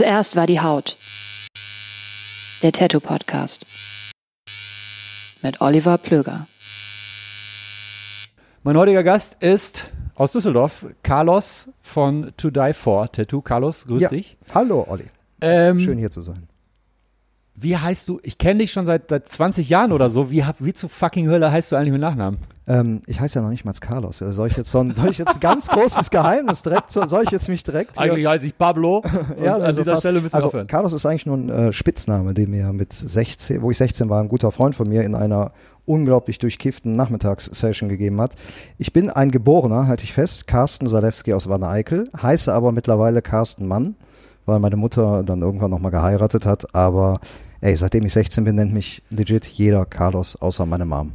Zuerst war die Haut. Der Tattoo Podcast. Mit Oliver Plöger. Mein heutiger Gast ist aus Düsseldorf, Carlos von To Die For Tattoo. Carlos, grüß Ja. dich. Hallo Olli, Ähm, schön hier zu sein. Wie heißt du? Ich kenne dich schon seit, seit 20 Jahren oder so. Wie, wie zu fucking Hölle heißt du eigentlich mit Nachnamen? Ähm, ich heiße ja noch nicht mal Carlos. Soll ich jetzt so ein, soll ich jetzt ganz großes Geheimnis direkt, so- soll ich jetzt mich direkt Eigentlich heiße ich Pablo. ja, und an also dieser fast, Stelle müssen wir also aufhören. Carlos ist eigentlich nur ein äh, Spitzname, den mir mit 16, wo ich 16 war, ein guter Freund von mir in einer unglaublich durchkifften Nachmittagssession gegeben hat. Ich bin ein Geborener, halte ich fest, Carsten Salewski aus Wanne-Eickel, heiße aber mittlerweile Carsten Mann, weil meine Mutter dann irgendwann nochmal geheiratet hat, aber ey, seitdem ich 16 bin, nennt mich legit jeder Carlos, außer meine Mom.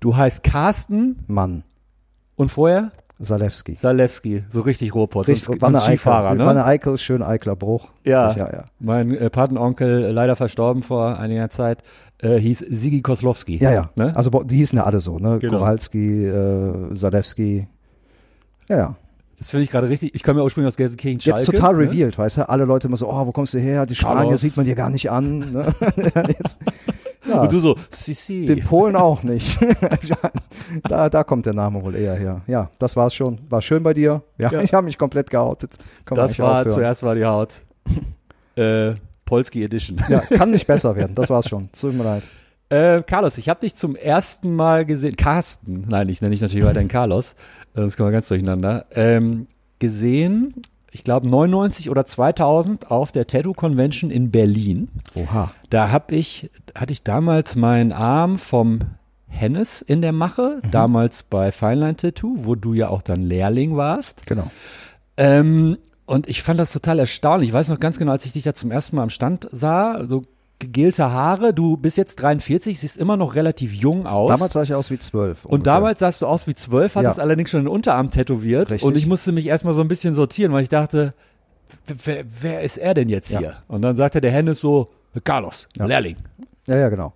Du heißt Carsten Mann, und vorher Salewski. Salewski. So richtig Ruhrpott. Richtig, sonst- Wanne Skifahrer, Eickel, ne? Wanne Eickel, schön Eikler Bruch. Ja. ja, ja. Mein äh, Patenonkel, äh, leider verstorben vor einiger Zeit, äh, hieß Sigi Koslowski. Ja, ja. Ne? Also die hießen ja alle so, ne? Genau. Kowalski, äh, Zalewski. Ja, ja. Das finde ich gerade richtig. Ich komme ja ursprünglich aus Gelsenkirchen. Jetzt Schalke, total ne? revealed, weißt du? Alle Leute immer so, oh, wo kommst du her? Die Spanier sieht man dir gar nicht an. Ne? Jetzt, ja, Und du so, si, si. den Polen auch nicht. da, da kommt der Name wohl eher her. Ja, das war's schon. War schön bei dir. Ja, Ja. ich habe mich komplett geoutet. Kann Das war aufhören. zuerst war die Haut. äh, Polski Edition. Ja, kann nicht besser werden. Das war's schon. Tut mir leid. Äh, Carlos, ich habe dich zum ersten Mal gesehen. Carsten, nein, ich nenne dich natürlich weiterhin Carlos. Äh, Das kommen wir ganz durcheinander. Ähm, gesehen, ich glaube 99 oder 2000 auf der Tattoo Convention in Berlin. Oha. Da hab ich, hatte ich damals meinen Arm vom Hennes in der Mache, Mhm. damals bei Feinline Tattoo, wo du ja auch dann Lehrling warst. Genau. Ähm, und ich fand das total erstaunlich. Ich weiß noch ganz genau, als ich dich da zum ersten Mal am Stand sah, so gegelte Haare, du bist jetzt 43, siehst immer noch relativ jung aus. Damals sah ich aus wie zwölf. und damals sahst du aus wie zwölf, hattest Ja. allerdings schon den Unterarm tätowiert. Richtig. Und ich musste mich erstmal so ein bisschen sortieren, weil ich dachte, wer, wer ist er denn jetzt Ja. hier? Und dann sagte der Hennes so, Carlos, Ja. Lehrling. Ja, ja, genau.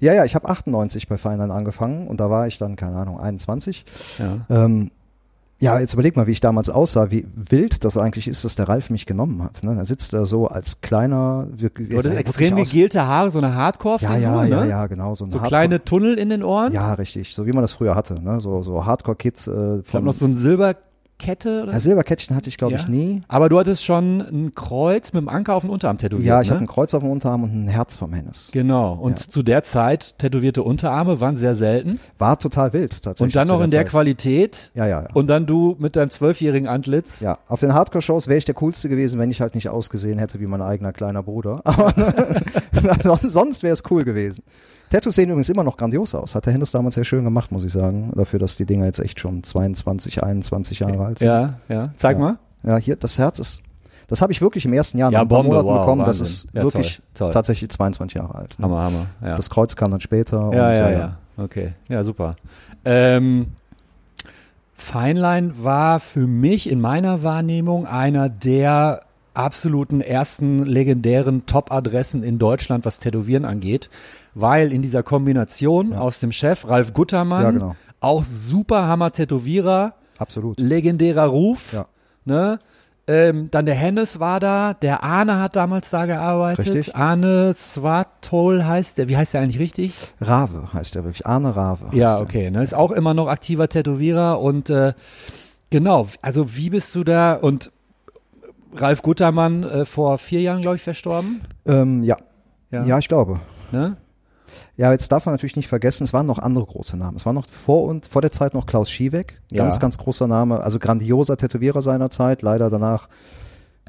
Ja, ja, ich habe 98 bei Feinland angefangen und da war ich dann, keine Ahnung, 21. Ja. Ähm, ja, jetzt überleg mal, wie ich damals aussah, wie wild das eigentlich ist, dass der Ralf mich genommen hat. Ne? Da sitzt er so als kleiner, wirklich, sah extrem gegelte Haare, so eine Ja, Hardcore-Frisur, ja, ne? ja, ja, genau. So, ein So kleine Tunnel in den Ohren. Ja, richtig. So wie man das früher hatte. Ne? So, so Hardcore-Kids. Äh, Ich von, noch so ein Silberkette oder ja, Silberkettchen hatte ich, glaube Ja. ich, nie. Aber du hattest schon ein Kreuz mit dem Anker auf dem Unterarm tätowiert. Ja, ich ne? hatte ein Kreuz auf dem Unterarm und ein Herz vom Hennes. Genau. Und Ja. zu der Zeit tätowierte Unterarme waren sehr selten. War total wild, tatsächlich. Und dann noch in der Zeit. Qualität. Ja, ja, ja. Und dann du mit deinem zwölfjährigen Antlitz. Ja, auf den Hardcore-Shows wäre ich der Coolste gewesen, wenn ich halt nicht ausgesehen hätte wie mein eigener kleiner Bruder. Aber sonst wäre es cool gewesen. Tattoos sehen übrigens immer noch grandios aus. Hat der Hennes damals sehr schön gemacht, muss ich sagen. Dafür, dass die Dinger jetzt echt schon 22, 21 Jahre alt sind. Ja, ja. Zeig Ja. mal. Ja, hier, das Herz ist, Das habe ich wirklich im ersten Jahr Ja, nach ein paar Bombe, Monaten wow, bekommen. Das Wahnsinn. ist Ja, wirklich toll, toll. tatsächlich 22 Jahre alt. ne? Hammer, Hammer. Ja. Das Kreuz kam dann später. ja, ja, ja, Okay, ja, super. Ähm, Feinlein war für mich in meiner Wahrnehmung einer der absoluten ersten legendären Top-Adressen in Deutschland, was Tätowieren angeht, weil in dieser Kombination Ja. aus dem Chef Ralf Guttermann, Ja, genau. auch super Hammer-Tätowierer, Absolut. legendärer Ruf, Ja. ne? Ähm, dann der Hennes war da, der Arne hat damals da gearbeitet. Richtig. Arne Swatol heißt der, wie heißt der eigentlich richtig? Rave heißt er wirklich. Arne Rave. Ja, okay. Ne, ist auch immer noch aktiver Tätowierer und äh, genau, also wie bist du da und Ralf Guttermann äh, vor vier Jahren, glaube ich, verstorben. Ähm, ja. ja. ich glaube. Ne? Ja, jetzt darf man natürlich nicht vergessen, es waren noch andere große Namen. Es war noch vor und vor der Zeit noch Klaus Schiebeck, ganz, Ja. ganz großer Name, also grandioser Tätowierer seiner Zeit, leider danach,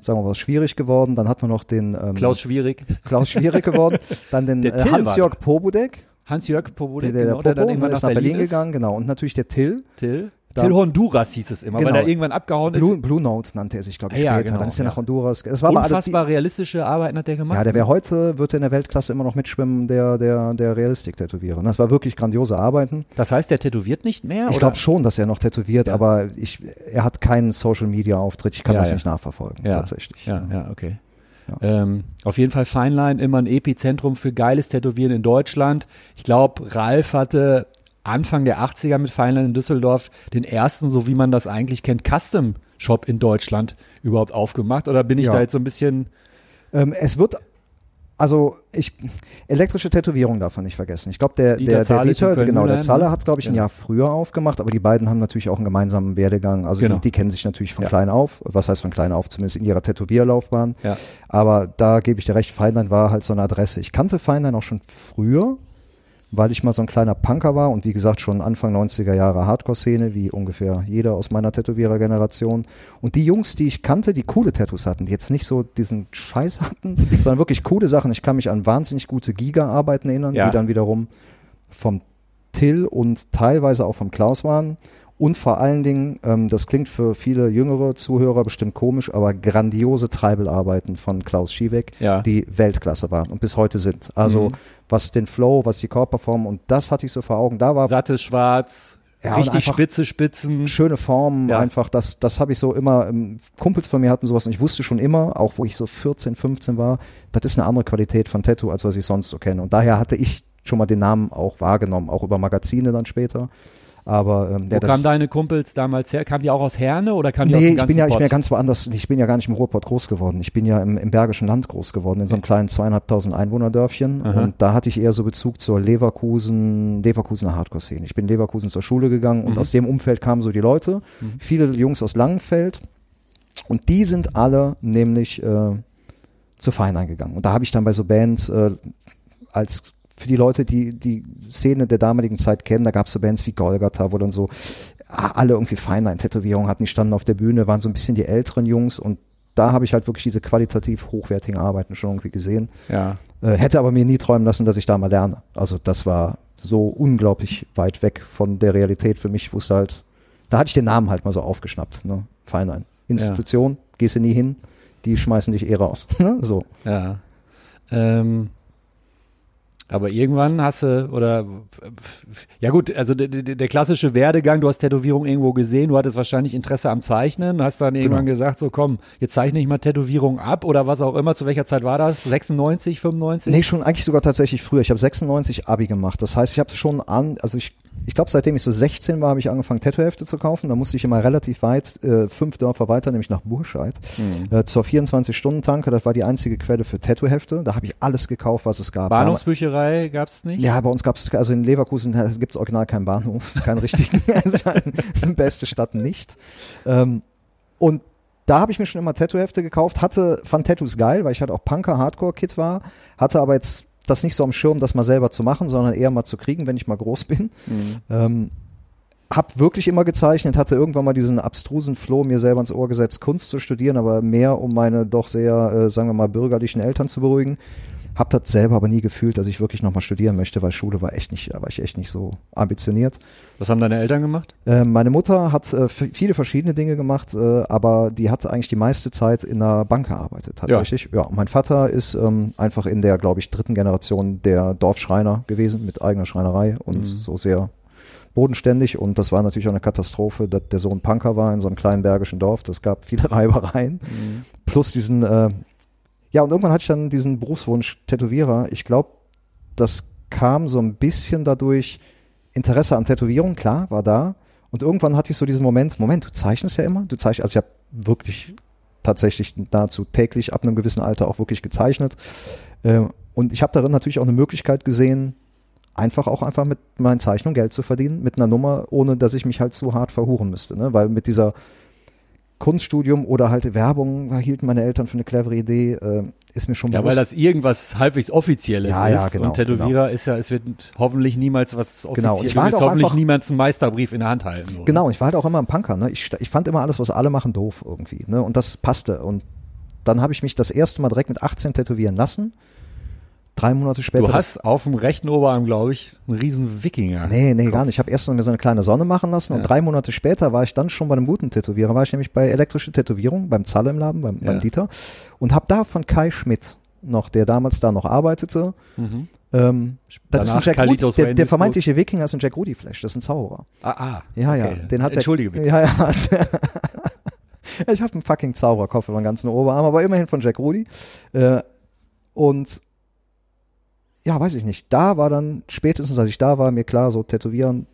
sagen wir mal, schwierig geworden. Dann hat man noch den ähm, Klaus Schwierig. Klaus schwierig geworden, dann den äh, Hans-Jörg Pobudek, Hans-Jörg Powodek, der, der, genau, der dann Popo, irgendwann ist nach Berlin, ist. gegangen, genau. Und natürlich der Till. Till. Till Honduras hieß es immer, Genau. weil er irgendwann abgehauen Blue, ist. Blue Note nannte er sich, glaube ich, Ja, später. genau, dann ist er ja. nach Honduras. Es war aber alles, Unfassbar realistische Arbeiten hat der gemacht. ja, der wäre heute, wird in der Weltklasse immer noch mitschwimmen, der, der, der Realistik-Tätowierer. Das war wirklich grandiose Arbeiten. Das heißt, der tätowiert nicht mehr? Ich glaube schon, dass er noch tätowiert, Ja. aber ich, er hat keinen Social-Media-Auftritt. Ich kann das nicht nachverfolgen, tatsächlich. Ja, ja, okay. Ja. Ähm, auf jeden Fall Feinlein, immer ein Epizentrum für geiles Tätowieren in Deutschland. Ich glaube, Ralf hatte Anfang der 80er mit Feinlein in Düsseldorf den ersten, so wie man das eigentlich kennt, Custom Shop in Deutschland überhaupt aufgemacht. Oder bin ich Ja. da jetzt so ein bisschen, Ähm, es wird, also ich, elektrische Tätowierung darf man nicht vergessen. Ich glaube, der, der, der Dieter, genau, der Zaller ne? hat, glaube ich, ein Ja. Jahr früher aufgemacht, aber die beiden haben natürlich auch einen gemeinsamen Werdegang. Also Genau. die, die kennen sich natürlich von Ja. klein auf. Was heißt von klein auf? Zumindest in ihrer Tätowierlaufbahn. ja, Aber da gebe ich dir recht, Feinlein war halt so eine Adresse. Ich kannte Feinlein auch schon früher, weil ich mal so ein kleiner Punker war und wie gesagt schon Anfang 90er Jahre Hardcore-Szene, wie ungefähr jeder aus meiner Tätowierer-Generation. Und die Jungs, die ich kannte, die coole Tattoos hatten, die jetzt nicht so diesen Scheiß hatten, sondern wirklich coole Sachen. Ich kann mich an wahnsinnig gute Giga-Arbeiten erinnern, Ja. die dann wiederum vom Till und teilweise auch vom Klaus waren. Und vor allen Dingen, ähm, das klingt für viele jüngere Zuhörer bestimmt komisch, aber grandiose Treibelarbeiten von Klaus Schiebeck, Ja. die Weltklasse waren und bis heute sind. Also Mhm. was den Flow, was die Körperform und das hatte ich so vor Augen. Da war sattes Schwarz, Ja, richtig spitze Spitzen. schöne Formen, Ja. einfach, das, das habe ich so immer, ähm, Kumpels von mir hatten sowas und ich wusste schon immer, auch wo ich so 14, 15 war, das ist eine andere Qualität von Tattoo, als was ich sonst so kenne. Und daher hatte ich schon mal den Namen auch wahrgenommen, auch über Magazine dann später. Aber ähm, Wo kamen deine Kumpels damals her? Kamen die auch aus Herne oder kamen die aus Nee, dem ich bin ja, ich bin ja Pott? ganz woanders. Ich bin ja gar nicht im Ruhrpott groß geworden. Ich bin ja im, im Bergischen Land groß geworden, in so einem kleinen zweieinhalbtausend Einwohnerdörfchen. Aha. Und da hatte ich eher so Bezug zur Leverkusen, Leverkusener Hardcore-Szene. Ich bin in Leverkusen zur Schule gegangen und Mhm. aus dem Umfeld kamen so die Leute. Viele Jungs aus Langenfeld. Und die sind alle nämlich äh, zu Fein eingegangen. Und da habe ich dann bei so Bands äh, als für die Leute, die die Szene der damaligen Zeit kennen, da gab es so Bands wie Golgatha, wo dann so ah, alle irgendwie Feinlein-Tätowierungen hatten, die standen auf der Bühne, waren so ein bisschen die älteren Jungs und da habe ich halt wirklich diese qualitativ hochwertigen Arbeiten schon irgendwie gesehen. Ja. Äh, hätte aber mir nie träumen lassen, dass ich da mal lerne. Also das war so unglaublich weit weg von der Realität für mich. Ich wusste halt, da hatte ich den Namen halt mal so aufgeschnappt. Ne? Feinlein. Institution, gehst du nie hin, die schmeißen dich eh raus. ne? so. Ja. Ähm, aber irgendwann hast du, oder, ja gut, also der, der, klassische Werdegang, du hast Tätowierung irgendwo gesehen, du hattest wahrscheinlich Interesse am Zeichnen, hast dann irgendwann gesagt, so komm, jetzt zeichne ich mal Tätowierung ab oder was auch immer, zu welcher Zeit war das? 96, 95? Nee, schon eigentlich sogar tatsächlich früher. Ich habe 96 Abi gemacht. Das heißt, ich habe schon an, also ich, ich glaube, seitdem ich so 16 war, habe ich angefangen, Tattoo-Hefte zu kaufen. Da musste ich immer relativ weit, äh, fünf Dörfer weiter, nämlich nach Burscheid, Mhm. äh, zur 24-Stunden-Tanke. Das war die einzige Quelle für Tattoo-Hefte. Da habe ich alles gekauft, was es gab. Bahnhofsbücherei gab es nicht? Ja, bei uns gab es, also in Leverkusen gibt es original keinen Bahnhof, keinen richtigen, also beste Stadt nicht. Ähm, und da habe ich mir schon immer Tattoo-Hefte gekauft, hatte, fand Tattoos geil, weil ich halt auch Punker, Hardcore-Kid war, hatte aber jetzt das nicht so am Schirm, das mal selber zu machen, sondern eher mal zu kriegen, wenn ich mal groß bin. Mhm. Ähm, hab wirklich immer gezeichnet, hatte irgendwann mal diesen abstrusen Floh mir selber ins Ohr gesetzt, Kunst zu studieren, aber mehr um meine doch sehr, äh, sagen wir mal, bürgerlichen Eltern zu beruhigen. Hab das selber aber nie gefühlt, dass ich wirklich nochmal studieren möchte, weil Schule war echt nicht, war ich echt nicht so ambitioniert. Was haben deine Eltern gemacht? Äh, meine Mutter hat äh, viele verschiedene Dinge gemacht, äh, aber die hat eigentlich die meiste Zeit in der Bank gearbeitet, tatsächlich. Ja, ja mein Vater ist ähm, einfach in der, glaube ich, dritten Generation der Dorfschreiner gewesen, mit eigener Schreinerei und mhm. so sehr bodenständig und das war natürlich auch eine Katastrophe, dass der Sohn Punker war in so einem kleinen bergischen Dorf. Das gab viele Reibereien. Mhm. Plus diesen äh, ja, und irgendwann hatte ich dann diesen Berufswunsch Tätowierer. Ich glaube, das kam so ein bisschen dadurch, Interesse an Tätowierung, klar, war da. Und irgendwann hatte ich so diesen Moment, Moment, du zeichnest ja immer, du zeichnest, also ich habe wirklich tatsächlich nahezu täglich ab einem gewissen Alter auch wirklich gezeichnet. Äh, und ich habe darin natürlich auch eine Möglichkeit gesehen, einfach auch einfach mit meinen Zeichnungen Geld zu verdienen, mit einer Nummer, ohne dass ich mich halt zu hart verhuren müsste. Ne? Weil mit dieser Kunststudium oder halt Werbung hielten meine Eltern für eine clevere Idee, äh, ist mir schon ja, bewusst. Ja, weil das irgendwas halbwegs Offizielles ja, ist. Ja, genau, und Tätowierer genau. ist ja, es wird hoffentlich niemals was Offizielles, genau, und ich war halt hoffentlich niemals einen Meisterbrief in der Hand halten. So. Genau, ich war halt auch immer ein Punker. Ne? Ich, ich fand immer alles, was alle machen, doof irgendwie. Ne? Und das passte. Und dann habe ich mich das erste Mal direkt mit 18 tätowieren lassen drei Monate später. Du hast auf dem rechten Oberarm, glaube ich, einen riesen Wikinger. Nee, nee, gar nicht. Ich habe erst mir so eine kleine Sonne machen lassen ja. und drei Monate später war ich dann schon bei einem guten Tätowierer. War ich nämlich bei elektrische Tätowierung, beim Zalle im Laden, beim, ja. beim Dieter und habe da von Kai Schmidt noch, der damals da noch arbeitete. Mhm. Ähm, das ist ein Jack Rudy, der, der vermeintliche Wikinger ist ein Jack Rudy Flash, das ist ein Zauberer. Ah, ah. Ja, okay. ja. Den hat Entschuldige bitte. Ja, ja. ich habe einen fucking Zaubererkopf über den ganzen Oberarm, aber immerhin von Jack Rudy. Äh, und ja, weiß ich nicht. Da war dann, spätestens als ich da war, mir klar, so tätowieren,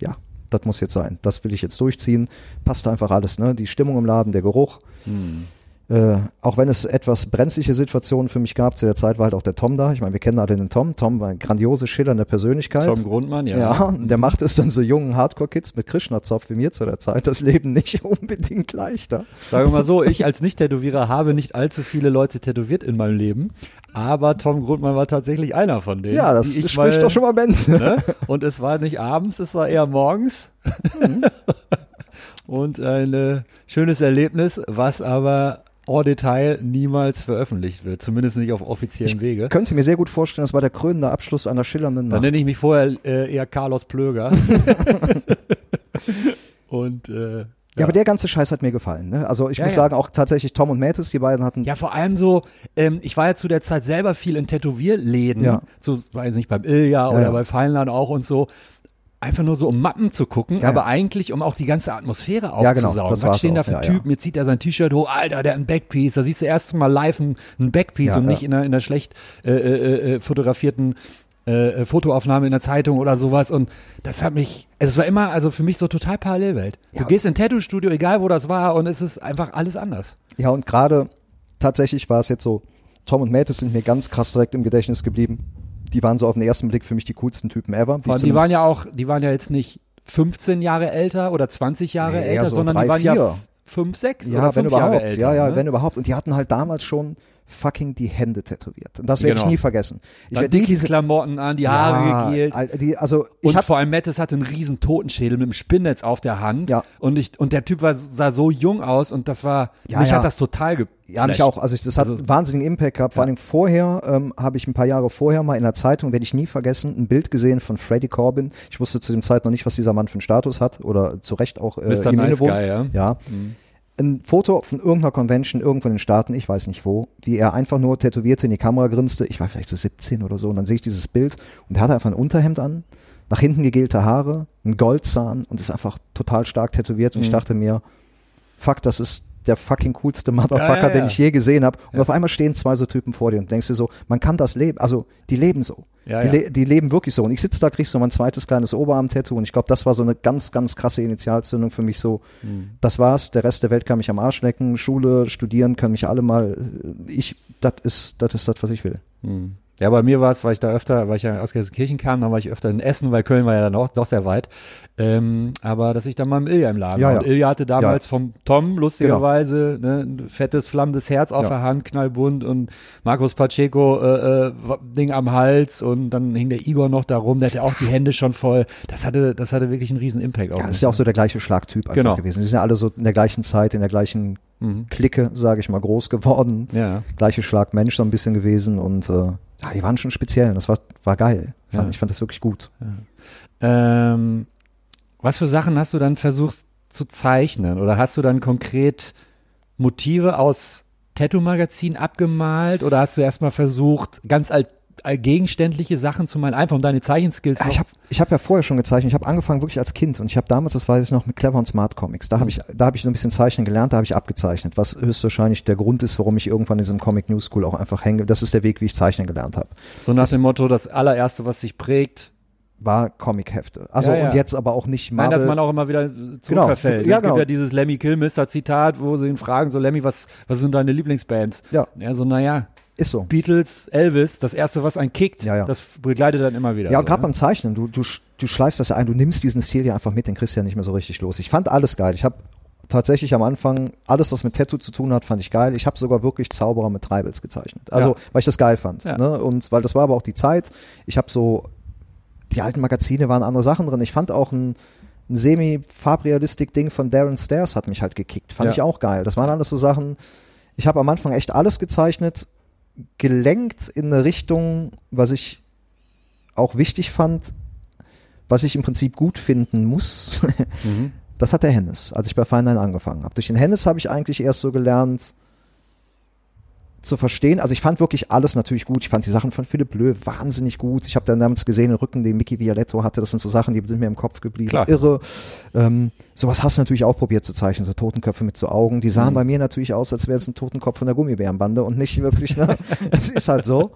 ja, das muss jetzt sein. Das will ich jetzt durchziehen. Passt einfach alles, ne? Die Stimmung im Laden, der Geruch. Hm. Äh, auch wenn es etwas brenzliche Situationen für mich gab, zu der Zeit war halt auch der Tom da. Ich meine, wir kennen alle den Tom. Tom war eine grandiose, schillernde Persönlichkeit. Tom Grundmann, ja. Ja, der macht es dann so jungen Hardcore-Kids mit Krishna-Zopf wie mir zu der Zeit das Leben nicht unbedingt leichter. Sagen wir mal so, ich als Nicht-Tätowierer habe nicht allzu viele Leute tätowiert in meinem Leben. Aber Tom Grundmann war tatsächlich einer von denen. Ja, das spricht mal, doch schon mal Bände. Ne? Und es war nicht abends, es war eher morgens. Mhm. Und ein äh, schönes Erlebnis, was aber en Detail niemals veröffentlicht wird, zumindest nicht auf offiziellen ich Wege. Ich könnte mir sehr gut vorstellen, das war der krönende Abschluss einer schillernden Nacht. Dann nenne ich mich vorher äh, eher Carlos Plöger. Und äh, ja, aber der ganze Scheiß hat mir gefallen. Ne? Also ich muss sagen, auch tatsächlich Tom und Mattis, die beiden hatten. Ja, vor allem so, ähm, ich war ja zu der Zeit selber viel in Tätowierläden, ja. so, weiß nicht, beim Ilja oder bei Feinland auch und so einfach nur so um Mappen zu gucken, ja, aber ja. eigentlich um auch die ganze Atmosphäre aufzusaugen. Ja, genau, das Was stehen da für ja, Typen? Jetzt zieht er sein T-Shirt hoch, Alter, der hat ein Backpiece. Da siehst du erst mal live ein, ein Backpiece und nicht in einer, in einer schlecht äh, äh, äh fotografierten äh, Fotoaufnahme in der Zeitung oder sowas. Und das hat mich, es war immer, also für mich so total Parallelwelt. Du gehst in ein Tattoo-Studio, egal wo das war, und es ist einfach alles anders. Ja, und gerade tatsächlich war es jetzt so, Tom und Mattis sind mir ganz krass direkt im Gedächtnis geblieben die waren so auf den ersten Blick für mich die coolsten Typen ever. Die, die waren ja auch, die waren ja jetzt nicht 15 Jahre älter oder 20 Jahre nee, älter, so sondern drei, die waren vier. ja 5, 6 ja, oder wenn überhaupt, Jahre älter. Ja, ja, ne? wenn überhaupt. Und die hatten halt damals schon fucking die Hände tätowiert. Und das werde genau. ich nie vergessen. Ich werde die diese Klamotten an, die Haare ja, gegelt. Die, also ich und vor allem Mattes hatte einen riesen Totenschädel mit einem Spinnnetz auf der Hand. Ja. Und ich und der Typ war, sah so jung aus und das war ja, mich ja. hat das total ge ja, mich auch. Also ich, das hat also, einen wahnsinnigen Impact gehabt. Vor allem vorher ähm, habe ich ein paar Jahre vorher mal in der Zeitung, werde ich nie vergessen, ein Bild gesehen von Freddie Corbin. Ich wusste zu dem Zeit noch nicht, was dieser Mann für einen Status hat oder zu Recht auch äh, Mr. Nice Guy, ja. ja. Mhm ein Foto von irgendeiner Convention irgendwo in den Staaten, ich weiß nicht wo, wie er einfach nur tätowierte in die Kamera grinste. Ich war vielleicht so 17 oder so und dann sehe ich dieses Bild und er hatte einfach ein Unterhemd an, nach hinten gegelte Haare, ein Goldzahn und ist einfach total stark tätowiert und mhm. ich dachte mir, fuck, das ist der fucking coolste Motherfucker, ja, ja, ja. den ich je gesehen habe. Und auf einmal stehen zwei so Typen vor dir und denkst dir so, man kann das leben, also die leben so. die, Le die, leben wirklich so. Und ich sitze da, krieg so mein zweites kleines Oberarm-Tattoo und ich glaube, das war so eine ganz, ganz krasse Initialzündung für mich so. Mhm. Das war's, der Rest der Welt kann mich am Arsch lecken, Schule, studieren, können mich alle mal, ich, das ist, das ist das, was ich will. Mhm. Ja, bei mir war es, weil ich da öfter, weil ich ja aus Gelsenkirchen kam, dann war ich öfter in Essen, weil Köln war ja dann auch doch sehr weit. Ähm, aber dass ich dann mal im Ilja im Laden ja, war. Ja. Und Ilja hatte damals ja. vom Tom lustigerweise genau. ne, ein fettes, flammendes Herz auf der Hand, knallbunt und Markus Pacheco äh, äh, Ding am Hals und dann hing der Igor noch da rum, der hatte auch die Hände schon voll. Das hatte, das hatte wirklich einen riesen Impact. Ja, ist ja auch so der gleiche Schlagtyp einfach genau. gewesen. Sie sind ja alle so in der gleichen Zeit, in der gleichen Mhm. Clique, sage ich mal, groß geworden. Ja. Gleiche Schlag Mensch so ein bisschen gewesen und äh, ja, die waren schon speziell. Das war, war geil. Ja. Ich fand das wirklich gut. Ähm, was für Sachen hast du dann versucht zu zeichnen? Oder hast du dann konkret Motive aus Tattoo-Magazin abgemalt? Oder hast du erstmal versucht, ganz alt, allgegenständliche Sachen zu malen, einfach um deine Zeichenskills Ja, ich habe ich hab ja vorher schon gezeichnet. Ich habe angefangen wirklich als Kind und ich habe damals, das weiß ich noch, mit Clever und Smart Comics. Da habe ich, da habe ich so ein bisschen zeichnen gelernt, da habe ich abgezeichnet, was höchstwahrscheinlich der Grund ist, warum ich irgendwann in diesem Comic New School auch einfach hänge. Das ist der Weg, wie ich zeichnen gelernt habe. so nach dem Motto, das allererste, was sich prägt, War Comic-Hefte. Also Ja, ja. und jetzt aber auch nicht Nein, Marvel. dass man auch immer wieder zurückverfällt. Ja, es genau. gibt ja dieses Lemmy Kilmister Zitat, wo sie ihn fragen, so Lemmy, was, was sind deine Lieblingsbands? Ja. Er so, naja, ist so. Beatles, Elvis, das erste, was einen kickt, Ja, ja. das begleitet dann immer wieder. Ja, so, gerade ne? beim Zeichnen, du, du, du schleifst das ja ein, du nimmst diesen Stil ja einfach mit, den kriegst du ja nicht mehr so richtig los. Ich fand alles geil. Ich habe tatsächlich am Anfang alles, was mit Tattoo zu tun hat, fand ich geil. Ich habe sogar wirklich Zauberer mit Treibels gezeichnet. Also, Ja. weil ich das geil fand. Ja. Ne? Und weil das war aber auch die Zeit. Ich habe so, die alten Magazine waren andere Sachen drin. Ich fand auch ein, ein Semi-Farbrealistik-Ding von Darren Stairs hat mich halt gekickt. Fand Ja. ich auch geil. Das waren alles so Sachen. Ich habe am Anfang echt alles gezeichnet, gelenkt in eine Richtung, was ich auch wichtig fand, was ich im Prinzip gut finden muss. Mhm. Das hat der Hennes, als ich bei Feinlein angefangen habe. Durch den Hennes habe ich eigentlich erst so gelernt zu verstehen. Also ich fand wirklich alles natürlich gut. Ich fand die Sachen von Philipp Löw wahnsinnig gut. Ich habe dann damals gesehen, den Rücken, den Mickey Violetto hatte. Das sind so Sachen, die sind mir im Kopf geblieben. Klar. Irre. Ähm, sowas hast du natürlich auch probiert zu zeichnen. So Totenköpfe mit so Augen. Die sahen Mhm. bei mir natürlich aus, als wäre es ein Totenkopf von der Gummibärenbande und nicht wirklich, ne? Es ist halt so.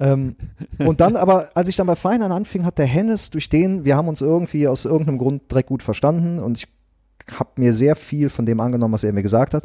Ähm, und dann aber, als ich dann bei Feinern anfing, hat der Hennes durch den, wir haben uns irgendwie aus irgendeinem Grund direkt gut verstanden und ich habe mir sehr viel von dem angenommen, was er mir gesagt hat.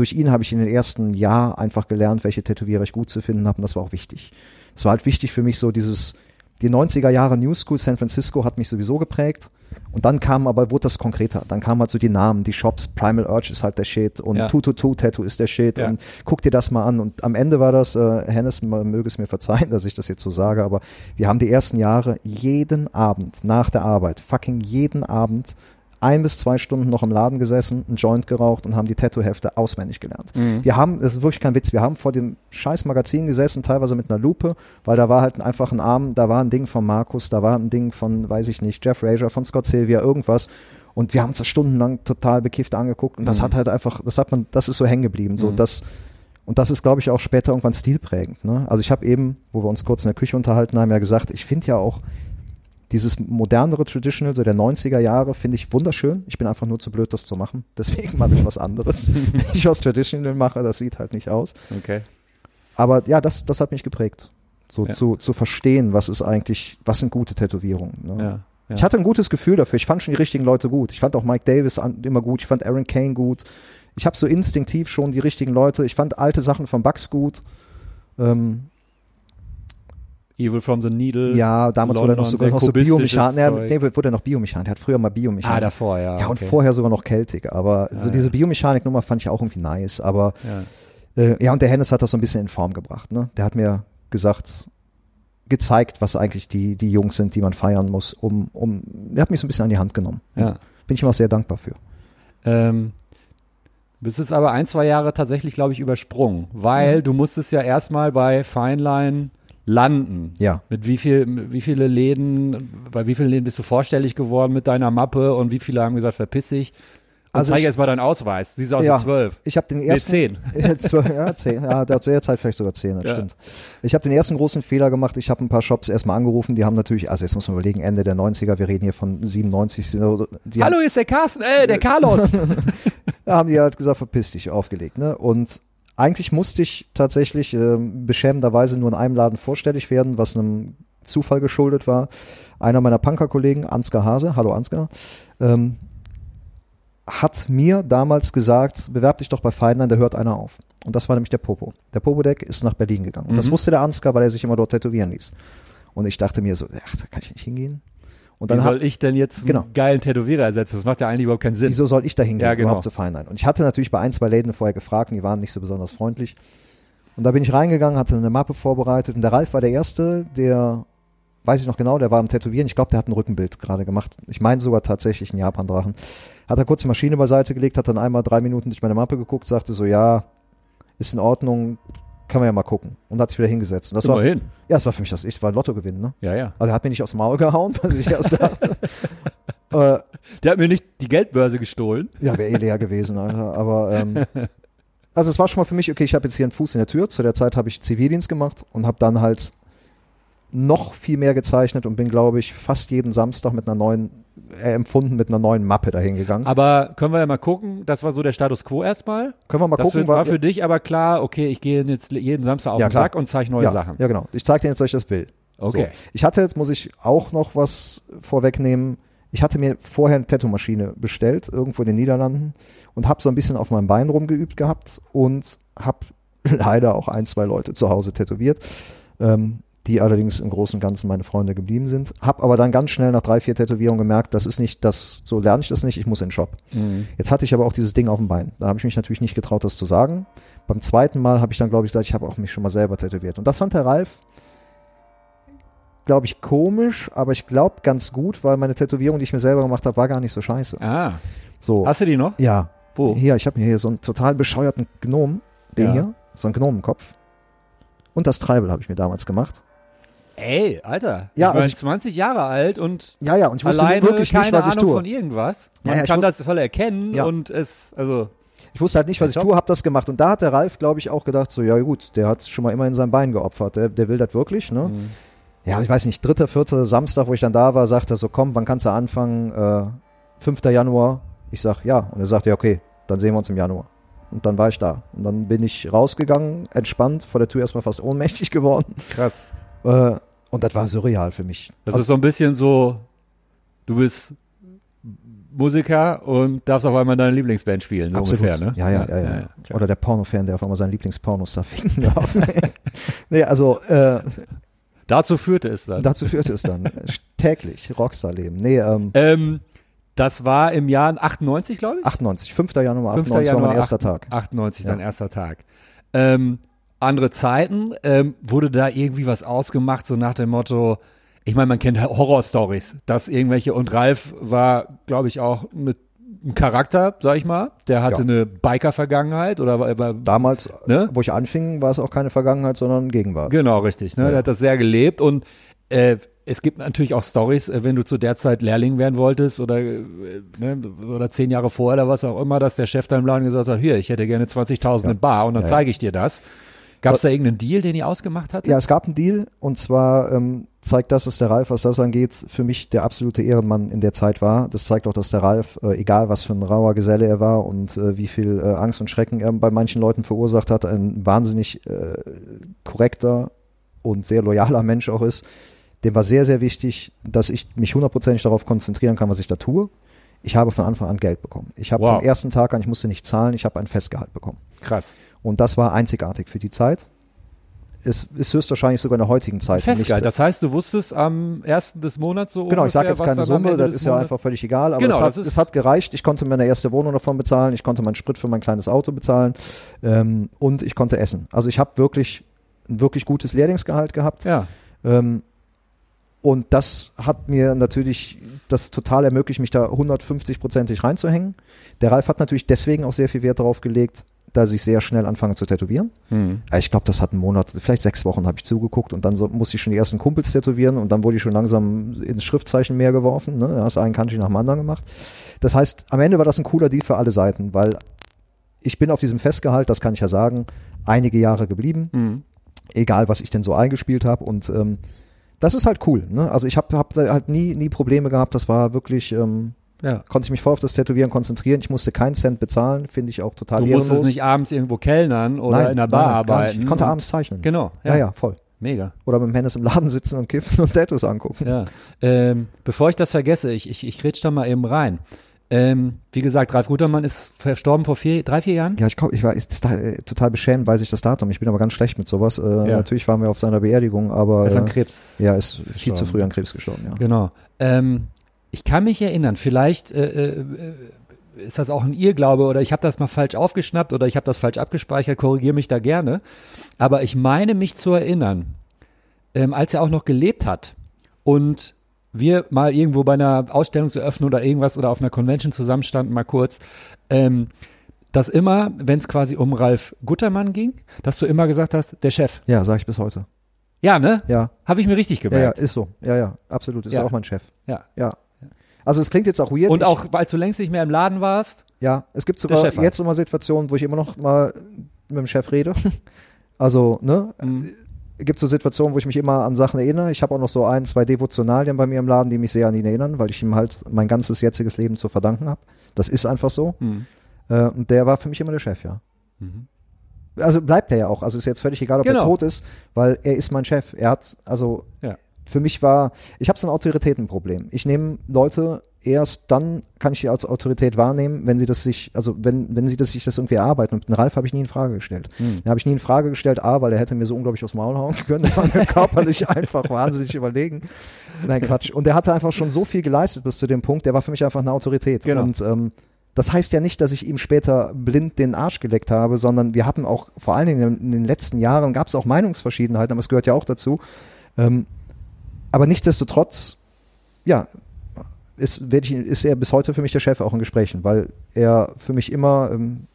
Durch ihn habe ich in den ersten Jahr einfach gelernt, welche Tätowierer ich gut zu finden habe und das war auch wichtig. Es war halt wichtig für mich so dieses, die 90er Jahre New School San Francisco hat mich sowieso geprägt. Und dann kam aber, wurde das konkreter. Dann kamen halt so die Namen, die Shops, Primal Urge ist halt der Shit und Ja. 222 Tattoo ist der Shit Ja. und guck dir das mal an. Und am Ende war das, äh, Hennes möge es mir verzeihen, dass ich das jetzt so sage, aber wir haben die ersten Jahre jeden Abend nach der Arbeit, fucking jeden Abend, ein bis zwei Stunden noch im Laden gesessen, einen Joint geraucht und haben die Tattoo-Hefte auswendig gelernt. Mhm. Wir haben, das ist wirklich kein Witz, wir haben vor dem scheiß Magazin gesessen, teilweise mit einer Lupe, weil da war halt einfach ein Arm, da war ein Ding von Markus, da war ein Ding von, weiß ich nicht, Jeff Rager, von Scott Sylvia, irgendwas. Und wir haben uns das stundenlang total bekifft angeguckt und das Mhm. hat halt einfach, das hat man, das ist so hängen geblieben. So, Mhm. das, und das ist, glaube ich, auch später irgendwann stilprägend. Ne? Also ich habe eben, wo wir uns kurz in der Küche unterhalten haben, ja gesagt, ich finde ja auch dieses modernere Traditional, so der 90er Jahre, finde ich wunderschön. Ich bin einfach nur zu blöd, das zu machen. Deswegen mache ich was anderes. Wenn ich was Traditional mache, das sieht halt nicht aus. Okay. Aber ja, das, das hat mich geprägt. So Ja. zu, zu verstehen, was ist eigentlich, was sind gute Tätowierungen. Ne? Ja. ja. Ich hatte ein gutes Gefühl dafür. Ich fand schon die richtigen Leute gut. Ich fand auch Mike Davis an, immer gut. Ich fand Aaron Kane gut. Ich habe so instinktiv schon die richtigen Leute. Ich fand alte Sachen von Bugs gut. Ähm, Evil from the Needle. ja, damals wurde er noch London, sogar noch so kubistisches Biomechan. Ja, Zeug. nee, wurde er noch Biomechan. Er hat früher mal Biomechan. Ah, davor, ja. ja, und okay. vorher sogar noch Celtic. Aber Ja, so diese ja. Biomechanik-Nummer fand ich auch irgendwie nice. Aber Ja. äh, ja, und der Hennes hat das so ein bisschen in Form gebracht. Ne? Der hat mir gesagt, gezeigt, was eigentlich die, die Jungs sind, die man feiern muss, um, um, der hat mich so ein bisschen an die Hand genommen. ja. Bin ich ihm auch sehr dankbar für. Ähm, du bist jetzt aber ein, zwei Jahre tatsächlich, glaube ich, übersprungen, weil Mhm. du musstest ja erstmal bei Feinlein landen. Ja. Mit wie viel, wie viele Läden, bei wie vielen Läden bist du vorstellig geworden mit deiner Mappe und wie viele haben gesagt, verpiss dich? Und Also zeig ich- jetzt mal deinen Ausweis. Siehst aus Ja. wie zwölf. Ich habe den Nee, ersten. zehn. Ja, zwölf, ja, zehn. Ja, der zu der Zeit vielleicht sogar zehn, das Ja. stimmt. Ich habe den ersten großen Fehler gemacht. Ich habe ein paar Shops erstmal angerufen. Die haben natürlich, also jetzt muss man überlegen, Ende der 90er, wir reden hier von 97. so, Die Hallo, hier ist der Carsten, äh, der Carlos. Da haben die halt gesagt, verpiss dich, aufgelegt. Ne? Und eigentlich musste ich tatsächlich ähm, beschämenderweise nur in einem Laden vorstellig werden, was einem Zufall geschuldet war. Einer meiner Punker-Kollegen, Ansgar Hase, hallo Ansgar, ähm, hat mir damals gesagt, bewerb dich doch bei Feinden, da hört einer auf. Und das war nämlich der Popo. Der Popodeck ist nach Berlin gegangen. Und das Mhm. wusste der Ansgar, weil er sich immer dort tätowieren ließ. Und ich dachte mir so, ach, da kann ich nicht hingehen. Und Wie dann soll ich denn jetzt einen Genau. geilen Tätowierer ersetzen? Das macht ja eigentlich überhaupt keinen Sinn. Wieso soll ich da hingehen, Ja, genau. überhaupt zu Feinlein? Und ich hatte natürlich bei ein, zwei Läden vorher gefragt, und die waren nicht so besonders freundlich. Und da bin ich reingegangen, hatte eine Mappe vorbereitet und der Ralf war der Erste, der weiß ich noch genau, der war am Tätowieren. Ich glaube, der hat ein Rückenbild gerade gemacht. Ich meine sogar tatsächlich einen Japan-Drachen. Hat er kurz die Maschine beiseite gelegt, hat dann einmal drei Minuten durch meine Mappe geguckt, sagte so, ja, ist in Ordnung, kann man ja mal gucken. Und hat sich wieder hingesetzt. Und das war, Immerhin. ja, das war für mich das, ich war Lottogewinn, ne? Ja, ja. Also er hat mir nicht aufs Maul gehauen, was ich erst dachte. äh, Der hat mir nicht die Geldbörse gestohlen. ja, wäre eh leer gewesen, Alter. Aber ähm, also es war schon mal für mich, okay, ich habe jetzt hier einen Fuß in der Tür. Zu der Zeit habe ich Zivildienst gemacht und habe dann halt noch viel mehr gezeichnet und bin, glaube ich, fast jeden Samstag mit einer neuen, äh, empfunden mit einer neuen Mappe dahin gegangen. Aber können wir ja mal gucken, das war so der Status quo erstmal. Können wir mal das gucken, für, war für dich aber klar, okay, ich gehe jetzt jeden Samstag auf Ja, den. Sack und zeige neue ja, Sachen. Ja, genau. Ich zeige dir jetzt, dass ich das will. Okay. So. Ich hatte jetzt, muss ich auch noch was vorwegnehmen. Ich hatte mir vorher eine Tattoo-Maschine bestellt, irgendwo in den Niederlanden, und habe so ein bisschen auf meinem Bein rumgeübt gehabt und habe leider auch ein, zwei Leute zu Hause tätowiert, ähm, die allerdings im Großen und Ganzen meine Freunde geblieben sind. Habe aber dann ganz schnell nach drei, vier Tätowierungen gemerkt, das ist nicht das, so lerne ich das nicht, ich muss in den Shop. Mhm. Jetzt hatte ich aber auch dieses Ding auf dem Bein. Da habe ich mich natürlich nicht getraut, das zu sagen. Beim zweiten Mal habe ich dann, glaube ich, gesagt, ich habe auch mich schon mal selber tätowiert. Und das fand der Ralf, glaube ich, komisch, aber ich glaube ganz gut, weil meine Tätowierung, die ich mir selber gemacht habe, war gar nicht so scheiße. Ah, So. hast du die noch? ja. Wo? Hier, ich habe mir hier so einen total bescheuerten Gnom, den Ja. hier, so einen Gnomenkopf. Und das Treibel habe ich mir damals gemacht. Ey, Alter. Ja, ich bin also ich- 20 Jahre alt und Ja, ja, und ich wusste alleine wirklich keine nicht, was ich Ahnung tue. von irgendwas. Ja, Man ja, ich kann das voll erkennen Ja. und es, also, Ich wusste halt nicht, was ich tue, habe das gemacht. Und da hat der Ralf, glaube ich, auch gedacht, so, ja gut, der hat schon mal immer in sein Bein geopfert. Der, der will das wirklich, ne? Mhm. Ja, ich weiß nicht, dritter, vierter Samstag, wo ich dann da war, sagt er so, komm, wann kannst du anfangen? Äh, 5. Januar. Ich sag, ja. Und er sagt, ja, okay, dann sehen wir uns im Januar. Und dann war ich da. Und dann bin ich rausgegangen, entspannt, vor der Tür erstmal fast ohnmächtig geworden. krass. Äh, und das war surreal für mich. Das Also, ist so ein bisschen so, du bist Musiker und darfst auf einmal deine Lieblingsband spielen, so absolut. ungefähr, ne? Ja, ja, ja. ja, klar. Oder der Pornofan, der auf einmal seinen Lieblingspornostar finden darf. nee, also äh, Dazu führte es dann. dazu führt es dann. Täglich, Rockstar-Leben. Nee, ähm, ähm, das war im Jahr 98, glaube ich? 98, 5. Januar 5. 98 war mein Januar, erster 8 Tag. 98, dein Ja. erster Tag. Ähm, andere Zeiten, ähm, wurde da irgendwie was ausgemacht, so nach dem Motto, ich meine, man kennt Horror-Stories, dass irgendwelche, und Ralf war, glaube ich, auch mit einem Charakter, sag ich mal, der hatte Ja. eine Biker-Vergangenheit oder war, war Damals, Ne? wo ich anfing, war es auch keine Vergangenheit, sondern Gegenwart. Genau, richtig. Ne? Ja. Der hat das sehr gelebt und äh, es gibt natürlich auch Stories, äh, wenn du zu der Zeit Lehrling werden wolltest oder, äh, ne, oder zehn Jahre vorher oder was auch immer, dass der Chef da im Laden gesagt hat, hier, ich hätte gerne 20.000 Ja. in Bar und dann ja. zeige ich dir das. Gab es da irgendeinen Deal, den ihr ausgemacht hattet? Ja, es gab einen Deal und zwar ähm, zeigt das, dass der Ralf, was das angeht, für mich der absolute Ehrenmann in der Zeit war. Das zeigt auch, dass der Ralf, äh, egal was für ein rauer Geselle er war und äh, wie viel äh, Angst und Schrecken er bei manchen Leuten verursacht hat, ein wahnsinnig äh, korrekter und sehr loyaler Mensch auch ist. Dem war sehr, sehr wichtig, dass ich mich hundertprozentig darauf konzentrieren kann, was ich da tue. Ich habe von Anfang an Geld bekommen. Ich habe Wow. vom ersten Tag an, ich musste nicht zahlen, ich habe ein Festgehalt bekommen. Krass. Und das war einzigartig für die Zeit. Es ist höchstwahrscheinlich sogar in der heutigen Zeit. Festgehalt. nicht- Das heißt, du wusstest am ersten des Monats so Genau, ich sage ungefähr, jetzt keine Summe, das ist ja Monats- einfach völlig egal, aber Genau, es, hat, es hat gereicht. Ich konnte meine erste Wohnung davon bezahlen, ich konnte meinen Sprit für mein kleines Auto bezahlen ähm, und ich konnte essen. Also ich habe wirklich ein wirklich gutes Lehrlingsgehalt gehabt. Ja, Ähm, und das hat mir natürlich das total ermöglicht, mich da 150-prozentig reinzuhängen. Der Ralf hat natürlich deswegen auch sehr viel Wert darauf gelegt, dass ich sehr schnell anfange zu tätowieren. hm. Ich glaube, das hat einen Monat, vielleicht sechs Wochen habe ich zugeguckt und dann so, musste ich schon die ersten Kumpels tätowieren und dann wurde ich schon langsam ins Schriftzeichen mehr geworfen. Ne? Da hast du einen Kanji nach dem anderen gemacht. Das heißt, am Ende war das ein cooler Deal für alle Seiten, weil ich bin auf diesem Festgehalt, das kann ich ja sagen, einige Jahre geblieben, Hm. egal was ich denn so eingespielt habe und ähm, das ist halt cool. Ne? Also ich habe hab halt nie, nie Probleme gehabt. Das war wirklich, ähm, ja. konnte ich mich voll auf das Tätowieren konzentrieren. Ich musste keinen Cent bezahlen, finde ich auch total Du ehrenlos. musstest nicht abends irgendwo kellnern oder Nein, in nein, Bar nein, arbeiten. Ich konnte abends zeichnen. Genau, Ja, ja, voll. Mega. Oder mit dem Hennes im Laden sitzen und kiffen und Tattoos angucken. Ja. Ähm, bevor ich das vergesse, ich, ich, ich rede da mal eben rein. Ähm, wie gesagt, Ralf Gutermann ist verstorben vor vier, drei, vier Jahren. Ja, ich glaube, ich war ist äh, total beschämt, weiß ich das Datum. Ich bin aber ganz schlecht mit sowas. Äh, Natürlich waren wir auf seiner Beerdigung, aber Er ist an äh, Krebs. ja, ist viel gestorben. zu früh an Krebs gestorben. Ja. Genau. Ähm, ich kann mich erinnern, vielleicht äh, äh, ist das auch ein Irrglaube oder ich habe das mal falsch aufgeschnappt oder ich habe das falsch abgespeichert, korrigiere mich da gerne. Aber ich meine mich zu erinnern, ähm, als er auch noch gelebt hat und wir mal irgendwo bei einer Ausstellungseröffnung oder irgendwas oder auf einer Convention zusammenstanden, mal kurz, ähm, dass immer, wenn es quasi um Ralf Guttermann ging, dass du immer gesagt hast, der Chef. Ja, sage ich bis heute. Ja, ne? Ja. Habe ich mir richtig Ja, ja, gemerkt. ist so. Ja, ja, absolut. Ist Ja. ja. auch mein Chef. Ja. Ja. Also es klingt jetzt auch weird. Und auch, weil du längst nicht mehr im Laden warst. Ja, es gibt sogar halt. jetzt immer Situationen, wo ich immer noch mal mit dem Chef rede. Also, ne? Mhm. Gibt so Situationen, wo ich mich immer an Sachen erinnere. Ich habe auch noch so ein, zwei Devotionalien bei mir im Laden, die mich sehr an ihn erinnern, weil ich ihm halt mein ganzes jetziges Leben zu verdanken habe. Das ist einfach so. Mhm. Äh, und der war für mich immer der Chef, ja. Mhm. Also bleibt er ja auch. Also ist jetzt völlig egal, ob Genau. er tot ist, weil er ist mein Chef. Er hat, also Ja. Für mich war, ich habe so ein Autoritätenproblem. Ich nehme Leute erst dann kann ich sie als Autorität wahrnehmen, wenn sie das sich, also wenn, wenn sie das sich das irgendwie erarbeiten. Und den Ralf habe ich nie in Frage gestellt. Hm. Den habe ich nie in Frage gestellt, A, weil er hätte mir so unglaublich aufs Maul hauen können. Der war mir körperlich einfach wahnsinnig überlegen. Nein, Quatsch. Und der hatte einfach schon so viel geleistet bis zu dem Punkt, der war für mich einfach eine Autorität. Genau. Und ähm, das heißt ja nicht, dass ich ihm später blind den Arsch geleckt habe, sondern wir hatten auch, vor allen Dingen in den letzten Jahren, gab es auch Meinungsverschiedenheiten, aber es gehört ja auch dazu. Ähm, aber nichtsdestotrotz, ja, ist, ich, ist er bis heute für mich der Chef auch in Gesprächen, weil er für mich immer ähm,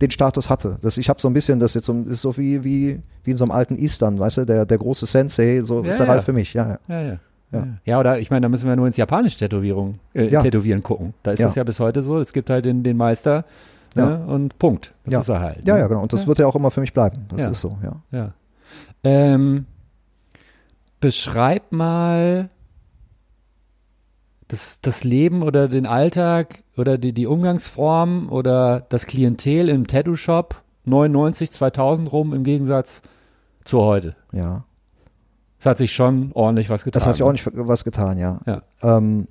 den Status hatte. Das, ich habe so ein bisschen, das jetzt so, ist so wie, wie, wie in so einem alten Eastern, weißt du, der, der große Sensei, so Ja, ist der ja. Ralf für mich, ja, ja. Ja, ja. Ja. Ja. ja, oder ich meine, da müssen wir nur ins japanische Tätowierung, äh, Ja. Tätowieren gucken. Da ist Ja. das ja bis heute so. Es gibt halt den, den Meister Ja. ne, und Punkt. Das Ja. ist er halt. Ja, ne? ja, genau. Und das Ja. wird ja auch immer für mich bleiben. Das Ja. ist so, ja. Ja. Ähm, beschreib mal das, das Leben oder den Alltag oder die, die Umgangsform oder das Klientel im Tattoo-Shop 99, 2000 rum im Gegensatz zu heute. Ja. Es hat sich schon ordentlich was getan. Das hat sich auch nicht was getan, ja. Ja. Ähm,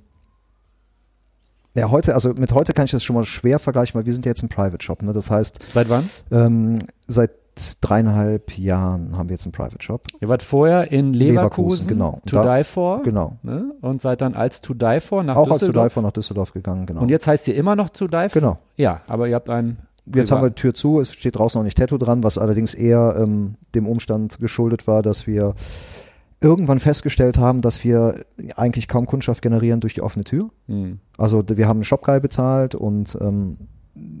ja, heute, also mit heute kann ich das schon mal schwer vergleichen, weil wir sind ja jetzt ein Private Shop, ne? Das heißt, Seit wann? ähm, seit dreieinhalb Jahren haben wir jetzt einen Private Shop. Ihr wart vorher in Leverkusen, Leverkusen, genau. To Da- Die For. Genau. Ne? Und seid dann als To Die For nach Auch als zu Düsseldorf. Dive nach Düsseldorf gegangen, genau. Und jetzt heißt ihr immer noch To Die For? Genau. Ja, aber ihr habt einen. Jetzt haben wir die Tür zu, es steht draußen noch nicht Tattoo dran, was allerdings eher ähm, dem Umstand geschuldet war, dass wir irgendwann festgestellt haben, dass wir eigentlich kaum Kundschaft generieren durch die offene Tür. Hm. Also wir haben einen Shopguy bezahlt und ähm,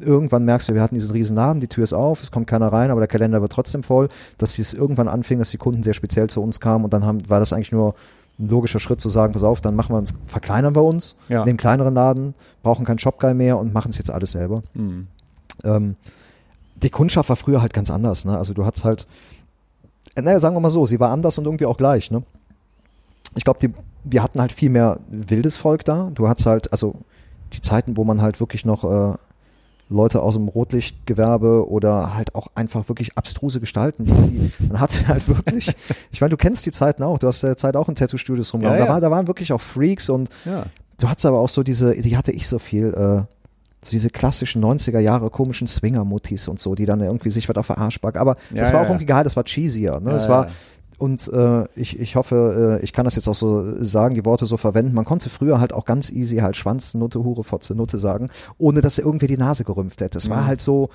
irgendwann merkst du, wir hatten diesen riesen Laden, die Tür ist auf, es kommt keiner rein, aber der Kalender wird trotzdem voll, dass es irgendwann anfing, dass die Kunden sehr speziell zu uns kamen und dann haben, war das eigentlich nur ein logischer Schritt zu sagen, pass auf, dann machen wir uns, verkleinern wir uns, Ja. nehmen kleineren Laden, brauchen keinen Shopguy mehr und machen es jetzt alles selber. Hm. Ähm, die Kundschaft war früher halt ganz anders, ne? Also du hattest halt, naja, sagen wir mal so, sie war anders und irgendwie auch gleich, ne? Ich glaube, wir hatten halt viel mehr wildes Volk da. Du hattest halt, also die Zeiten, wo man halt wirklich noch äh, Leute aus dem Rotlichtgewerbe oder halt auch einfach wirklich abstruse Gestalten, die, die man hatte halt wirklich, ich meine, du kennst die Zeiten auch, du hast ja Zeit auch in Tattoo-Studios rumlaufen, Ja, da, ja. war, da waren wirklich auch Freaks und Ja. Du hattest aber auch so diese, die hatte ich so viel, äh, so diese klassischen 90er Jahre komischen Swinger-Muttis und so, die dann irgendwie sich was auf der Arsch packen. Aber das war auch irgendwie geil, das war cheesier. Ne? Das war. Und äh, ich, ich hoffe, äh, ich kann das jetzt auch so sagen, die Worte so verwenden. Man konnte früher halt auch ganz easy halt Schwanz, Nutte, Hure, Fotze, Nutte sagen, ohne dass er irgendwie die Nase gerümpft hätte. Es war Mhm. halt so,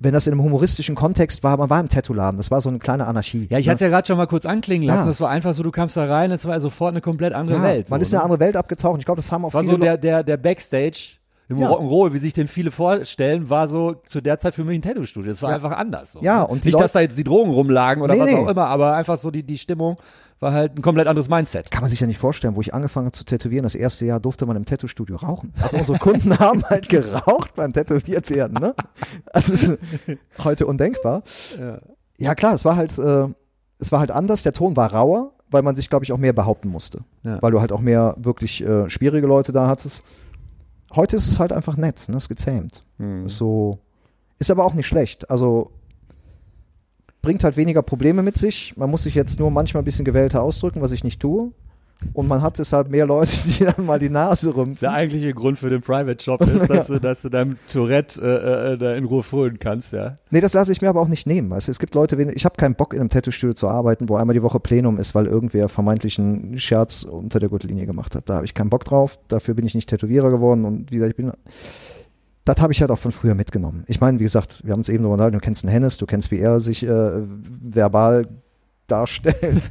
wenn das in einem humoristischen Kontext war, man war im Tattoo-Laden, das war so eine kleine Anarchie. Ja, ich ne? hatte es ja gerade schon mal kurz anklingen lassen. Ja. Das war einfach so, du kamst da rein, es war sofort eine komplett andere ja, Welt. man so, ist in ne? eine andere Welt abgetaucht. Ich glaube, das haben auch Das war viele so Leute- der, der, der Backstage im Ja. Rock'n'Roll, wie sich den viele vorstellen, war so zu der Zeit für mich ein Tattoo-Studio. Das war Ja. einfach anders. So, Ja, und Nicht, Leute- dass da jetzt die Drogen rumlagen oder Nee, was nee. auch immer, aber einfach so die, die Stimmung war halt ein komplett anderes Mindset. kann man sich ja nicht vorstellen, wo ich angefangen habe zu tätowieren, das erste Jahr durfte man im Tattoo-Studio rauchen. Also unsere Kunden haben halt geraucht beim Tätowiert werden, ne? Also es ist heute undenkbar. Ja. Ja klar, es war halt, äh, es war halt anders, der Ton war rauer, weil man sich, glaube ich, auch mehr behaupten musste. Ja. Weil du halt auch mehr wirklich äh, schwierige Leute da hattest. Heute ist es halt einfach nett, ne? Ist gezähmt. Hm. Ist so, ist aber auch nicht schlecht. Also bringt halt weniger Probleme mit sich. Man muss sich jetzt nur manchmal ein bisschen gewählter ausdrücken, was ich nicht tue. Und man hat deshalb mehr Leute, die dann mal die Nase rümpfen. Der eigentliche Grund für den Private Shop ist, dass, du, dass du deinem Tourette äh, äh, da in Ruhe frönen kannst, ja. Nee, das lasse ich mir aber auch nicht nehmen. Also es gibt Leute, ich habe keinen Bock in einem Tattoo-Studio zu arbeiten, wo einmal die Woche Plenum ist, weil irgendwer vermeintlich einen Scherz unter der Gürtellinie gemacht hat. Da habe ich keinen Bock drauf. Dafür bin ich nicht Tätowierer geworden und wie gesagt, ich bin. Das habe ich halt auch von früher mitgenommen. Ich meine, wie gesagt, wir haben uns eben darüber unterhalten, du kennst einen Hennes, du kennst, wie er sich äh, verbal darstellt.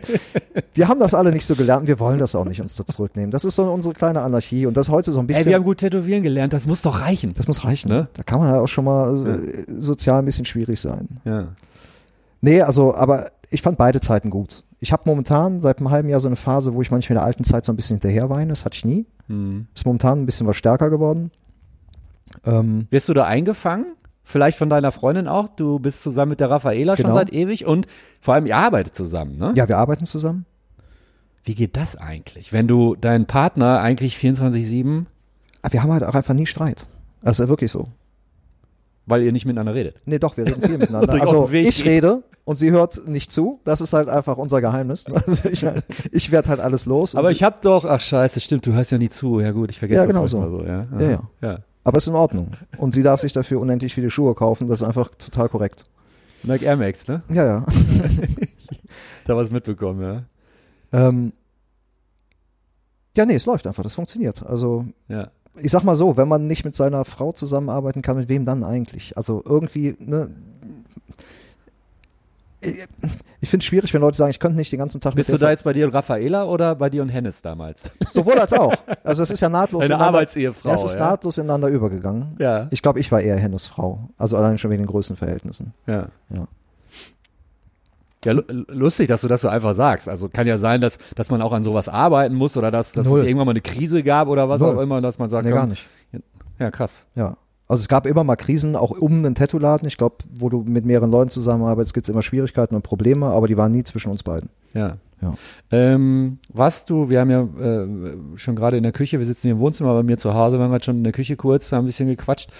wir haben das alle nicht so gelernt, wir wollen das auch nicht uns da zurücknehmen. Das ist so unsere kleine Anarchie und das heute so ein bisschen. Ey, wir haben gut tätowieren gelernt, das muss doch reichen. Das muss reichen, ne? Da kann man ja auch schon mal äh, sozial ein bisschen schwierig sein. Ja. Nee, also, aber ich fand beide Zeiten gut. Ich habe momentan seit einem halben Jahr so eine Phase, wo ich manchmal in der alten Zeit so ein bisschen hinterher weine. Das hatte ich nie. Hm. Ist momentan ein bisschen was stärker geworden. Ähm, Wirst du da eingefangen? Vielleicht von deiner Freundin auch? Du bist zusammen mit der Raffaela schon Genau. seit ewig und vor allem ihr arbeitet zusammen, ne? ja, wir arbeiten zusammen. Wie geht das eigentlich? Wenn du deinen Partner eigentlich 24-7, Aber wir haben halt auch einfach nie Streit. Das ist ja wirklich so. weil ihr nicht miteinander redet. Nee, doch, wir reden viel miteinander. Also ich rede und sie hört nicht zu. Das ist halt einfach unser Geheimnis. Also ich, ich werde halt alles los. Aber ich hab doch, ach scheiße, stimmt, du hörst ja nie zu. Ja gut, ich vergesse Ja, das genau manchmal so. so. Ja, Ja, ja. ja. Aber ist in Ordnung. Und sie darf sich dafür unendlich viele Schuhe kaufen. Das ist einfach total korrekt. Nike Air Max, ne? Ja, ja. Da was mitbekommen, ja. Ähm, ja, nee, es läuft einfach. Das funktioniert. Also Ja. ich sag mal so, wenn man nicht mit seiner Frau zusammenarbeiten kann, mit wem dann eigentlich? Also irgendwie, ne? Ich finde es schwierig, wenn Leute sagen, ich könnte nicht den ganzen Tag Bist du da jetzt bei dir und Raffaela oder bei dir und Hennes damals? Sowohl als auch. Also es ist ja nahtlos Deine ineinander- Arbeitsehefrau, es ist ja? nahtlos ineinander übergegangen. Ja. Ich glaube, ich war eher Hennes Frau. Also allein schon wegen den Größenverhältnissen. Ja. Ja. Ja, lu- lustig, dass du das so einfach sagst. Also kann ja sein, dass, dass man auch an sowas arbeiten muss oder dass, dass Null. es irgendwann mal eine Krise gab oder was Null. auch immer, dass man sagt, Nee, komm, gar nicht. ja krass. Ja. Also es gab immer mal Krisen, auch um einen Tattoo-Laden. Ich glaube, wo du mit mehreren Leuten zusammenarbeitest, gibt es immer Schwierigkeiten und Probleme, aber die waren nie zwischen uns beiden. Ja. Ja. Ähm, was du, wir haben ja äh, schon gerade in der Küche, wir sitzen hier im Wohnzimmer bei mir zu Hause, wir haben gerade schon in der Küche kurz, haben ein bisschen gequatscht.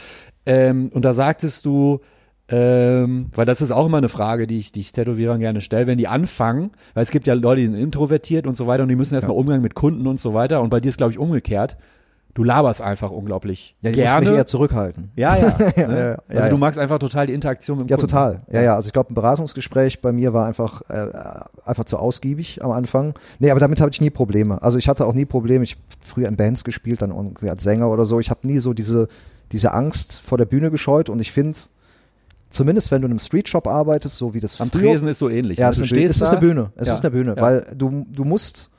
Ähm, und da sagtest du, ähm, weil das ist auch immer eine Frage, die ich, die ich Tätowierern gerne stelle, wenn die anfangen, weil es gibt ja Leute, die sind introvertiert und so weiter und die müssen erstmal Umgang mit Kunden und so weiter und bei dir ist, glaube ich, umgekehrt. Du laberst einfach unglaublich Ja, ich muss gerne. mich eher zurückhalten. ja, ja. ne? Ja, ja, ja, also ja. du magst einfach total die Interaktion mit dem Ja, Kunden. total. Ja, ja. Also ich glaube, ein Beratungsgespräch bei mir war einfach äh, einfach zu ausgiebig am Anfang. Nee, aber damit habe ich nie Probleme. Also ich hatte auch nie Probleme. Ich habe früher in Bands gespielt, dann irgendwie als Sänger oder so. Ich habe nie so diese diese Angst vor der Bühne gescheut und ich finde zumindest wenn du in einem Streetshop arbeitest, so wie das Am früher Tresen ist so ähnlich. Ja, ne? es ist, eine, Bühne. es ist da- eine Bühne. Es Ja, ist eine Bühne, ja. weil du, du musst,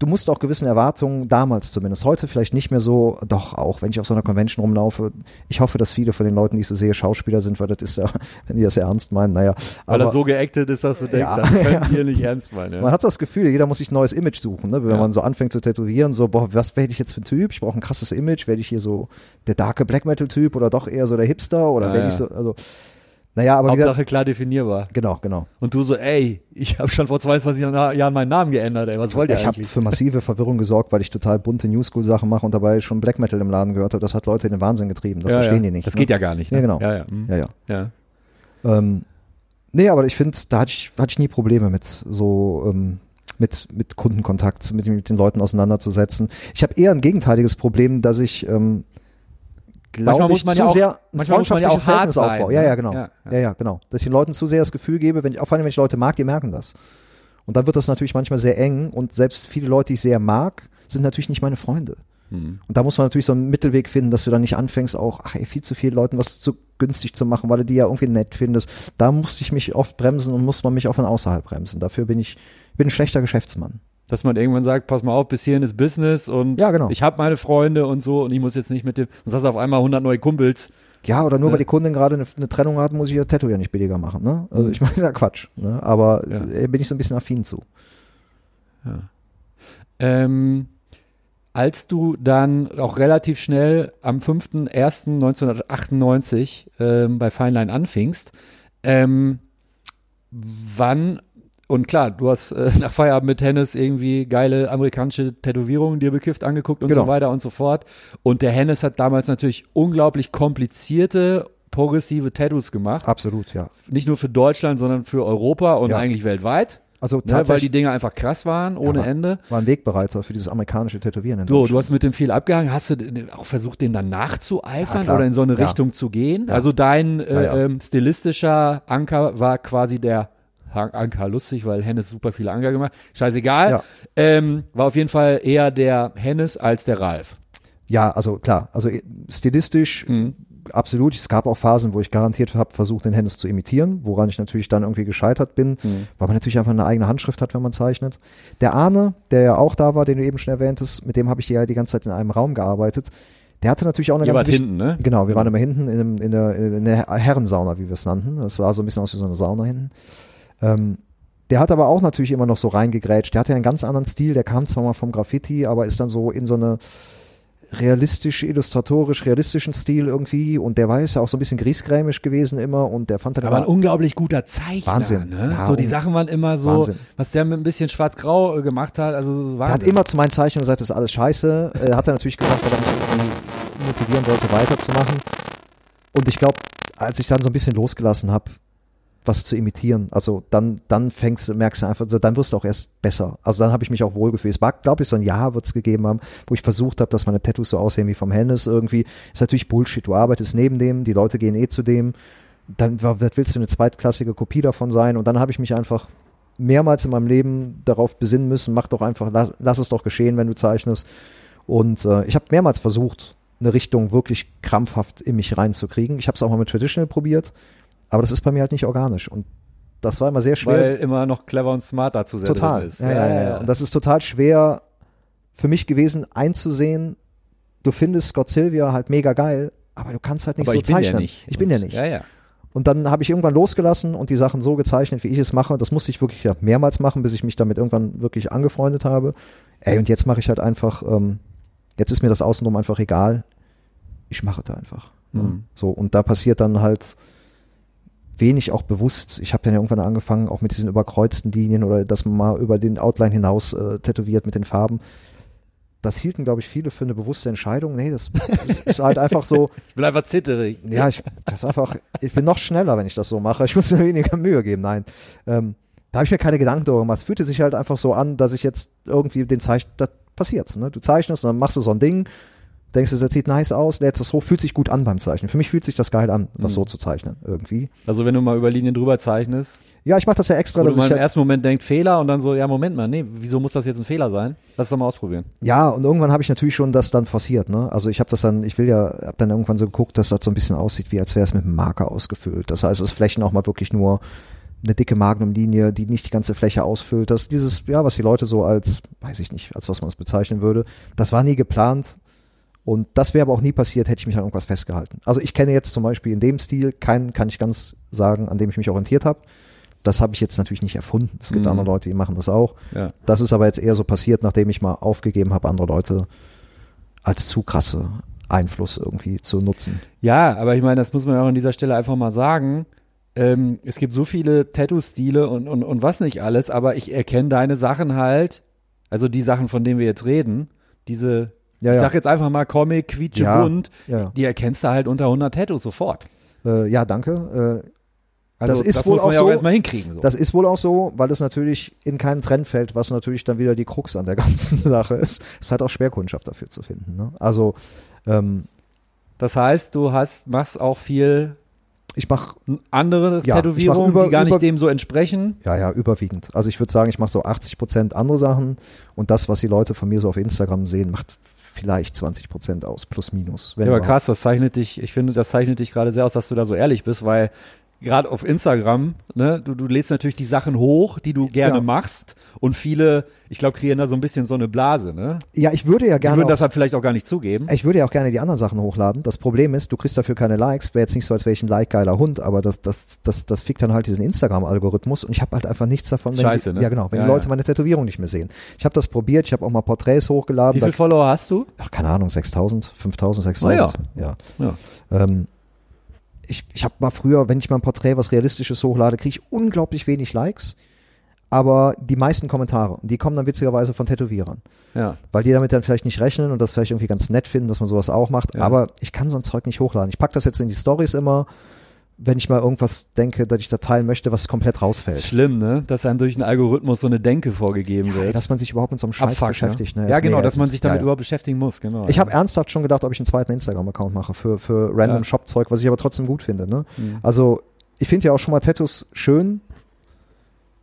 du musst auch gewissen Erwartungen, damals zumindest, heute vielleicht nicht mehr so, doch auch, wenn ich auf so einer Convention rumlaufe. Ich hoffe, dass viele von den Leuten, die ich so sehe, Schauspieler sind, weil das ist ja, wenn die das ernst meinen, naja. Weil aber das so geactet ist, dass du denkst, Ja, das können ja. wir nicht ernst meinen. Ja. man hat so das Gefühl, jeder muss sich ein neues Image suchen, ne? wenn Ja. man so anfängt zu tätowieren, so, boah, was werde ich jetzt für ein Typ? Ich brauche ein krasses Image, werde ich hier so der darke Black Metal Typ oder doch eher so der Hipster oder Ja, werde ja. ich so, also, naja, aber wie gesagt, Hauptsache klar definierbar. genau, genau. Und du so, ey, ich habe schon vor 22 Jahren meinen Namen geändert, ey, was wollt ihr Ich habe eigentlich? für massive Verwirrung gesorgt, weil ich total bunte New School Sachen mache und dabei schon Black Metal im Laden gehört habe. Das hat Leute in den Wahnsinn getrieben. Das ja, verstehen ja. die nicht. Das ne? geht ja gar nicht. Ne? Ja, genau. Ja, ja. hm. Ja, ja. ja. Ähm, nee, aber ich finde, da hatte ich, hatte ich nie Probleme mit so ähm, mit, mit Kundenkontakt, mit, mit den Leuten auseinanderzusetzen. Ich habe eher ein gegenteiliges Problem, dass ich ähm, glaube ich man zu ja auch- sehr ein manchmal muss man ja freundschaftliches auch hart Verhältnis sein, aufbaue. Ja, ne? ja, genau. Ja, Ja, ja. ja. genau. Dass ich den Leuten zu sehr das Gefühl gebe, wenn ich, auch vor allem wenn ich Leute mag, die merken das. Und dann wird das natürlich manchmal sehr eng und selbst viele Leute, die ich sehr mag, sind natürlich nicht meine Freunde. Hm. Und da muss man natürlich so einen Mittelweg finden, dass du dann nicht anfängst, auch ach, ey, viel zu vielen Leuten was zu günstig zu machen, weil du die ja irgendwie nett findest. Da musste ich mich oft bremsen und muss man mich auch von außerhalb bremsen. Dafür bin ich, bin ein schlechter Geschäftsmann. Dass man irgendwann sagt, pass mal auf, bis hierhin ist Business und Ja, genau. ich habe meine Freunde und so und ich muss jetzt nicht mit dem, sonst hast du auf einmal 100 neue Kumpels. Ja, oder nur Ja. weil die Kundin gerade eine, eine Trennung hat, muss ich ihr Tattoo ja nicht billiger machen. Ne? Also ich meine, ja Quatsch. Ne? Aber Ja. äh, bin ich so ein bisschen affin zu. Ähm, als du dann auch relativ schnell am 5.1.1998 ähm, bei Feinlein anfingst, ähm, wann, und klar, du hast äh, nach Feierabend mit Hennes irgendwie geile amerikanische Tätowierungen dir bekifft angeguckt und Genau. so weiter und so fort. Und der Hennes hat damals natürlich unglaublich komplizierte, progressive Tattoos gemacht. Absolut, ja. Nicht nur für Deutschland, sondern für Europa und Ja. eigentlich weltweit. Also Ne, weil die tatsächlich Dinge einfach krass waren, ohne aber- Ende. war ein Wegbereiter für dieses amerikanische Tätowieren. In So, du hast mit dem viel abgehangen. Hast du auch versucht, dem dann nachzueifern Ja, oder in so eine Ja. Richtung zu gehen? Ja. Also dein äh, Ja, ja. Ähm, stilistischer Anker war quasi der Anker lustig, weil Hennes super viele Anker gemacht. Scheißegal. Ja. Ähm, war auf jeden Fall eher der Hennes als der Ralf. Ja, also klar, also äh, stilistisch Mhm. absolut. Es gab auch Phasen, wo ich garantiert habe, versucht, den Hennes zu imitieren, woran ich natürlich dann irgendwie gescheitert bin, Mhm. weil man natürlich einfach eine eigene Handschrift hat, wenn man zeichnet. Der Arne, der ja auch da war, den du eben schon erwähntest, mit dem habe ich ja die ganze Zeit in einem Raum gearbeitet. Der hatte natürlich auch eine Ihr ganz wart hinten, ne? Genau, wir waren immer hinten in, dem, in, der, in der Herrensauna, wie wir es nannten. Das sah so ein bisschen aus wie so eine Sauna hinten. Ähm, der hat aber auch natürlich immer noch so reingegrätscht. Der hatte ja einen ganz anderen Stil. Der kam zwar mal vom Graffiti, aber ist dann so in so eine realistisch, illustratorisch, realistischen Stil irgendwie. Und der war jetzt ja auch so ein bisschen griesgrämisch gewesen immer. Und der fand dann Aber ein unglaublich guter Zeichner. Wahnsinn. Ne? Ja, so die Sachen waren immer so, Wahnsinn. was der mit ein bisschen schwarz-grau äh, gemacht hat. Also der hat Wahnsinn. immer zu meinen Zeichnungen gesagt, das ist alles scheiße. Äh, hat er natürlich gesagt, weil er mich irgendwie motivieren wollte, weiterzumachen. Und ich glaube, als ich dann so ein bisschen losgelassen habe, was zu imitieren, also dann, dann fängst du, merkst du einfach, so, dann wirst du auch erst besser. Also dann habe ich mich auch wohlgefühlt. Es war, glaube ich, so ein Jahr wird es gegeben haben, wo ich versucht habe, dass meine Tattoos so aussehen wie vom Hennes irgendwie. Ist natürlich Bullshit. Du arbeitest neben dem, die Leute gehen eh zu dem. Dann willst du eine zweitklassige Kopie davon sein? Und dann habe ich mich einfach mehrmals in meinem Leben darauf besinnen müssen, mach doch einfach, lass, lass es doch geschehen, wenn du zeichnest. Und äh, ich habe mehrmals versucht, eine Richtung wirklich krampfhaft in mich reinzukriegen. Ich habe es auch mal mit Traditional probiert, aber das ist bei mir halt nicht organisch. Und das war immer sehr schwer. weil immer noch clever und smart dazu sehr total. ist. Ja, ja, ja, ja. Und das ist total schwer für mich gewesen einzusehen. Du findest Scott Sylvia halt mega geil, aber du kannst halt nicht Aber so ich bin zeichnen. ja nicht. Ich bin ja nicht. Ja, ja. Und dann habe ich irgendwann losgelassen und die Sachen so gezeichnet, wie ich es mache. Das musste ich wirklich ja mehrmals machen, bis ich mich damit irgendwann wirklich angefreundet habe. Ey, und jetzt mache ich halt einfach, ähm, jetzt ist mir das Außenrum einfach egal. Ich mache es einfach. Mhm. So, und da passiert dann halt wenig auch bewusst. Ich habe dann ja irgendwann angefangen, auch mit diesen überkreuzten Linien oder dass man mal über den Outline hinaus äh, tätowiert mit den Farben. Das hielten, glaube ich, viele für eine bewusste Entscheidung. Nee, das ist halt einfach so, Ich bin einfach zitterig. ja, ich, das einfach, ich bin noch schneller, wenn ich das so mache. Ich muss mir weniger Mühe geben. Nein. Ähm, da habe ich mir keine Gedanken darüber gemacht. Es fühlte sich halt einfach so an, dass ich jetzt irgendwie den Zeichen, das passiert. Ne? Du zeichnest und dann machst du so ein Ding, denkst du, das sieht nice aus, lädst das hoch, fühlt sich gut an beim Zeichnen. Für mich fühlt sich das geil an, was Mhm. so zu zeichnen, irgendwie. Also wenn du mal über Linien drüber zeichnest, Ja, ich mache das ja extra, wo du dass mal ich im halt, ersten Moment denkt Fehler und dann so, ja Moment mal, nee, wieso muss das jetzt ein Fehler sein? Lass es doch mal ausprobieren. ja, und irgendwann habe ich natürlich schon das dann forciert, ne? Also ich habe das dann, ich will ja, habe dann irgendwann so geguckt, dass das so ein bisschen aussieht, wie als wäre es mit einem Marker ausgefüllt. Das heißt, es Flächen auch mal wirklich nur eine dicke Magnumlinie, die nicht die ganze Fläche ausfüllt. Das dieses, ja, was die Leute so als, weiß ich nicht, als was man es bezeichnen würde, das war nie geplant. Und das wäre aber auch nie passiert, hätte ich mich an irgendwas festgehalten. Also ich kenne jetzt zum Beispiel in dem Stil keinen, kann ich ganz sagen, an dem ich mich orientiert habe. Das habe ich jetzt natürlich nicht erfunden. Es gibt Mhm. andere Leute, die machen das auch. Ja. Das ist aber jetzt eher so passiert, nachdem ich mal aufgegeben habe, andere Leute als zu krasse Einfluss irgendwie zu nutzen. Ja, aber ich meine, das muss man auch an dieser Stelle einfach mal sagen. Ähm, es gibt so viele Tattoo-Stile und, und, und was nicht alles, aber ich erkenne deine Sachen halt, also die Sachen, von denen wir jetzt reden, diese, Ja, ich ja. sag jetzt einfach mal Comic, quietsche Ja, Ja, die erkennst du halt unter 100 Tattoos sofort. äh, ja danke. Äh, Also Das ist wohl muss man auch ja auch so. erstmal hinkriegen. So. Das ist wohl auch so, weil es natürlich in keinen Trend fällt, was natürlich dann wieder die Krux an der ganzen Sache ist. Es halt auch Schwerkundschaft dafür zu finden. Ne? Also ähm, Das heißt, du hast, machst auch viel ich mache andere Ja, Tätowierungen, mach über- die gar über- nicht dem so entsprechen. ja ja überwiegend. Also ich würde sagen, ich mache so 80 Prozent andere Sachen und das, was die Leute von mir so auf Instagram sehen, macht vielleicht 20 Prozent aus, plus minus. Ja, aber überhaupt. krass, das zeichnet dich, ich finde, das zeichnet dich gerade sehr aus, dass du da so ehrlich bist, weil gerade auf Instagram, ne, du, du lädst natürlich die Sachen hoch, die du gerne Ja. machst und viele, ich glaube, kreieren da so ein bisschen so eine Blase, ne? Ja, ich würde ja Die gerne. würden auch- das halt vielleicht auch gar nicht zugeben. Ich würde ja auch gerne die anderen Sachen hochladen. Das Problem ist, du kriegst dafür keine Likes. Wäre jetzt nicht so, als wäre ich ein like-geiler Hund, aber das, das, das, das fickt dann halt diesen Instagram-Algorithmus und ich habe halt einfach nichts davon. Wenn Scheiße, die, ne? Ja, genau, wenn Ja, die Leute ja. meine Tätowierung nicht mehr sehen. Ich habe das probiert, ich habe auch mal Porträts hochgeladen. Wie viele Follower hast du? ach, keine Ahnung, 6000, 5000, 6000. ja. Ja. Ähm, ich ich habe mal früher, wenn ich mal ein Porträt, was Realistisches hochlade, kriege ich unglaublich wenig Likes. Aber die meisten Kommentare, die kommen dann witzigerweise von Tätowierern Ja. weil die damit dann vielleicht nicht rechnen und das vielleicht irgendwie ganz nett finden, dass man sowas auch macht. Ja. Aber ich kann so ein Zeug nicht hochladen. Ich pack das jetzt in die Stories immer, wenn ich mal irgendwas denke, dass ich da teilen möchte, was komplett rausfällt. schlimm, ne? Dass einem durch einen Algorithmus so eine Denke vorgegeben wird. Dass man sich überhaupt mit so einem Scheiß Abfuck, beschäftigt. Ne? Ja, Ist genau, dass man sich damit Ja, ja. überhaupt beschäftigen muss, genau. Ich habe ernsthaft schon gedacht, ob ich einen zweiten Instagram-Account mache für, für random Ja. Shop-Zeug, was ich aber trotzdem gut finde. Ne? Mhm. Also ich finde ja auch schon mal Tattoos schön,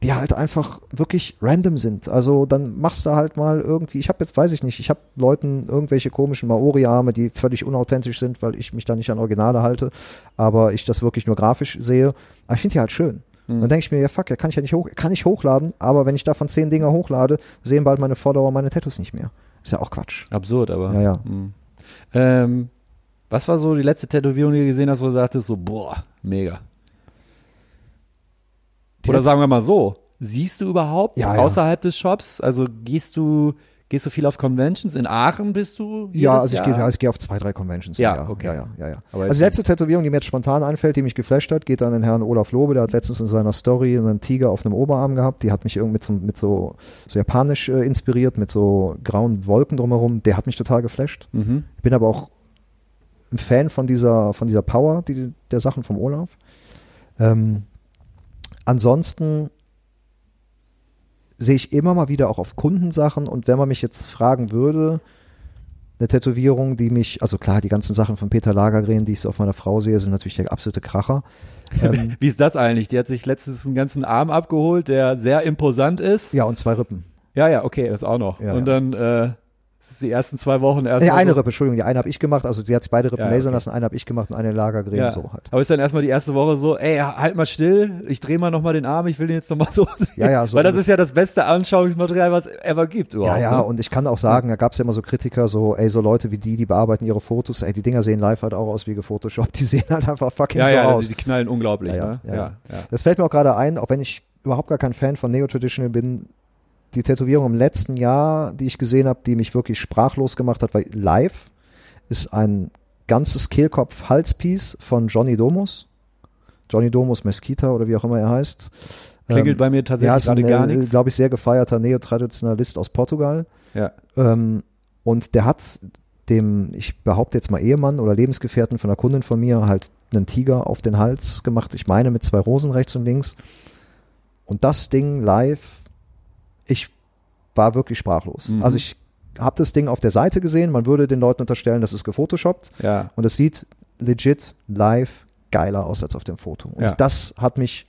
die halt einfach wirklich random sind. Also dann machst du halt mal irgendwie, ich habe jetzt, weiß ich nicht, ich habe Leuten irgendwelche komischen Maori-Arme, die völlig unauthentisch sind, weil ich mich da nicht an Originale halte, aber ich das wirklich nur grafisch sehe. Aber ich finde die halt schön. Mhm. Dann denke ich mir, ja fuck, ja, kann ich ja nicht hoch, kann ich hochladen, aber wenn ich davon zehn Dinger hochlade, sehen bald meine Follower meine Tattoos nicht mehr. Ist ja auch Quatsch. Absurd, aber. Ja, ja. Mhm. Ähm, was war so die letzte Tätowierung, die du gesehen hast, wo du sagtest, so, boah, mega. Oder sagen wir mal so, siehst du überhaupt Ja, ja. außerhalb des Shops? Also gehst du, gehst du viel auf Conventions? In Aachen bist du? Ja, also ich gehe ich geh auf zwei, drei Conventions. Ja, okay. Ja, ja, ja, ja. Aber Also die letzte Tätowierung, die mir jetzt spontan einfällt, die mich geflasht hat, geht an den Herrn Olaf Lobe. Der hat letztens in seiner Story einen Tiger auf einem Oberarm gehabt. Die hat mich irgendwie mit so, mit so, so japanisch äh, inspiriert, mit so grauen Wolken drumherum. Der hat mich total geflasht. Mhm. Ich bin aber auch ein Fan von dieser, von dieser Power, die, der Sachen vom Olaf. Ähm, ansonsten sehe ich immer mal wieder auch auf Kundensachen und wenn man mich jetzt fragen würde, eine Tätowierung, die mich, also klar, die ganzen Sachen von Peter Lagergren, die ich so auf meiner Frau sehe, sind natürlich der absolute Kracher. Ähm, Wie ist das eigentlich? Die hat sich letztens einen ganzen Arm abgeholt, der sehr imposant ist. ja, und zwei Rippen. Ja, ja, okay, das auch noch. Ja, und ja. dann äh, das ist die ersten zwei Wochen erst. Nee, eine so, Rippe, Entschuldigung, die eine habe ich gemacht, also sie hat sich beide Rippen Ja, lasern okay. lassen, eine habe ich gemacht und eine Lagergren Ja. so halt. Aber ist dann erstmal die erste Woche so, ey, halt mal still, ich drehe mal nochmal den Arm, ich will den jetzt nochmal so. Ja, ja, so Weil das ist ja das beste Anschauungsmaterial, was es ever gibt Ja, überhaupt. ja, ne? und ich kann auch sagen, da gab es ja immer so Kritiker, so, ey, so Leute wie die, die bearbeiten ihre Fotos, ey, die Dinger sehen live halt auch aus wie gefotoshoppt, die sehen halt einfach fucking ja, so ja, aus. die knallen unglaublich, Ja, ja, ne? ja, ja, ja. ja. Das fällt mir auch gerade ein, auch wenn ich überhaupt gar kein Fan von Neo-Traditional bin, die Tätowierung im letzten Jahr, die ich gesehen habe, die mich wirklich sprachlos gemacht hat, weil live ist ein ganzes Kehlkopf-Halspiece von Johnny Domus. Johnny Domus Mesquita oder wie auch immer er heißt. Klingelt Ähm, bei mir tatsächlich ja, ist gerade ein, gar äh, nichts. glaube ich, sehr gefeierter Neotraditionalist aus Portugal. Ja. Ähm, und der hat dem, ich behaupte jetzt mal Ehemann oder Lebensgefährten von einer Kundin von mir halt einen Tiger auf den Hals gemacht. Ich meine mit zwei Rosen rechts und links. Und das Ding live, ich war wirklich sprachlos. Mhm. Also ich habe das Ding auf der Seite gesehen. Man würde den Leuten unterstellen, das ist gefotoshoppt. Ja. Und es sieht legit live geiler aus als auf dem Foto. Und Ja. das hat mich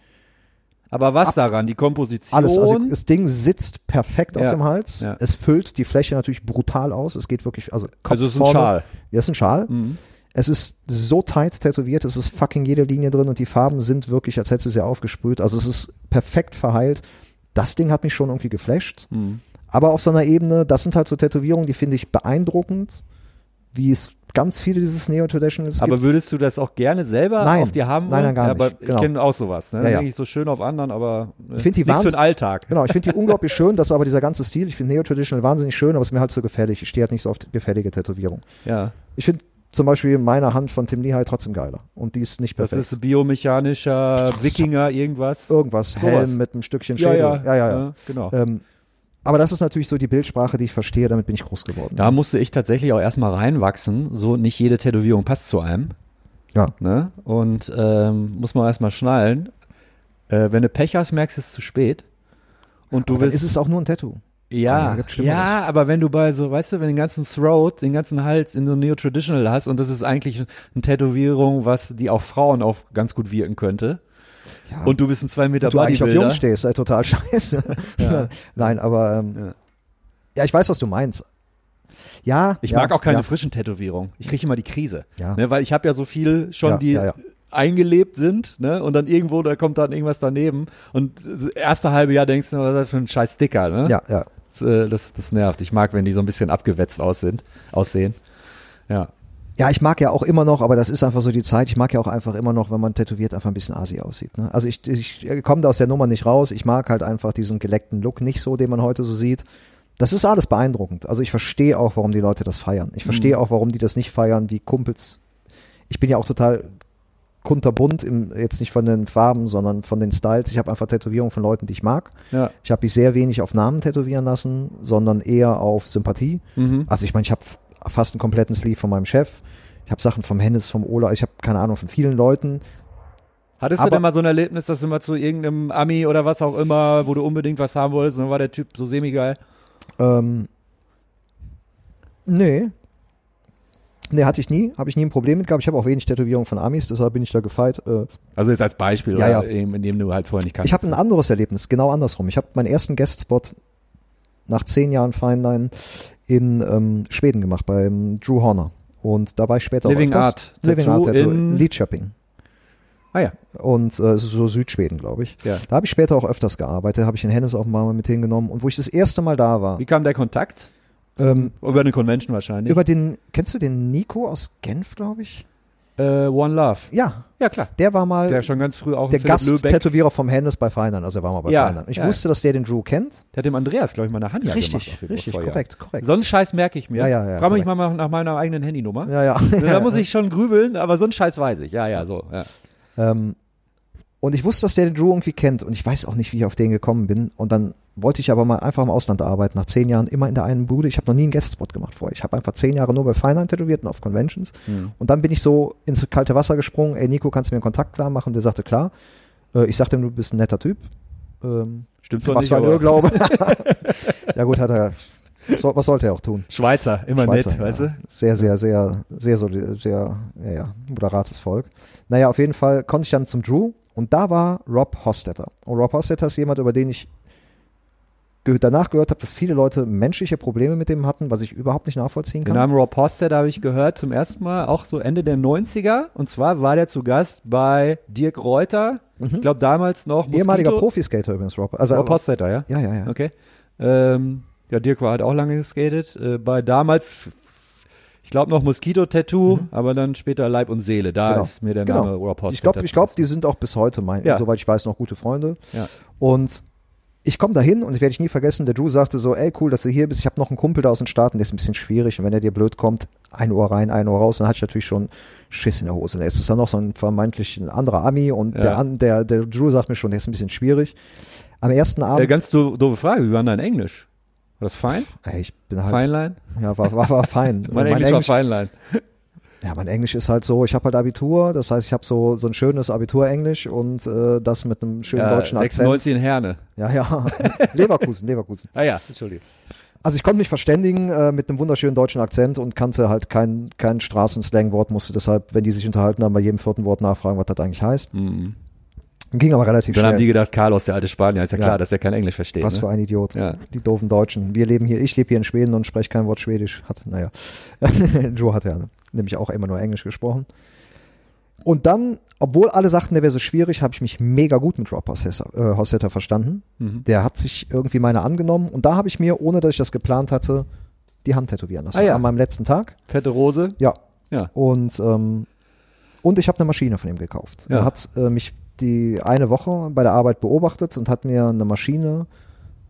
Aber was daran? Die Komposition? alles, also das Ding sitzt perfekt Ja, auf dem Hals. ja. Es füllt die Fläche natürlich brutal aus. Es geht wirklich, also Kopf also es ist ein vorne. Schal. Ja, ist ein Schal. Mhm. Es ist so tight tätowiert, es ist fucking jede Linie drin und die Farben sind wirklich, als hätte sie sie aufgesprüht. Also es ist perfekt verheilt. Das Ding hat mich schon irgendwie geflasht. Mhm. Aber auf so einer Ebene, das sind halt so Tätowierungen, die finde ich beeindruckend, wie es ganz viele dieses Neo-Traditionals Aber gibt. würdest du das auch gerne selber Nein. auf dir haben? Nein, nein, gar ja, Aber nicht. Genau. ich kenne auch sowas. Ne? Ja, ja. Ich so schön auf anderen, aber äh, Ich die nichts für den Alltag. Genau, ich finde die unglaublich schön, das ist aber dieser ganze Stil. Ich finde Neo-Traditional wahnsinnig schön, aber es ist mir halt so gefährlich. Ich stehe halt nicht so auf gefährliche Tätowierung. Ja. Ich finde zum Beispiel meine Hand von Tim Lehigh trotzdem geiler. Und die ist nicht Das perfekt. ist biomechanischer Wikinger, irgendwas. Irgendwas. Helm mit einem Stückchen ja, Schädel. ja, ja, ja. ja. genau. Ähm, aber das ist natürlich so die Bildsprache, die ich verstehe, damit bin ich groß geworden. Da musste ich tatsächlich auch erstmal reinwachsen. So nicht jede Tätowierung passt zu einem. Ja. Ne? Und ähm, muss man erstmal schnallen. Äh, wenn du Pech hast, merkst du es zu spät. Und du Aber bist. ist es auch nur ein Tattoo. Ja, Ja, aber wenn du bei so, weißt du, wenn den ganzen Throat, den ganzen Hals in so Neo-Traditional hast und das ist eigentlich eine Tätowierung, was die auch Frauen auch ganz gut wirken könnte. Ja. Und du bist ein zwei Meter du eigentlich auf. Jungs stehst, sei total scheiße. Ja. Nein, aber ähm, Ja. ja. ich weiß, was du meinst. Ja, Ich ja, mag auch keine ja. frischen Tätowierungen. Ich kriege immer die Krise. Ja. Ne, weil ich habe ja so viel schon, die eingelebt sind, ne? Und dann irgendwo, da kommt dann irgendwas daneben. Und das erste halbe Jahr denkst du, was ist das für ein scheiß Sticker, ne? Ja, ja. Das, äh, das, das nervt. Ich mag, wenn die so ein bisschen abgewetzt aussehen. aussehen. Ja. Ja, ich mag ja auch immer noch, aber das ist einfach so die Zeit. Ich mag ja auch einfach immer noch, wenn man tätowiert einfach ein bisschen Asi aussieht. Ne? Also ich, ich komme da aus der Nummer nicht raus. Ich mag halt einfach diesen geleckten Look nicht so, den man heute so sieht. Das ist alles beeindruckend. Also ich verstehe auch, warum die Leute das feiern. Ich verstehe auch, warum die das nicht feiern wie Kumpels. Ich bin ja auch total kunterbunt, im, jetzt nicht von den Farben, sondern von den Styles. Ich habe einfach Tätowierungen von Leuten, die ich mag. Ja. Ich habe mich sehr wenig auf Namen tätowieren lassen, sondern eher auf Sympathie. Mhm. Also ich meine, ich habe fast einen kompletten Sleeve von meinem Chef. Ich habe Sachen vom Hennes, vom Ola, ich habe keine Ahnung von vielen Leuten. Hattest Aber- du denn mal so ein Erlebnis, dass du mal zu irgendeinem Ami oder was auch immer, wo du unbedingt was haben wolltest, und dann war der Typ so semi-geil? Ähm, nee. Nee, hatte ich nie, habe ich nie ein Problem mit gehabt. Ich habe auch wenig Tätowierungen von Amis, deshalb bin ich da gefeit. Äh, Also jetzt als Beispiel, Ja, ja. eben, in dem du halt vorher nicht kannst. Ich habe ein anderes Erlebnis, genau andersrum. Ich habe meinen ersten Guest-Spot nach zehn Jahren Feinline in ähm, Schweden gemacht, beim Drew Horner. Und da war ich später Living auch. Art Living Tattoo Art Tattoo in- Lidköping. Ah ja. Und äh, es ist so Südschweden, glaube ich. Ja. Da habe ich später auch öfters gearbeitet, habe ich in Hennes auch mal mit hingenommen. Und wo ich das erste Mal da war, Wie kam der Kontakt? Ähm, Über eine Convention wahrscheinlich. über den, kennst du den Nico aus Genf, glaube ich? äh, One Love. Ja, Ja, klar. der war mal Der schon ganz früh auch der. Gast-Tätowierer vom Hennes bei Feinern, also er war mal bei Ja, Feinern. Ich ja. wusste, dass der den Drew kennt. Der hat dem Andreas, glaube ich, mal eine Hanja gemacht. richtig, richtig, korrekt, korrekt. So einen Scheiß merke ich mir. Ja, ja, ja, Frag mich mal nach meiner eigenen Handynummer. Ja, ja. Da muss ich schon grübeln, aber so einen Scheiß weiß ich. Ja, ja, so. Ja. Ähm, und ich wusste, dass der den Drew irgendwie kennt und ich weiß auch nicht, wie ich auf den gekommen bin. Und dann wollte ich aber mal einfach im Ausland arbeiten, nach zehn Jahren immer in der einen Bude. Ich habe noch nie einen Guestspot gemacht vorher. Ich habe einfach zehn Jahre nur bei Feinheit tätowiert und auf Conventions. Hm. Und dann bin ich so ins kalte Wasser gesprungen. Ey, Nico, kannst du mir einen Kontakt klar machen? Und der sagte, klar. Äh, ich sagte ihm, du bist ein netter Typ. Ähm, Stimmt zwar was nicht, für ein Irrglaube. ja gut, hat er. Was, soll, was sollte er auch tun? Schweizer, immer Schweizer, nett, ja. weißt du? Sehr, sehr, sehr, sehr, sehr, sehr, ja, ja, moderates Volk. Naja, auf jeden Fall konnte ich dann zum Drew und da war Rob Hostetter. Und Rob Hostetter ist jemand, über den ich danach gehört habe, dass viele Leute menschliche Probleme mit dem hatten, was ich überhaupt nicht nachvollziehen Den kann. Namen Rob Hoster, da habe ich gehört zum ersten Mal, auch so Ende der 90er. Und zwar war der zu Gast bei Dirk Reuter. Ich glaube damals noch Mosquito. Mhm. Ehemaliger Profiskater übrigens, Rob. Also, Rob Hostetter, ja? ja, ja, ja. Okay. Ähm, ja, Dirk war halt auch lange geskatet. Äh, bei damals, ich glaube noch Moskito-Tattoo, aber dann später Leib und Seele. Da Mhm. Genau. ist mir der Genau. Name Rob Hostetter. Ich glaube, ich glaub, die sind auch bis heute, mein, Ja. soweit ich weiß, noch gute Freunde. Ja. Und ich komme da hin und ich werde ich nie vergessen, der Drew sagte so, ey, cool, dass du hier bist. Ich habe noch einen Kumpel da aus den Staaten, der ist ein bisschen schwierig. Und wenn er dir blöd kommt, ein Ohr rein, ein Ohr raus, dann hatte ich natürlich schon Schiss in der Hose. Es ist dann noch so ein vermeintlich ein anderer Ami und Ja. der, der, der Drew sagt mir schon, der ist ein bisschen schwierig. Am ersten Abend, Äh, ganz do doofe Frage, wie war dein Englisch? War das fein? ey, ich bin halt, Feinlein? ja, war, war, war fein. Mein, Englisch, war Feinlein. Ja, mein Englisch ist halt so, ich habe halt Abitur, das heißt, ich habe so, so ein schönes Abitur-Englisch und äh, das mit einem schönen Ja, deutschen Akzent. 96 in Herne. Ja, ja. Leverkusen, Leverkusen. Ah ja, Entschuldigung. Also ich konnte mich verständigen äh, mit einem wunderschönen deutschen Akzent und kannte halt kein, kein Straßenslang-Wort, musste deshalb, wenn die sich unterhalten haben, bei jedem vierten Wort nachfragen, was das eigentlich heißt. Mhm. Ging aber relativ Dann haben die schnell. gedacht, Carlos, der alte Spanier, ist ja, Ja. klar, dass der kein Englisch versteht. Was ne? für ein Idiot. Ja. Die doofen Deutschen. Wir leben hier, ich lebe hier in Schweden und spreche kein Wort Schwedisch. Hat, naja. Joe hat ja nämlich auch immer nur Englisch gesprochen. Und dann, obwohl alle sagten, der wäre so schwierig, habe ich mich mega gut mit Rob Hossetter, äh, verstanden. Mhm. Der hat sich irgendwie meine angenommen und da habe ich mir, ohne dass ich das geplant hatte, die Hand tätowieren lassen. Ah ja. An meinem letzten Tag. Fette Rose. Ja. Ja. Und, ähm, und ich habe eine Maschine von ihm gekauft. Ja. Er hat äh, mich die eine Woche bei der Arbeit beobachtet und hat mir eine Maschine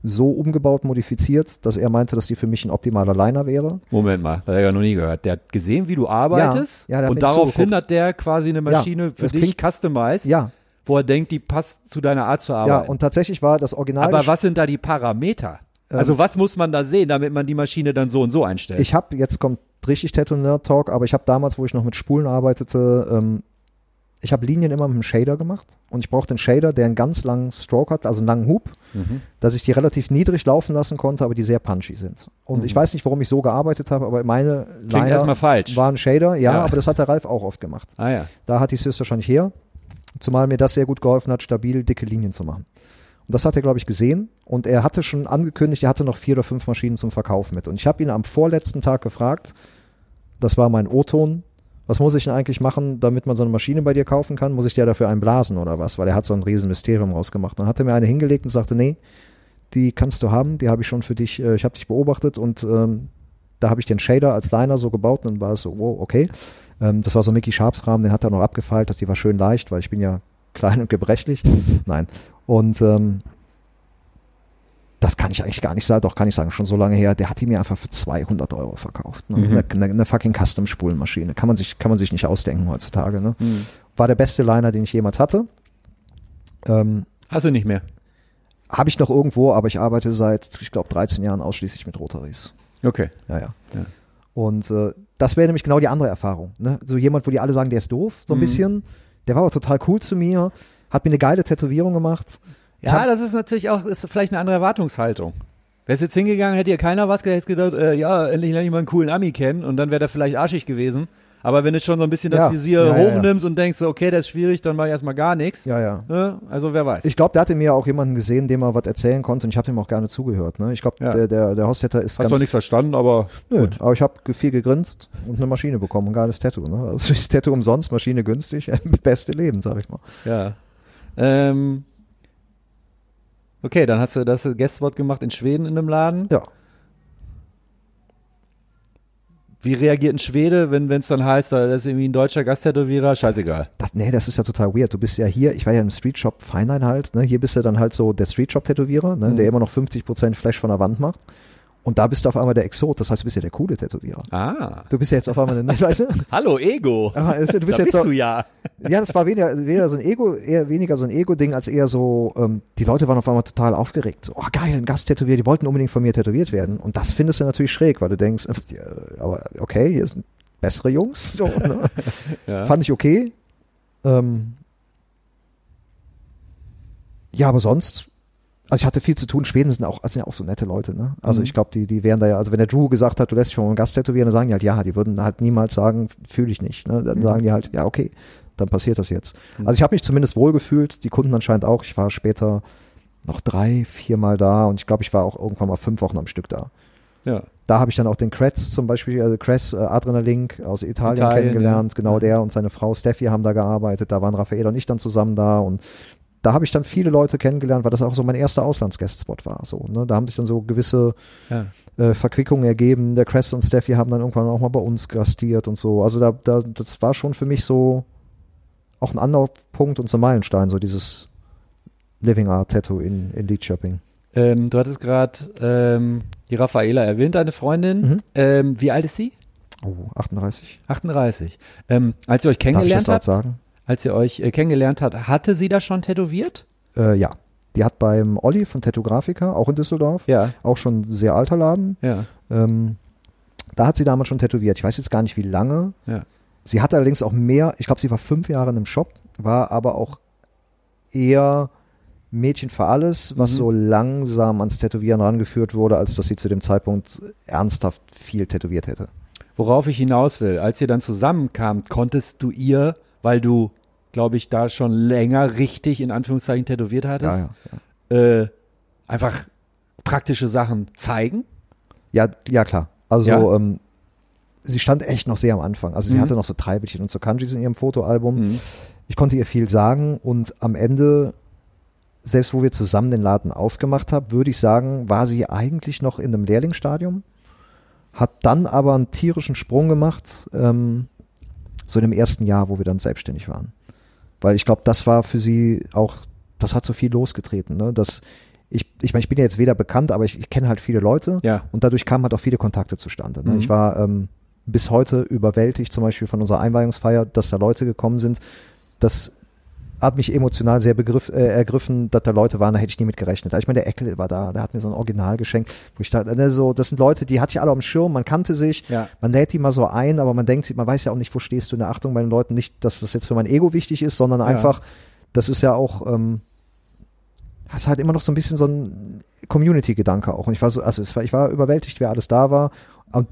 so umgebaut, modifiziert, dass er meinte, dass die für mich ein optimaler Liner wäre. Moment mal, das habe ich ja noch nie gehört. Der hat gesehen, wie du arbeitest Ja, ja, hat und daraufhin hat der quasi eine Maschine für das dich customized, Ja, wo er denkt, die passt zu deiner Art zu ja, arbeiten. und tatsächlich war das Original. Aber was sind da die Parameter? Ähm, also was muss man da sehen, damit man die Maschine dann so und so einstellt? Ich habe, jetzt kommt richtig Tattoo Nerd Talk, aber ich habe damals, wo ich noch mit Spulen arbeitete, ähm, ich habe Linien immer mit einem Shader gemacht und ich brauchte einen Shader, der einen ganz langen Stroke hat, also einen langen Hub, Mhm. dass ich die relativ niedrig laufen lassen konnte, aber die sehr punchy sind. Und ich weiß nicht, warum ich so gearbeitet habe, aber meine Mhm. Klingt erstmal falsch. war ein Shader, ja, Ja. aber das hat der Ralf auch oft gemacht. ah ja. Da hat die es höchstwahrscheinlich her, zumal mir das sehr gut geholfen hat, stabil dicke Linien zu machen. Und das hat er, glaube ich, gesehen. Und er hatte schon angekündigt, er hatte noch vier oder fünf Maschinen zum Verkauf mit. Und ich habe ihn am vorletzten Tag gefragt, das war mein O-Ton, was muss ich denn eigentlich machen, damit man so eine Maschine bei dir kaufen kann? Muss ich dir dafür einblasen oder was? Weil er hat so ein riesen Mysterium rausgemacht. Dann hat er mir eine hingelegt und sagte, nee, die kannst du haben, die habe ich schon für dich, äh, ich habe dich beobachtet und ähm, da habe ich den Shader als Liner so gebaut und dann war es so, wow, okay. Ähm, das war so Mickey Sharps Rahmen, den hat er noch abgefeilt, dass die war schön leicht, weil ich bin ja klein und gebrechlich. Nein. Und ähm, das kann ich eigentlich gar nicht sagen, doch kann ich sagen, schon so lange her, der hat die mir einfach für 200 Euro verkauft. Ne? Mhm. Eine, eine, fucking Custom-Spulenmaschine. Kann man sich, kann man sich nicht ausdenken heutzutage. Ne? Hm. War der beste Liner, den ich jemals hatte. Ähm, Hast du nicht mehr? Habe ich noch irgendwo, aber ich arbeite seit, ich glaube, 13 Jahren ausschließlich mit Rotaries. Okay. Ja, ja. Ja. Und äh, das wäre nämlich genau die andere Erfahrung. Ne? So jemand, wo die alle sagen, der ist doof, so ein Mhm. bisschen. Der war aber total cool zu mir, hat mir eine geile Tätowierung gemacht. Ja, das ist natürlich auch, ist vielleicht eine andere Erwartungshaltung. Wärst jetzt hingegangen, hätte dir keiner was gesagt, gedacht, äh, ja, endlich lerne ich mal einen coolen Ami kennen und dann wäre der vielleicht arschig gewesen. Aber wenn du schon so ein bisschen das Ja, Visier ja, ja, ja. hochnimmst und denkst, okay, das ist schwierig, dann mach ich erstmal gar nichts. Ja, ja. Ne? Also wer weiß. Ich glaube, der hatte mir auch jemanden gesehen, dem er was erzählen konnte und ich habe ihm auch gerne zugehört. Ne? Ich glaube, der, der, der Hostheader ist Hast ganz doch nichts verstanden, aber Nö, aber ich habe viel gegrinst und eine Maschine bekommen, ein geiles Tattoo. Ne? Also Tattoo umsonst, Maschine günstig, beste Leben, sag ich mal. ja. Ähm, okay, dann hast du das Guestwort gemacht in Schweden in einem Laden. Ja, Wie reagiert ein Schwede, wenn es dann heißt, da ist irgendwie ein deutscher Gasttätowierer? Scheißegal. das, nee, das ist ja total weird. Du bist ja hier, ich war ja im Street Shop Feinlein halt, ne? hier bist du dann halt so der Street Shop Tätowierer, ne? Mhm. der immer noch 50% Flash von der Wand macht. Und da bist du auf einmal der Exot, das heißt, du bist ja der coole Tätowierer. Ah. Du bist ja jetzt auf einmal, eine, weißt du? Hallo, Ego. Aber du bist da jetzt bist so, du ja. Ja, das war weniger, weniger so ein Ego, eher weniger so ein Ego-Ding, als eher so, ähm, die Leute waren auf einmal total aufgeregt. So, oh geil, ein Gasttätowier, die wollten unbedingt von mir tätowiert werden. Und das findest du natürlich schräg, weil du denkst, äh, aber okay, hier sind bessere Jungs. So, ne? ja. Fand ich okay. Ähm, ja, aber sonst, also ich hatte viel zu tun. Schweden sind auch, sind ja auch so nette Leute, ne? Also Mhm. ich glaube, die, die wären da ja, also wenn der Drew gesagt hat, du lässt dich von einem Gast tätowieren, dann sagen die halt, ja, die würden halt niemals sagen, fühle ich nicht. Ne? Dann Mhm. sagen die halt, ja, okay, dann passiert das jetzt. Mhm. Also ich habe mich zumindest wohl gefühlt, die Kunden anscheinend auch. Ich war später noch drei, viermal da und ich glaube, ich war auch irgendwann mal fünf Wochen am Stück da. ja. Da habe ich dann auch den Kretz zum Beispiel, also Kress äh, Adrenalink aus Italien, Italien, kennengelernt. ja. Genau Ja. der und seine Frau Steffi haben da gearbeitet. Da waren Raphael und ich dann zusammen da und da habe ich dann viele Leute kennengelernt, weil das auch so mein erster Auslandsguestspot war. So, ne? Da haben sich dann so gewisse ja. äh, Verquickungen ergeben. Der Kress und Steffi haben dann irgendwann auch mal bei uns gastiert und so. Also da, da, das war schon für mich so auch ein Anlaufpunkt und so ein Meilenstein, so dieses Living Art Tattoo in, in Lidköping. Ähm, du hattest gerade ähm, die Raffaela erwähnt, deine Freundin. Mhm. Ähm, wie alt ist sie? Oh, 38. 38. Ähm, als ihr euch Darf ich das kennengelernt habt, sagen? Als ihr euch äh, kennengelernt habt, hatte sie das schon tätowiert? Äh, ja. Die hat beim Olli von Tattoo Grafica, auch in Düsseldorf, Ja. auch schon ein sehr alter Laden. Ja. Ähm, da hat sie damals schon tätowiert. Ich weiß jetzt gar nicht, wie lange. Ja. Sie hat allerdings auch mehr, ich glaube, sie war fünf Jahre in einem Shop, war aber auch eher Mädchen für alles, was Mhm. so langsam ans Tätowieren rangeführt wurde, als dass sie zu dem Zeitpunkt ernsthaft viel tätowiert hätte. Worauf ich hinaus will, als ihr dann zusammenkamt, konntest du ihr, weil du, glaube ich, da schon länger richtig in Anführungszeichen tätowiert hattest, Ja, ja. Äh, einfach praktische Sachen zeigen? Ja, ja klar. Also Ja. ähm, sie stand echt noch sehr am Anfang. Also sie Mhm. hatte noch so Treibelchen und so Kanjis in ihrem Fotoalbum. Mhm. Ich konnte ihr viel sagen und am Ende, selbst wo wir zusammen den Laden aufgemacht haben, würde ich sagen, war sie eigentlich noch in einem Lehrlingsstadium, hat dann aber einen tierischen Sprung gemacht, ähm, so in dem ersten Jahr, wo wir dann selbstständig waren. Weil ich glaube, das war für sie auch, das hat so viel losgetreten. Ne? Das, ich, ich meine, ich bin ja jetzt weder bekannt, aber ich, ich kenne halt viele Leute Ja. und dadurch kamen halt auch viele Kontakte zustande. Ne? Mhm. Ich war ähm, bis heute überwältigt, zum Beispiel von unserer Einweihungsfeier, dass da Leute gekommen sind. Das hat mich emotional sehr begriff, äh, ergriffen, dass da Leute waren, da hätte ich nie mit gerechnet. Ich meine, der Eckel war da, der hat mir so ein Original geschenkt, wo ich dachte, ne, so, das sind Leute, die hatte ich alle dem Schirm, man kannte sich, Ja. man lädt die mal so ein, aber man denkt sich, man weiß ja auch nicht, wo stehst du in der Achtung bei den Leuten, nicht, dass das jetzt für mein Ego wichtig ist, sondern Ja. einfach, das ist ja auch, ähm, das ist halt immer noch so ein bisschen so ein Community-Gedanke auch. Und ich war so, also war, ich war überwältigt, wer alles da war. Und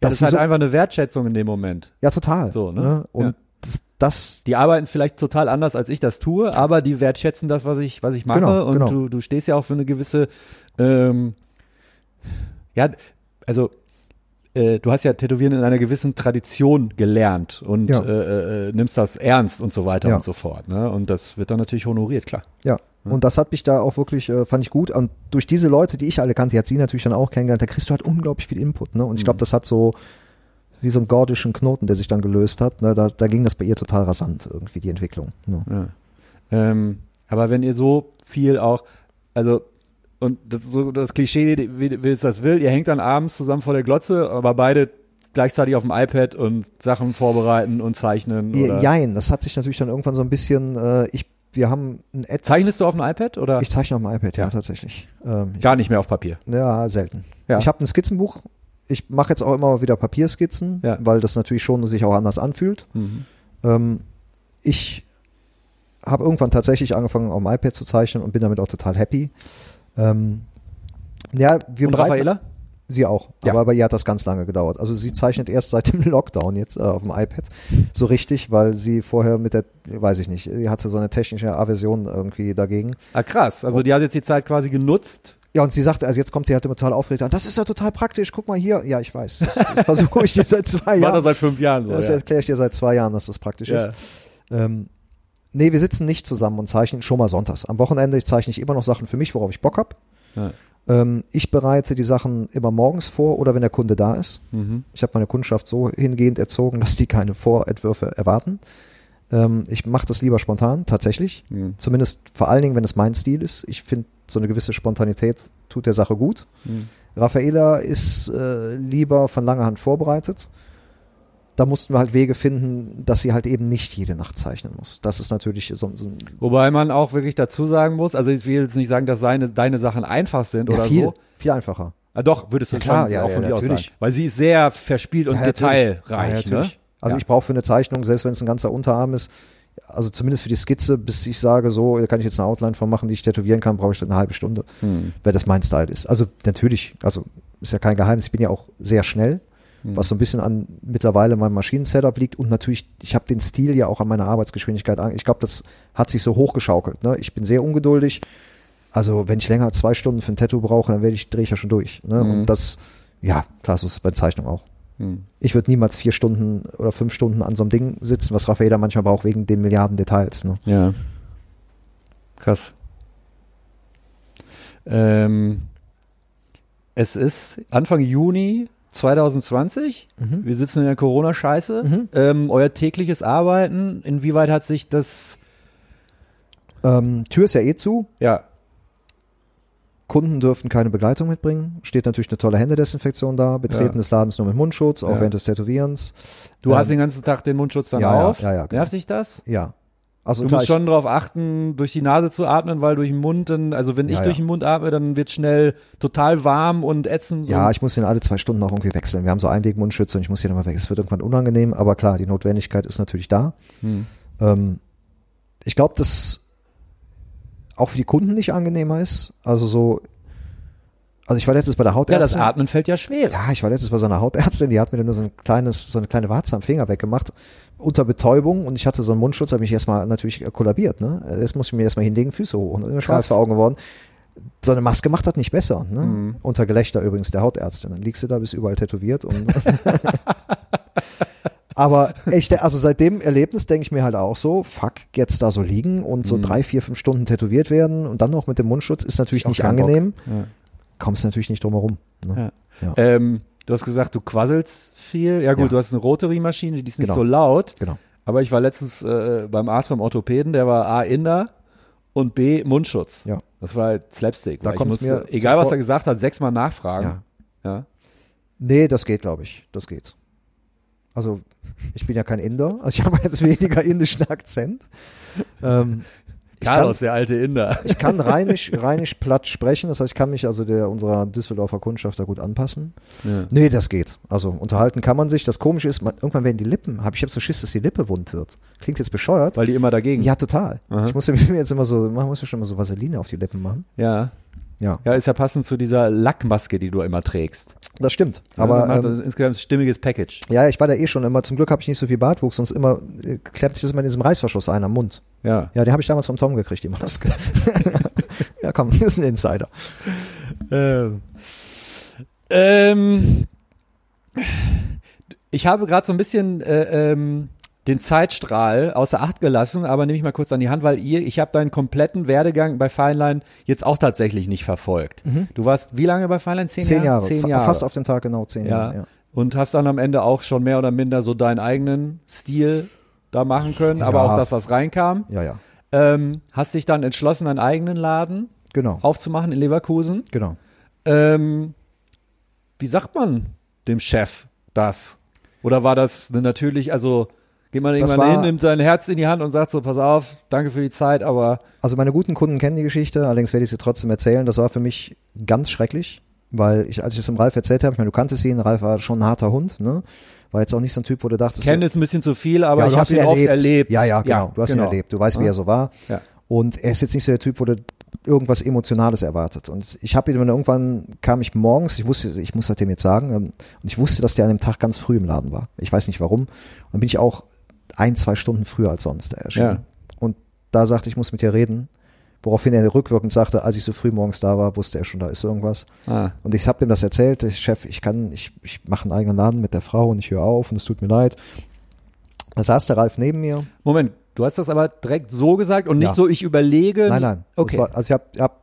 Das, dass ist sie halt so, einfach eine Wertschätzung in dem Moment. ja, total. So, ne? Und Ja. Das, Die arbeiten vielleicht total anders, als ich das tue, aber die wertschätzen das, was ich, was ich mache. Genau, und genau. Du, du stehst ja auch für eine gewisse, ähm, ja, also äh, du hast ja Tätowieren in einer gewissen Tradition gelernt und Ja. äh, äh, nimmst das ernst und so weiter Ja. und so fort. Ne? Und das wird dann natürlich honoriert, klar. ja. Und das hat mich da auch wirklich, äh, fand ich gut. Und durch diese Leute, die ich alle kannte, die hat sie natürlich dann auch kennengelernt, da kriegst du halt unglaublich viel Input. Ne? Und ich glaube, Mhm. das hat so wie so einen gordischen Knoten, der sich dann gelöst hat. Ne? Da, da ging das bei ihr total rasant, irgendwie, die Entwicklung. Ne? Ja. Ähm, aber wenn ihr so viel auch, also und das ist so das Klischee, wie, wie es das will, ihr hängt dann abends zusammen vor der Glotze, aber beide gleichzeitig auf dem iPad und Sachen vorbereiten und zeichnen. Oder? Jein, das hat sich natürlich dann irgendwann so ein bisschen, äh, ich, wir haben ein Ad Zeichnest du auf dem iPad oder Ich zeichne auf dem iPad, ja, Ja. tatsächlich. Ähm, gar nicht mehr auf Papier? ja, selten. Ja. Ich habe ein Skizzenbuch. Ich mache jetzt auch immer mal wieder Papierskizzen, Ja. weil das natürlich schon sich auch anders anfühlt. Mhm. Ähm, ich habe irgendwann tatsächlich angefangen, auf dem iPad zu zeichnen und bin damit auch total happy. Ähm, Ja, wir Und bereiten- Raffaela? Sie auch. Ja. Aber bei ihr hat das ganz lange gedauert. Also sie zeichnet erst seit dem Lockdown jetzt äh, auf dem iPad so richtig, weil sie vorher mit der, weiß ich nicht, sie hatte so eine technische Aversion irgendwie dagegen. Ah, krass. Also die hat jetzt die Zeit quasi genutzt. Ja, und sie sagte, also jetzt kommt sie halt total aufgeregt an. Das ist ja total praktisch. Guck mal hier. Ja, ich weiß. Das, das versuche ich dir seit zwei War das Jahren. seit fünf Jahren so. Das ja. erkläre ich dir seit zwei Jahren, dass das praktisch Ja. ist. Ähm, nee, wir sitzen nicht zusammen und zeichnen schon mal sonntags. Am Wochenende zeichne ich immer noch Sachen für mich, worauf ich Bock hab. Ja. Ähm, ich bereite die Sachen immer morgens vor oder wenn der Kunde da ist. Mhm. Ich habe meine Kundschaft so hingehend erzogen, dass die keine Vorentwürfe erwarten. Ähm, ich mache das lieber spontan, tatsächlich. Mhm. Zumindest vor allen Dingen, wenn es mein Stil ist. Ich finde, so eine gewisse Spontanität tut der Sache gut. Mhm. Raffaela ist äh, lieber von langer Hand vorbereitet. Da mussten wir halt Wege finden, dass sie halt eben nicht jede Nacht zeichnen muss. Das ist natürlich so, so ein Wobei man auch wirklich dazu sagen muss, also ich will jetzt nicht sagen, dass seine, deine Sachen einfach sind ja, oder viel, so. viel einfacher. Ah, doch, würdest du Ja, klar, schon ja, auch ja, von dir aus natürlich. sagen. Weil sie ist sehr verspielt und Ja, detailreich. Ja, ne? Also Ja. ich brauche für eine Zeichnung, selbst wenn es ein ganzer Unterarm ist, also zumindest für die Skizze, bis ich sage, so, da kann ich jetzt eine Outline von machen, die ich tätowieren kann, brauche ich dann eine halbe Stunde, Hm. weil das mein Style ist. Also natürlich, also ist ja kein Geheimnis, ich bin ja auch sehr schnell, Hm. was so ein bisschen an mittlerweile meinem Maschinen-Setup liegt und natürlich, ich habe den Stil ja auch an meiner Arbeitsgeschwindigkeit an. Ich glaube, das hat sich so hochgeschaukelt. Ne? Ich bin sehr ungeduldig. Also wenn ich länger als zwei Stunden für ein Tattoo brauche, dann werde ich, drehe ich ja schon durch. Ne? Mhm. Und das, ja, klar, so ist es bei Zeichnung auch. Hm. Ich würde niemals vier Stunden oder fünf Stunden an so einem Ding sitzen, was Raffaella manchmal braucht wegen den Milliarden Details. Ne? Ja. Krass. Ähm, es ist Anfang Juni 2020. Mhm. Wir sitzen in der Corona-Scheiße. Mhm. Ähm, euer tägliches Arbeiten, inwieweit hat sich das, Ähm, Tür ist ja eh zu. ja, Kunden dürfen keine Begleitung mitbringen. Steht natürlich eine tolle Händedesinfektion da. Betreten Ja. des Ladens nur mit Mundschutz, auch Ja. während des Tätowierens. du Ähm, hast den ganzen Tag den Mundschutz dann ja, auf. ja, ja, genau. Nervt dich das? Ja. Also Du klar, musst schon darauf achten, durch die Nase zu atmen, weil durch den Mund dann, also wenn ich durch den Mund atme, dann wird schnell total warm und ätzend. Ja, und, ich muss den alle zwei Stunden auch irgendwie wechseln. Wir haben so Einwegmundschütze und ich muss hier nochmal weg. Es wird irgendwann unangenehm, aber klar, die Notwendigkeit ist natürlich da. Hm. Ähm, ich glaube, dass auch für die Kunden nicht angenehmer ist. Also so, also ich war letztens bei der ja, Hautärztin. das Atmen fällt ja schwer. Ja, ich war letztens bei so einer Hautärztin, die hat mir dann nur so ein kleines, so eine kleine Warze am Finger weggemacht, unter Betäubung und ich hatte so einen Mundschutz, habe mich erstmal natürlich kollabiert, ne? Jetzt muss ich mir erstmal hinlegen, Füße hoch und immer schwarz vor Augen geworden. So eine Maske macht das nicht besser, ne? Mhm. Unter Gelächter übrigens der Hautärztin. Dann liegst du da, bist überall tätowiert und Aber echt, also seit dem Erlebnis denke ich mir halt auch so, fuck, jetzt da so liegen und so Mhm. drei, vier, fünf Stunden tätowiert werden und dann noch mit dem Mundschutz ist natürlich Ist nicht angenehm. Ja. Kommst natürlich nicht drum herum. Ne? Ja. Ähm, du hast gesagt, du quasselst viel. Ja gut, du hast eine Rotary-Maschine, die ist nicht Genau. so laut. Genau. Aber ich war letztens äh, beim Arzt beim Orthopäden, der war A, Inder und B, Mundschutz. Ja. Das war halt Slapstick. Da musste, mir egal was er gesagt hat, sechsmal nachfragen. Ja. Ja. Nee, das geht, glaube ich. Das geht. Also, ich bin ja kein Inder. Also, ich habe jetzt weniger indischen Akzent. Ähm, kann, Carlos, der alte Inder. ich kann rheinisch, rheinisch platt sprechen. Das heißt, ich kann mich also der, unserer Düsseldorfer Kundschaft da gut anpassen. Ja. Nee, das geht. Also, unterhalten kann man sich. Das Komische ist, man, irgendwann werden die Lippen, hab, ich habe so Schiss, dass die Lippe wund wird. Klingt jetzt bescheuert. Weil die immer dagegen. Ja, total. Aha. Ich muss mir jetzt immer so, man muss mir schon immer so Vaseline auf die Lippen machen. Ja. Ja, Ja, ist ja passend zu dieser Lackmaske, die du immer trägst. das stimmt. Aber macht ähm, insgesamt ein stimmiges Package. Ja, ich war da eh schon immer. Zum Glück habe ich nicht so viel Bartwuchs, sonst immer äh, klemmt sich das immer in diesem Reißverschluss ein am Mund. Ja. Ja, den habe ich damals vom Tom gekriegt, die Maske. ja, komm, das ist ein Insider. Ähm, ähm, ich habe gerade so ein bisschen äh, ähm, den Zeitstrahl außer Acht gelassen, aber nehme ich mal kurz an die Hand, weil ihr, ich habe deinen kompletten Werdegang bei Feinlein jetzt auch tatsächlich nicht verfolgt. Du warst wie lange bei Feinlein? Zehn, Mhm. Zehn Jahre. Zehn Jahre. Fast auf den Tag genau zehn ja. Jahre. Ja. Und hast dann am Ende auch schon mehr oder minder so deinen eigenen Stil da machen können, aber Ja. auch das, was reinkam. ja, ja. Ähm, hast dich dann entschlossen, einen eigenen Laden Genau. aufzumachen in Leverkusen. Genau. Ähm, wie sagt man dem Chef das? Oder war das eine natürlich, also geht man irgendwann war- hin, nimmt sein Herz in die Hand und sagt so, pass auf, danke für die Zeit, aber Also meine guten Kunden kennen die Geschichte, allerdings werde ich sie trotzdem erzählen. Das war für mich ganz schrecklich, weil ich, als ich es dem Ralf erzählt habe, ich meine, du kanntest ihn, Ralf war schon ein harter Hund, ne? War jetzt auch nicht so ein Typ, wo du dachtest, kenne ist ein bisschen zu viel, aber Ja, ich habe hast ihn oft erlebt. Ja, ja, genau. du hast genau. ihn erlebt. Du weißt, wie Ja. er so war. Ja. Und er ist jetzt nicht so der Typ, wo du irgendwas Emotionales erwartet. Und ich habe ihn dann irgendwann, kam ich morgens, ich wusste, ich muss das dem jetzt sagen, ähm, und ich wusste, dass der an dem Tag ganz früh im Laden war. Ich weiß nicht warum. Und dann bin ich auch ein, zwei Stunden früher als sonst erschienen. Ja. Und da sagte ich, muss mit dir reden. Woraufhin er rückwirkend sagte, als ich so früh morgens da war, wusste er schon, da ist irgendwas. Ah. Und ich habe dem das erzählt, ich, Chef, ich kann, ich, ich mache einen eigenen Laden mit der Frau und ich höre auf und es tut mir leid. Da saß der Ralf neben mir. Moment, du hast das aber direkt so gesagt und nicht Ja. so, ich überlege. Nein, nein. Okay. War, also ich hab, ich hab,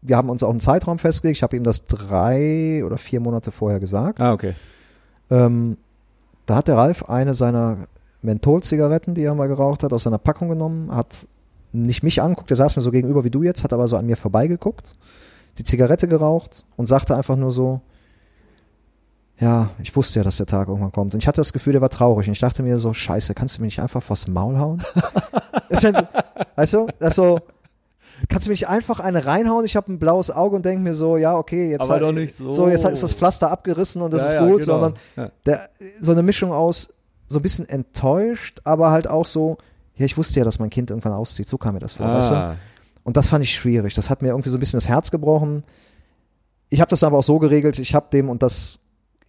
wir haben uns auch einen Zeitraum festgelegt. Ich habe ihm das drei oder vier Monate vorher gesagt. ah, okay. Ähm, da hat der Ralf eine seiner Mentholzigaretten, die er mal geraucht hat, aus seiner Packung genommen, hat nicht mich anguckt, der saß mir so gegenüber wie du jetzt, hat aber so an mir vorbeigeguckt, die Zigarette geraucht und sagte einfach nur so, ja, ich wusste ja, dass der Tag irgendwann kommt. Und ich hatte das Gefühl, der war traurig. Und ich dachte mir so, scheiße, kannst du mir nicht einfach vors Maul hauen? Ja- weißt du, das so, kannst du mir nicht einfach eine reinhauen? Ich habe ein blaues Auge und denke mir so, ja, okay, jetzt, halt- doch nicht so. so, jetzt ist das Pflaster abgerissen und das Ja, ist ja, gut, genau. sondern Ja. der, so eine Mischung aus so ein bisschen enttäuscht, aber halt auch so, ja, ich wusste ja, dass mein Kind irgendwann auszieht. So kam mir das vor, weißt du? Ah. Und das fand ich schwierig. Das hat mir irgendwie so ein bisschen das Herz gebrochen. Ich habe das aber auch so geregelt, ich habe dem, und das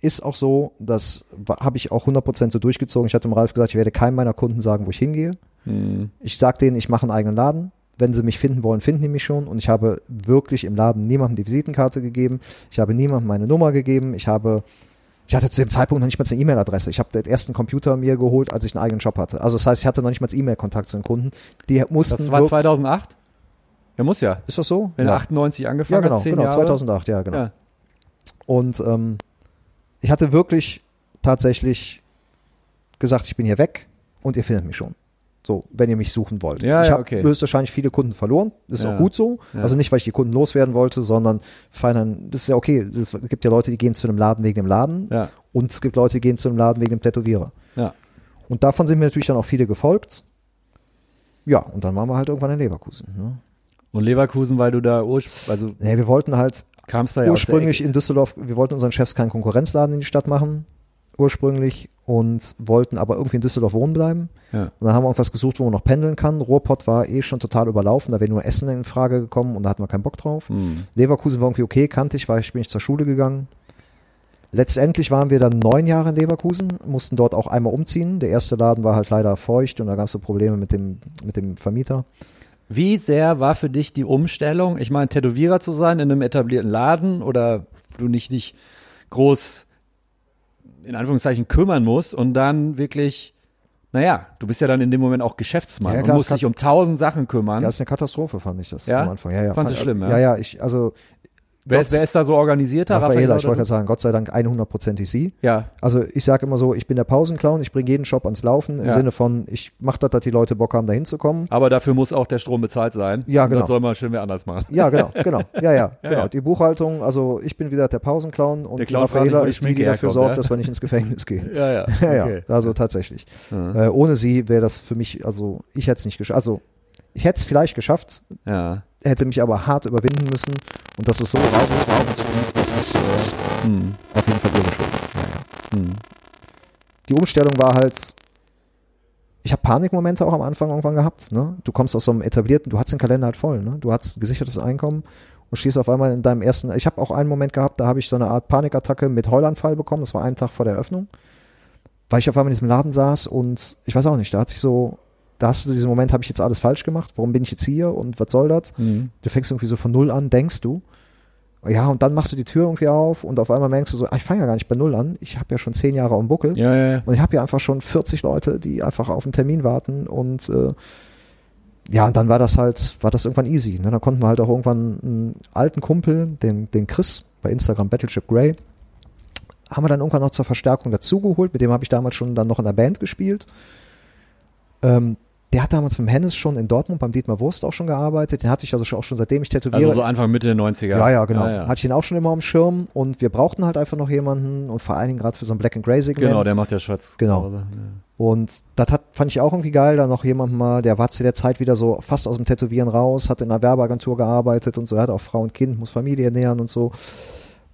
ist auch so, das habe ich auch 100% so durchgezogen. Ich hatte dem Ralf gesagt, ich werde keinem meiner Kunden sagen, wo ich hingehe. Hm. Ich sage denen, ich mache einen eigenen Laden. Wenn sie mich finden wollen, finden die mich schon. Und ich habe wirklich im Laden niemandem die Visitenkarte gegeben. Ich habe niemandem meine Nummer gegeben. Ich habe, ich hatte zu dem Zeitpunkt noch nicht mal eine E-Mail-Adresse. Ich habe den ersten Computer mir geholt, als ich einen eigenen Job hatte. Also das heißt, ich hatte noch nicht mal E-Mail-Kontakt zu den Kunden. Die mussten. Das war wirk- 2008? Ja, muss ja. ist das so? Wenn ja. 98 angefangen ja, genau, hast, 10 genau, Jahre. 2008, ja, genau. Ja. Und ähm, ich hatte wirklich tatsächlich gesagt, ich bin hier weg und ihr findet mich schon. So, wenn ihr mich suchen wollt. Ja, ich ja, habe okay. höchstwahrscheinlich viele Kunden verloren. Das ist Ja. auch gut so. Ja. Also nicht, weil ich die Kunden loswerden wollte, sondern fein, das ist ja okay. Es gibt ja Leute, die gehen zu einem Laden wegen dem Laden Ja. und es gibt Leute, die gehen zu einem Laden wegen dem Tätowierer. Ja. Und davon sind mir natürlich dann auch viele gefolgt. Ja, und dann waren wir halt irgendwann in Leverkusen. Ne? Und Leverkusen, weil du da ursch also Nee, wir wollten halt ursprünglich in Düsseldorf, wir wollten unseren Chefs keinen Konkurrenzladen in die Stadt machen, ursprünglich, und wollten aber irgendwie in Düsseldorf wohnen bleiben. Ja. Und dann haben wir irgendwas gesucht, wo man noch pendeln kann. Ruhrpott war eh schon total überlaufen, da wäre nur Essen in Frage gekommen und da hatten wir keinen Bock drauf. Hm. Leverkusen war irgendwie okay, kannte ich, war ich, bin ich zur Schule gegangen. Letztendlich waren wir dann neun Jahre in Leverkusen, mussten dort auch einmal umziehen. Der erste Laden war halt leider feucht und da gab es so Probleme mit dem, mit dem Vermieter. Wie sehr war für dich die Umstellung, ich meine, Tätowierer zu sein in einem etablierten Laden oder du nicht, nicht groß in Anführungszeichen kümmern musst und dann wirklich, naja, du bist ja dann in dem Moment auch Geschäftsmann Ja, und klar, musst es kann- dich um tausend Sachen kümmern. Ja, ist eine Katastrophe, fand ich das Ja? am Anfang. Ja, ja, Fandst du fand- schlimm, ja? Ja, ja, ich, also wer, ist, wer ist da so organisierter? Raffaela, ich oder wollte gerade sagen, Gott sei Dank 100%ig sie. Ja, Also ich sage immer so, ich bin der Pausenclown, ich bringe jeden Shop ans Laufen, im Ja. Sinne von, ich mache das, dass die Leute Bock haben, da hinzukommen. aber dafür muss auch der Strom bezahlt sein. Ja, Und genau. Das soll man schön wer anders machen. Ja, genau, genau. Ja, ja, genau. ja. Die Buchhaltung, also ich bin wieder der Pausenclown und Der Clown die ist die, die dafür herkommt, sorgt, ja? dass wir nicht ins Gefängnis gehen. Ja, ja. Ja, ja, okay. also tatsächlich. Ja. Äh, ohne sie wäre das für mich, also ich hätte es nicht geschafft. Also ich hätte es vielleicht geschafft, ja. hätte mich aber hart überwinden müssen und das ist so das ist, das ist Hm. auf jeden Fall ihre Schuld. Ja, ja. Hm. die Umstellung war halt, ich habe Panikmomente auch am Anfang irgendwann gehabt. Ne? Du kommst aus so einem etablierten, du hast den Kalender halt voll. Ne? Du hast gesichertes Einkommen und stehst auf einmal in deinem ersten. Ich habe auch einen Moment gehabt, da habe ich so eine Art Panikattacke mit Heulanfall bekommen. Das war einen Tag vor der Eröffnung, weil ich auf einmal in diesem Laden saß und ich weiß auch nicht, da hat sich so, da hast du diesen Moment, habe ich jetzt alles falsch gemacht? Warum bin ich jetzt hier und was soll das? Hm. Du fängst irgendwie so von null an, denkst du. Ja, und dann machst du die Tür irgendwie auf und auf einmal merkst du so, ah, ich fange ja gar nicht bei null an. Ich habe ja schon zehn Jahre am Buckel. Ja, ja, ja. Und ich habe hier einfach schon 40 Leute, die einfach auf einen Termin warten und äh, ja, und dann war das halt, war das irgendwann easy. Ne? Dann konnten wir halt auch irgendwann einen alten Kumpel, den, den Chris, bei Instagram Battleship Grey, haben wir dann irgendwann noch zur Verstärkung dazugeholt. Mit dem habe ich damals schon dann noch in der Band gespielt. Ähm, der hat damals mit dem Hennes schon in Dortmund beim Dietmar Wurst auch schon gearbeitet. Den hatte ich also schon, auch schon seitdem ich tätowiere. Also so Anfang Mitte der 90er. Ja, ja, genau. Ja, ja. Hatte ich ihn auch schon immer am Schirm und wir brauchten halt einfach noch jemanden und vor allen Dingen gerade für so ein Black and Grey Segment. Genau, der macht ja schwarz. Genau. Ja. Und das hat, fand ich auch irgendwie geil, da noch jemand mal, der war zu der Zeit wieder so fast aus dem Tätowieren raus, hat in einer Werbeagentur gearbeitet und so, er hat auch Frau und Kind, muss Familie ernähren und so.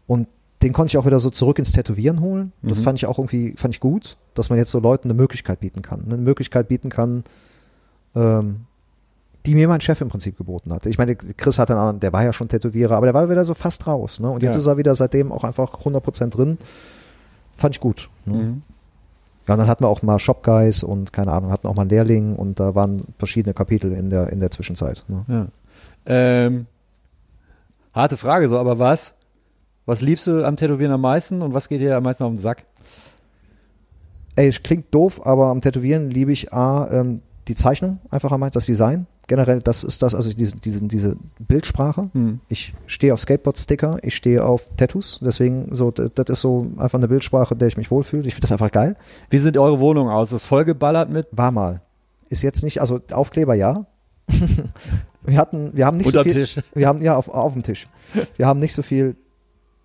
Und den konnte ich auch wieder so zurück ins Tätowieren holen. Das Mhm. fand ich auch irgendwie, fand ich gut, dass man jetzt so Leuten eine Möglichkeit bieten kann. ne? Eine Möglichkeit bieten kann, ähm, die mir mein Chef im Prinzip geboten hatte. Ich meine, Chris hat einen, der war ja schon Tätowierer, aber der war wieder so fast raus. Ne? Und jetzt Ja. ist er wieder seitdem auch einfach 100% drin. Fand ich gut. Ne? Mhm. Ja, und dann hatten wir auch mal Shop Guys und keine Ahnung, hatten auch mal einen Lehrling und da waren verschiedene Kapitel in der, in der Zwischenzeit. Ne? Ja. Ähm, harte Frage so, aber was? Was liebst du am Tätowieren am meisten und was geht dir am meisten auf den Sack? Ey, es klingt doof, aber am Tätowieren liebe ich A, ähm, die Zeichnung, einfach am meisten, das Design. Generell, das ist das, also diese, diese, diese Bildsprache. Hm. Ich stehe auf Skateboard-Sticker, ich stehe auf Tattoos, deswegen so, das, das ist so einfach eine Bildsprache, der ich mich wohlfühle. Ich finde das einfach geil. Wie sieht eure Wohnung aus? Ist vollgeballert mit War mal. Ist jetzt nicht, also Aufkleber ja. wir hatten, wir haben nicht Unterm so viel, Tisch. wir haben, ja, auf, auf dem Tisch. Wir haben nicht so viel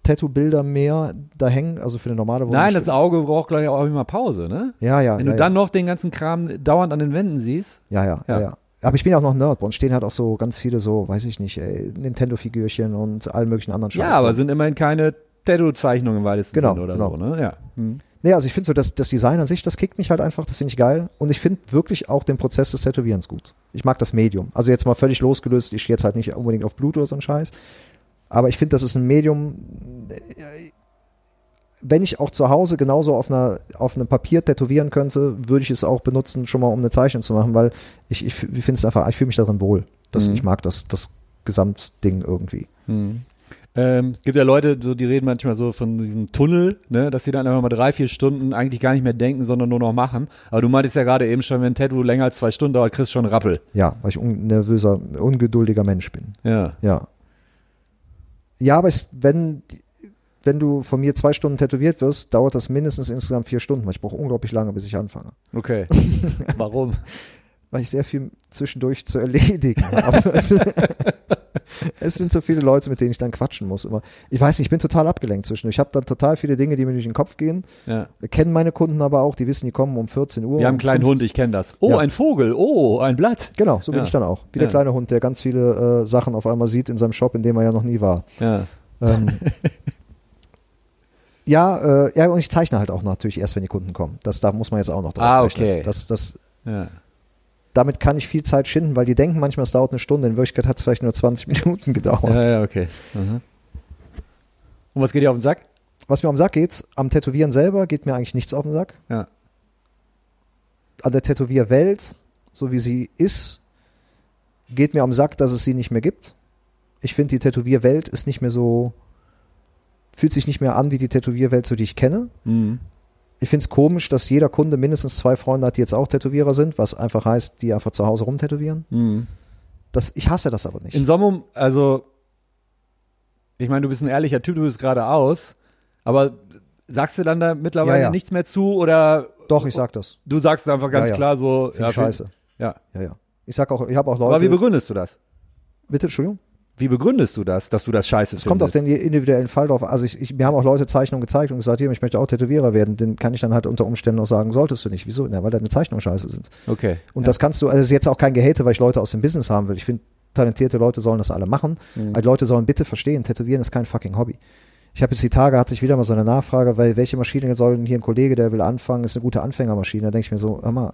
Tattoo-Bilder mehr da hängen, also für eine normale Wohnung. Nein, das Auge braucht gleich auch immer Pause, ne? ja, ja, Wenn ja, du ja. dann noch den ganzen Kram dauernd an den Wänden siehst. Ja, ja, ja, Ja. Aber ich bin auch noch Nerd. Bei uns stehen halt auch so ganz viele so, weiß ich nicht, Nintendo-Figürchen und allen möglichen anderen Scheiß. Ja, aber sind immerhin keine Tattoo-Zeichnungen im weitesten Genau, oder genau. so, ne? Ja. Hm. Nee, also ich finde so, das, das Design an sich, das kickt mich halt einfach, das finde ich geil. Und ich finde wirklich auch den Prozess des Tätowierens gut. Ich mag das Medium. Also jetzt mal völlig losgelöst, ich stehe jetzt halt nicht unbedingt auf Blut oder so ein Scheiß. Aber ich finde, das ist ein Medium, äh, wenn ich auch zu Hause genauso auf, einer, auf einem Papier tätowieren könnte, würde ich es auch benutzen, schon mal um eine Zeichnung zu machen, weil ich, ich, ich finde es einfach, ich fühle mich darin wohl. Das, Mhm. Ich mag das, das Gesamtding irgendwie. Hm. Ähm, es gibt ja Leute, so, die reden manchmal so von diesem Tunnel, ne, dass sie dann einfach mal drei, vier Stunden eigentlich gar nicht mehr denken, sondern nur noch machen. Aber du meintest ja gerade eben schon, wenn ein Tattoo länger als zwei Stunden dauert, kriegst du schon einen Rappel. Ja, weil ich ein nervöser, ungeduldiger Mensch bin. Ja. Ja. Ja, aber ich, wenn, wenn du von mir zwei Stunden tätowiert wirst, dauert das mindestens insgesamt vier Stunden, weil ich brauche unglaublich lange, bis ich anfange. Okay. Warum? Weil ich sehr viel zwischendurch zu erledigen habe. es, sind so viele Leute, mit denen ich dann quatschen muss. Immer. Ich weiß nicht, ich bin total abgelenkt zwischendurch. Ich habe dann total viele Dinge, die mir durch den Kopf gehen. Ja. Kennen meine Kunden aber auch, die wissen, die kommen um 14 Uhr. Wir haben einen kleinen 15 Hund, ich kenne das. Oh, Ja. ein Vogel. Oh, ein Blatt. Genau, so bin Ja. ich dann auch. Wie der kleine Hund, der ganz viele äh, Sachen auf einmal sieht in seinem Shop, in dem er ja noch nie war. Ja. Ähm, ja, äh, ja, und ich zeichne halt auch natürlich erst, wenn die Kunden kommen. Das da muss man jetzt auch noch drauf Ah, rechnen. okay. Das, das, ja. Damit kann ich viel Zeit schinden, weil die denken manchmal, es dauert eine Stunde. In Wirklichkeit hat es vielleicht nur 20 Minuten gedauert. Ja, ja, okay. Mhm. Und was geht dir auf den Sack? Was mir am Sack geht, am Tätowieren selber geht mir eigentlich nichts auf den Sack. Ja. An der Tätowierwelt, so wie sie ist, geht mir am Sack, dass es sie nicht mehr gibt. Ich finde, die Tätowierwelt ist nicht mehr so, fühlt sich nicht mehr an wie die Tätowierwelt, so die ich kenne. Mhm. Ich finde es komisch, dass jeder Kunde mindestens zwei Freunde hat, die jetzt auch Tätowierer sind, was einfach heißt, die einfach zu Hause rumtätowieren. Mhm. Das, ich hasse das aber nicht. In Sommum, also, ich meine, du bist ein ehrlicher Typ, du bist geradeaus, aber sagst du dann da mittlerweile Ja, ja. nichts mehr zu oder Doch, ich sag das. du sagst einfach ganz Ja, ja. klar so, find- scheiße. Ja. Ja, ja. Ich sag auch, ich habe auch Leute. Aber wie begründest du das? bitte, Entschuldigung? Wie begründest du das, dass du das scheiße Es kommt auf findest? den individuellen Fall drauf. Also ich, ich, mir haben auch Leute Zeichnungen gezeigt und gesagt, hier, ich möchte auch Tätowierer werden. Den kann ich dann halt unter Umständen auch sagen, solltest du nicht. Wieso? Na, weil deine Zeichnungen scheiße sind. Okay. Und ja. das kannst du, also es ist jetzt auch kein Gehate, weil ich Leute aus dem Business haben will. Ich finde, talentierte Leute sollen das alle machen. Mhm. Aber die Leute sollen bitte verstehen, Tätowieren ist kein fucking Hobby. Ich habe jetzt die Tage, hatte ich wieder mal so eine Nachfrage, weil welche Maschine soll denn hier ein Kollege, der will anfangen, ist eine gute Anfängermaschine. Da denke ich mir so, hör mal,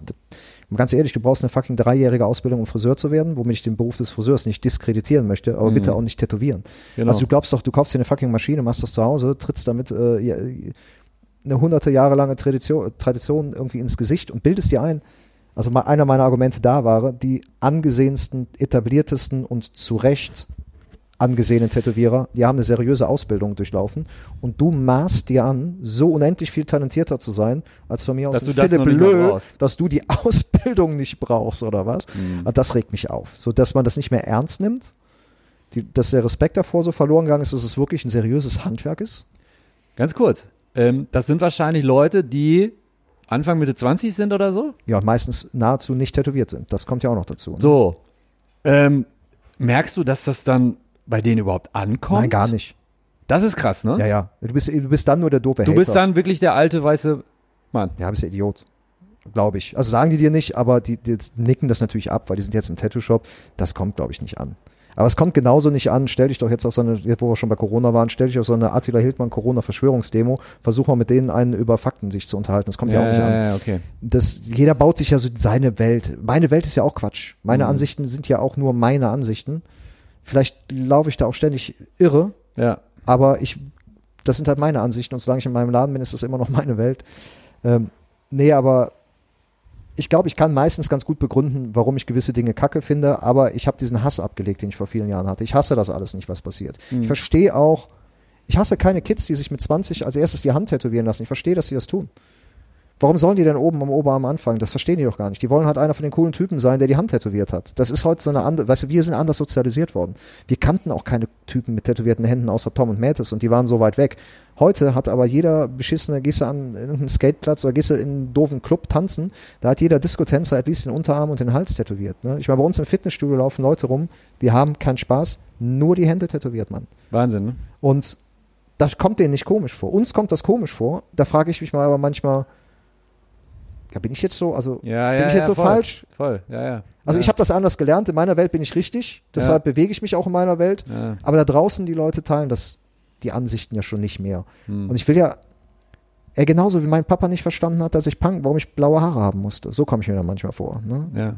ganz ehrlich, du brauchst eine fucking dreijährige Ausbildung, um Friseur zu werden, womit ich den Beruf des Friseurs nicht diskreditieren möchte, aber Mhm. bitte auch nicht tätowieren. Genau. Also du glaubst doch, du kaufst dir eine fucking Maschine, machst das zu Hause, trittst damit äh, eine hunderte Jahre lange Tradition, Tradition irgendwie ins Gesicht und bildest dir ein. Also einer meiner Argumente da war, die angesehensten, etabliertesten und zu Recht angesehenen Tätowierer, die haben eine seriöse Ausbildung durchlaufen und du maßt dir an, so unendlich viel talentierter zu sein, als von mir aus Dass ein das Philipp mal Lö, dass du die Ausbildung nicht brauchst oder was. Mhm. Und das regt mich auf. So, dass man das nicht mehr ernst nimmt, die, dass der Respekt davor so verloren gegangen ist, dass es wirklich ein seriöses Handwerk ist. Ganz kurz. Ähm, das sind wahrscheinlich Leute, die Anfang, Mitte 20 sind oder so? Ja, und meistens nahezu nicht tätowiert sind. Das kommt ja auch noch dazu. ne? So. Ähm, merkst du, dass das dann bei denen überhaupt ankommt? Nein, gar nicht. Das ist krass, ne? Ja, ja. Du bist, du bist dann nur der doofe Du bist Hater. dann wirklich der alte weiße Mann. Ja, bist der Idiot. Glaube ich. Also sagen die dir nicht, aber die, die nicken das natürlich ab, weil die sind jetzt im Tattoo-Shop. Das kommt, glaube ich, nicht an. Aber es kommt genauso nicht an. Stell dich doch jetzt auf so eine, wo wir schon bei Corona waren, stell dich auf so eine Attila Hildmann Corona-Verschwörungsdemo. Versuch mal mit denen einen über Fakten sich zu unterhalten. Das kommt ja, auch nicht an. ja, okay. Das, jeder baut sich ja so seine Welt. Meine Welt ist ja auch Quatsch. Meine Mhm. Ansichten sind ja auch nur meine Ansichten. Vielleicht laufe ich da auch ständig irre, Ja. aber ich, das sind halt meine Ansichten und solange ich in meinem Laden bin, ist das immer noch meine Welt. Ähm, nee, aber ich glaube, ich kann meistens ganz gut begründen, warum ich gewisse Dinge kacke finde, aber ich habe diesen Hass abgelegt, den ich vor vielen Jahren hatte. Ich hasse das alles nicht, was passiert. Ich verstehe auch, ich hasse keine Kids, die sich mit 20 als erstes die Hand tätowieren lassen. Ich verstehe, dass sie das tun. Warum sollen die denn oben am Oberarm anfangen? Das verstehen die doch gar nicht. Die wollen halt einer von den coolen Typen sein, der die Hand tätowiert hat. Das ist heute so eine andere, weißt du, wir sind anders sozialisiert worden. Wir kannten auch keine Typen mit tätowierten Händen außer Tom und Mattis und die waren so weit weg. Heute hat aber jeder beschissene, gehst du an irgendeinen Skateplatz oder gehst du in einen doofen Club tanzen, da hat jeder Disco-Tänzer at least den Unterarm und den Hals tätowiert. Ne? Ich meine, bei uns im Fitnessstudio laufen Leute rum, die haben keinen Spaß, nur die Hände tätowiert, Mann. Wahnsinn, ne? Und das kommt denen nicht komisch vor. Uns kommt das komisch vor. Da frage ich mich mal aber manchmal, ja, bin ich jetzt so, also Ja, ja. bin ich jetzt so voll. falsch? Voll, ja, ja. Also ich habe das anders gelernt. In meiner Welt bin ich richtig. Deshalb bewege ich mich auch in meiner Welt. Aber da draußen die Leute teilen das, die Ansichten ja schon nicht mehr. Hm. Und ich will ja, er genauso wie mein Papa nicht verstanden hat, dass ich Punk, warum ich blaue Haare haben musste. So komme ich mir dann manchmal vor. Ne? Ja.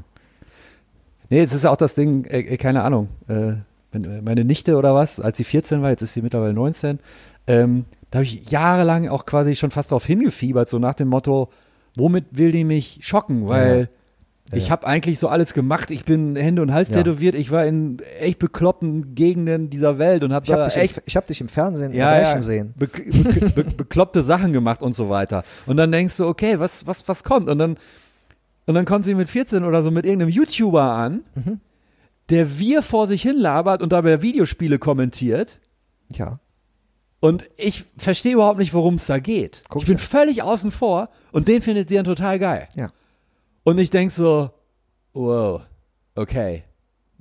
Nee, jetzt ist auch das Ding, äh, keine Ahnung, äh, meine Nichte oder was, als sie 14 war, jetzt ist sie mittlerweile 19, ähm, da habe ich jahrelang auch quasi schon fast darauf hingefiebert, so nach dem Motto, womit will die mich schocken? Weil Ja, ich habe eigentlich so alles gemacht, ich bin Hände und Hals tätowiert, ich war in echt bekloppten Gegenden dieser Welt und habe Ich habe da dich, echt im- ich hab dich im Fernsehen ja, sehen. Be be be bekloppte Sachen gemacht und so weiter. Und dann denkst du, okay, was, was, was kommt? Und dann, und dann kommt sie mit 14 oder so mit irgendeinem YouTuber an, Mhm. der wir vor sich hin labert und dabei Videospiele kommentiert. Ja. Und ich verstehe überhaupt nicht, worum es da geht. Guck ich bin ja. völlig außen vor und den findet sie dann total geil. Ja. Und ich denk so, wow, okay.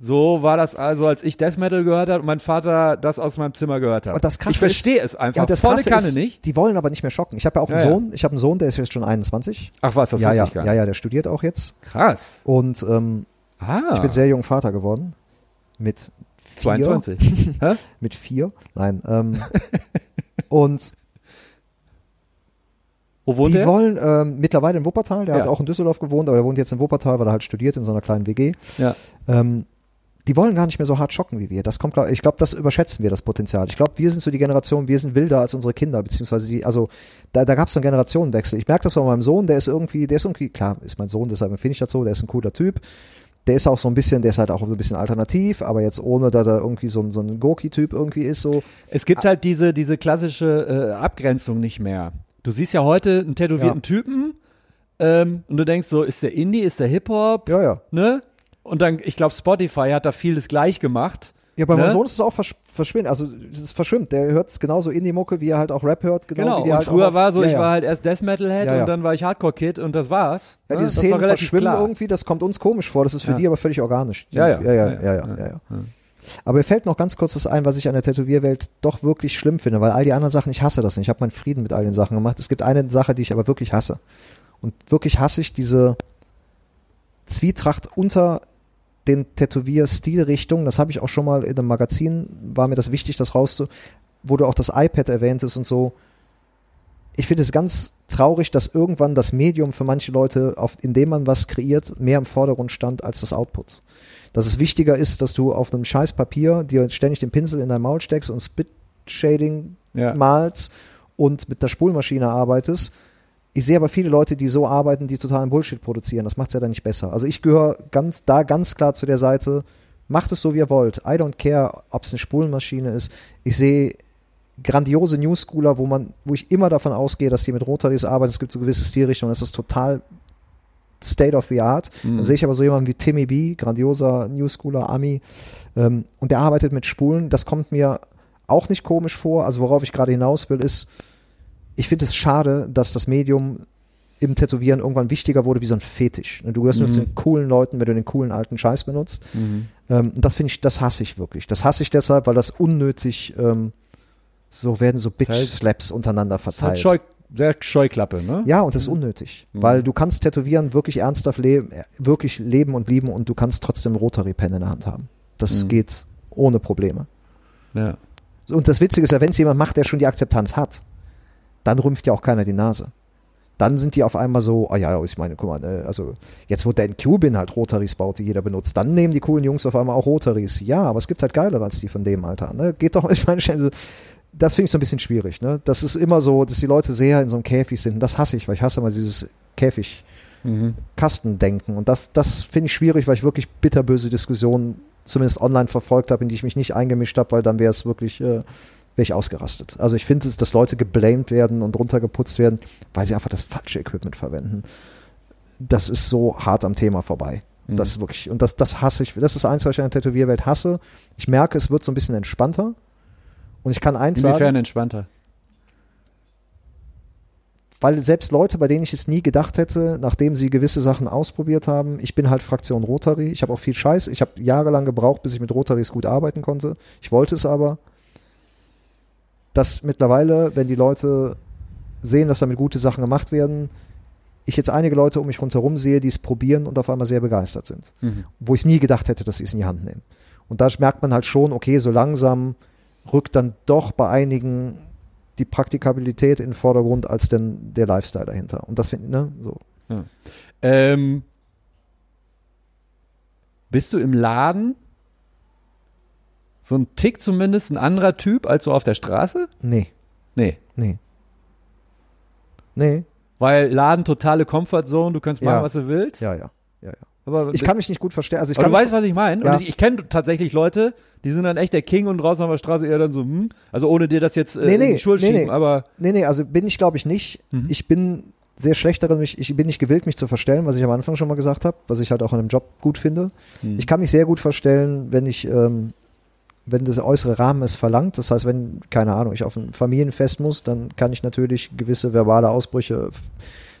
So war das also, als ich Death Metal gehört habe und mein Vater das aus meinem Zimmer gehört hat. Und das Krasse ich verstehe es einfach. Ja, das Volle Krasse Kanne ist, nicht. die wollen aber nicht mehr schocken. Ich habe ja auch einen Ja, ja. Sohn. Ich habe einen Sohn, der ist jetzt schon 21. Ach was, das ja, ja, ich gar ja, ja, der studiert auch jetzt. Krass. Und ähm, Ah, ich bin sehr jung Vater geworden. Mit. 22. Hä? Mit vier. Nein. Ähm, und Wo wohnt die der? wollen ähm, mittlerweile in Wuppertal. Der Ja. hat auch in Düsseldorf gewohnt, aber er wohnt jetzt in Wuppertal, weil er halt studiert in so einer kleinen WG. Ja. Ähm, die wollen gar nicht mehr so hart schocken wie wir. Das kommt, ich glaube, das überschätzen wir, das Potenzial. Ich glaube, wir sind so die Generation, wir sind wilder als unsere Kinder, beziehungsweise die, also da, da gab es einen Generationenwechsel. Ich merke das auch bei meinem Sohn, der ist irgendwie, der ist irgendwie, klar, ist mein Sohn, deshalb empfinde ich das so, der ist ein cooler Typ. Der ist auch so ein bisschen, der ist halt auch so ein bisschen alternativ, aber jetzt ohne, dass er irgendwie so ein, so ein Goki-Typ irgendwie ist, so. Es gibt halt diese, diese klassische äh, Abgrenzung nicht mehr. Du siehst ja heute einen tätowierten Ja. Typen ähm, und du denkst so, ist der Indie, ist der Hip-Hop, Ja, ja. ne? Und dann, ich glaube, Spotify hat da vieles gleich gemacht. Ja, bei Ne? meinem Sohn ist es auch versch verschwindet, also es verschwimmt. Der hört genauso Indie-Mucke, wie er halt auch Rap hört, genau, Genau, wie die und halt früher war so, ja, ich ja. war halt erst Death Metal Head Ja, und dann war ich Hardcore Kid und das war's. Ja, Ne? diese war Szenen verschwimmen klar. irgendwie, das kommt uns komisch vor, das ist für die aber völlig organisch. Ja, ja. ja, ja, ja, ja, ja, ja. Aber mir fällt noch ganz kurz das ein, was ich an der Tätowierwelt doch wirklich schlimm finde, weil all die anderen Sachen, ich hasse das nicht. Ich habe meinen Frieden mit all den Sachen gemacht. Es gibt eine Sache, die ich aber wirklich hasse. Und wirklich hasse ich diese Zwietracht unter den Tätowier-Stilrichtungen. Das habe ich auch schon mal in einem Magazin, war mir das wichtig, das rauszu, wo du auch das iPad erwähntest und so. Ich finde es ganz traurig, dass irgendwann das Medium für manche Leute, auf, indem man was kreiert, mehr im Vordergrund stand als das Output. Dass es wichtiger ist, dass du auf einem scheiß Papier dir ständig den Pinsel in dein Maul steckst und Spit-Shading Ja. malst und mit der Spulmaschine arbeitest. Ich sehe aber viele Leute, die so arbeiten, die totalen Bullshit produzieren. Das macht es ja dann nicht besser. Also ich gehöre ganz, da ganz klar zu der Seite, macht es so, wie ihr wollt. I don't care, ob es eine Spulmaschine ist. Ich sehe grandiose Newschooler, wo man, wo ich immer davon ausgehe, dass die mit Rotaries arbeiten. Es gibt so gewisse Stilrichtungen, das ist total State of the Art. Mhm. Dann sehe ich aber so jemanden wie Timmy B, grandioser Newschooler, Ami, ähm, und der arbeitet mit Spulen. Das kommt mir auch nicht komisch vor. Also worauf ich gerade hinaus will, ist, ich finde es schade, dass das Medium im Tätowieren irgendwann wichtiger wurde wie so ein Fetisch. Du gehörst nur Mhm. zu den coolen Leuten, wenn du den coolen alten Scheiß benutzt. Mhm. Ähm, und das finde ich, das hasse ich wirklich. Das hasse ich deshalb, weil das unnötig ähm, so werden so Das heißt- Bitch-Slaps untereinander Das ist halt verteilt. Scheu, sehr Scheuklappe, ne? Ja, und das ist unnötig, Mhm. weil du kannst tätowieren, wirklich ernsthaft leben, wirklich leben und lieben und du kannst trotzdem Rotary Pen in der Hand haben. Das Mhm. geht ohne Probleme. Ja. Und das Witzige ist ja, wenn es jemand macht, der schon die Akzeptanz hat, dann rümpft ja auch keiner die Nase. Dann sind die auf einmal so, ah ja, ich meine, guck mal, ne, also jetzt wo Dan Cubin halt Rotaries baut, die jeder benutzt, dann nehmen die coolen Jungs auf einmal auch Rotaries. Ja, aber es gibt halt geilere als die von dem Alter. Ne? Geht doch, ich meine, also, das finde ich so ein bisschen schwierig. Ne? Das ist immer so, dass die Leute sehr in so einem Käfig sind. Und das hasse ich, weil ich hasse immer dieses Käfig. Mhm. Kastendenken. Und das, das finde ich schwierig, weil ich wirklich bitterböse Diskussionen zumindest online verfolgt habe, in die ich mich nicht eingemischt habe, weil dann wäre es wirklich, äh, wäre ich ausgerastet. Also ich finde es, dass Leute geblamed werden und runtergeputzt werden, weil sie einfach das falsche Equipment verwenden. Das ist so hart am Thema vorbei. Mhm. Das ist wirklich, und das, das hasse ich. Das ist eins, was ich in der Tätowierwelt hasse. Ich merke, es wird so ein bisschen entspannter. Und ich kann eins Inwiefern sagen, entspannter? weil selbst Leute, bei denen ich es nie gedacht hätte, nachdem sie gewisse Sachen ausprobiert haben, ich bin halt Fraktion Rotary, ich habe auch viel Scheiß, ich habe jahrelang gebraucht, bis ich mit Rotarys gut arbeiten konnte. Ich wollte es aber, dass mittlerweile, wenn die Leute sehen, dass damit gute Sachen gemacht werden, ich jetzt einige Leute um mich rundherum sehe, die es probieren und auf einmal sehr begeistert sind. Mhm. Wo ich nie gedacht hätte, dass sie es in die Hand nehmen. Und da merkt man halt schon, okay, so langsam rückt dann doch bei einigen die Praktikabilität in den Vordergrund als denn der Lifestyle dahinter. Und das finde ich, ne, so. Ähm, bist du im Laden so ein Tick zumindest ein anderer Typ als so auf der Straße? Nee, Nee. nee. Nee, Weil Laden totale Comfortzone, du kannst machen, Ja. was du willst. ja, ja. ja, ja. Aber Ich kann mich nicht gut verstehen. Also ich aber du weißt, was ich meine. Ja. Ich, ich kenne tatsächlich Leute, die sind dann echt der King und draußen auf der Straße eher dann so, hm. Also ohne dir das jetzt äh, Nee, in nee, die Schuld nee, schieben, nee. aber Nee, nee, also bin ich glaube ich nicht. Mhm. Ich bin sehr schlecht darin, mich, ich bin nicht gewillt, mich zu verstellen, was ich am Anfang schon mal gesagt habe, was ich halt auch an einem Job gut finde. Mhm. Ich kann mich sehr gut verstellen, wenn ich, ähm, wenn das äußere Rahmen es verlangt. Das heißt, wenn, keine Ahnung, ich auf ein Familienfest muss, dann kann ich natürlich gewisse verbale Ausbrüche,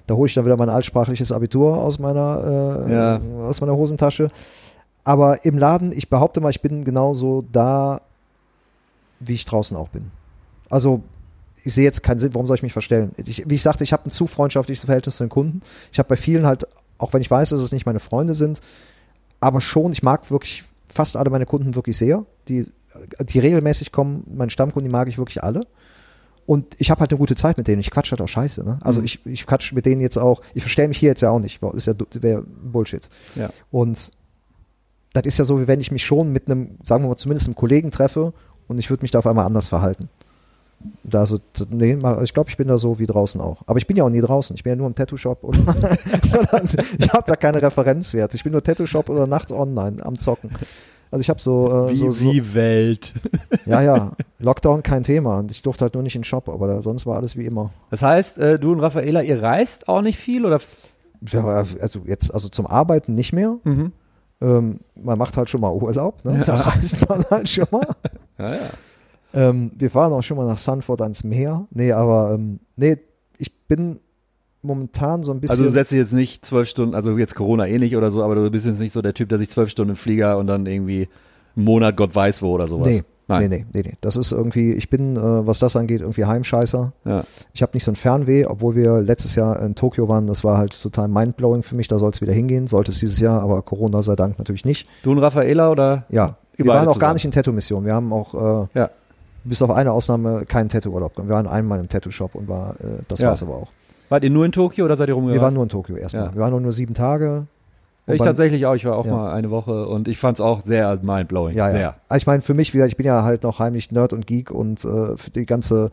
da hole ich dann wieder mein altsprachliches Abitur aus meiner, äh, Ja. aus meiner Hosentasche. Aber im Laden, ich behaupte mal, ich bin genauso da, wie ich draußen auch bin. Also ich sehe jetzt keinen Sinn, warum soll ich mich verstellen? Ich, wie ich sagte, ich habe ein zu freundschaftliches Verhältnis zu den Kunden. Ich habe bei vielen halt, auch wenn ich weiß, dass es nicht meine Freunde sind, aber schon, ich mag wirklich fast alle meine Kunden wirklich sehr. Die, die regelmäßig kommen, meine Stammkunden, die mag ich wirklich alle. Und ich habe halt eine gute Zeit mit denen. Ich quatsch halt auch scheiße. Ne? Also Mhm. ich, ich quatsch mit denen jetzt auch, ich verstelle mich hier jetzt ja auch nicht. Ist ja wäre Bullshit. ja. Und das ist ja so, wie wenn ich mich schon mit einem, sagen wir mal, zumindest einem Kollegen treffe und ich würde mich da auf einmal anders verhalten. Da so, nee, ich glaube, ich bin da so wie draußen auch. Aber ich bin ja auch nie draußen. Ich bin ja nur im Tattoo-Shop ich habe da keine Referenzwerte. Ich bin nur Tattoo-Shop oder nachts online am Zocken. Also ich habe so, äh, Wie, so, so, wie Welt. ja, ja, Lockdown kein Thema. Und ich durfte halt nur nicht in den Shop, aber da, sonst war alles wie immer. Das heißt, äh, du und Raffaela, ihr reist auch nicht viel oder? Ja, also jetzt, also zum Arbeiten nicht mehr. Mhm. Ähm, man macht halt schon mal Urlaub, ne? Da reist man halt schon mal. Ja, ja. Ähm, wir fahren auch schon mal nach Sanford ans Meer. Nee, aber ähm, nee, ich bin momentan so ein bisschen. Also du setzt dich jetzt nicht zwölf Stunden, also jetzt Corona eh nicht oder so, aber du bist jetzt nicht so der Typ, der sich zwölf Stunden im Flieger und dann irgendwie einen Monat Gott weiß wo oder sowas. nee, Nein. nee, nee, nee, nee. Das ist irgendwie, ich bin, äh, was das angeht, irgendwie Heimscheißer. Ja. Ich habe nicht so ein Fernweh, obwohl wir letztes Jahr in Tokio waren. Das war halt total mindblowing für mich. Da soll es wieder hingehen. Sollte es dieses Jahr, aber Corona sei Dank natürlich nicht. Du und Raffaela oder? Ja, wir waren auch zusammen. gar nicht in Tattoo-Mission. Wir haben auch äh, Ja. Bis auf eine Ausnahme keinen Tattoo-Urlaub. Wir waren einmal im Tattoo-Shop und war, äh, das Ja. war's aber auch. Wart ihr nur in Tokio oder seid ihr rumgereist? Wir waren nur in Tokio erstmal. Ja. Wir waren nur, nur sieben Tage. Ich tatsächlich auch, ich war auch Ja. mal eine Woche und ich fand es auch sehr mindblowing. Ja, ja. Sehr. Also ich meine, für mich wieder, ich bin ja halt noch heimlich Nerd und Geek und äh, für die ganze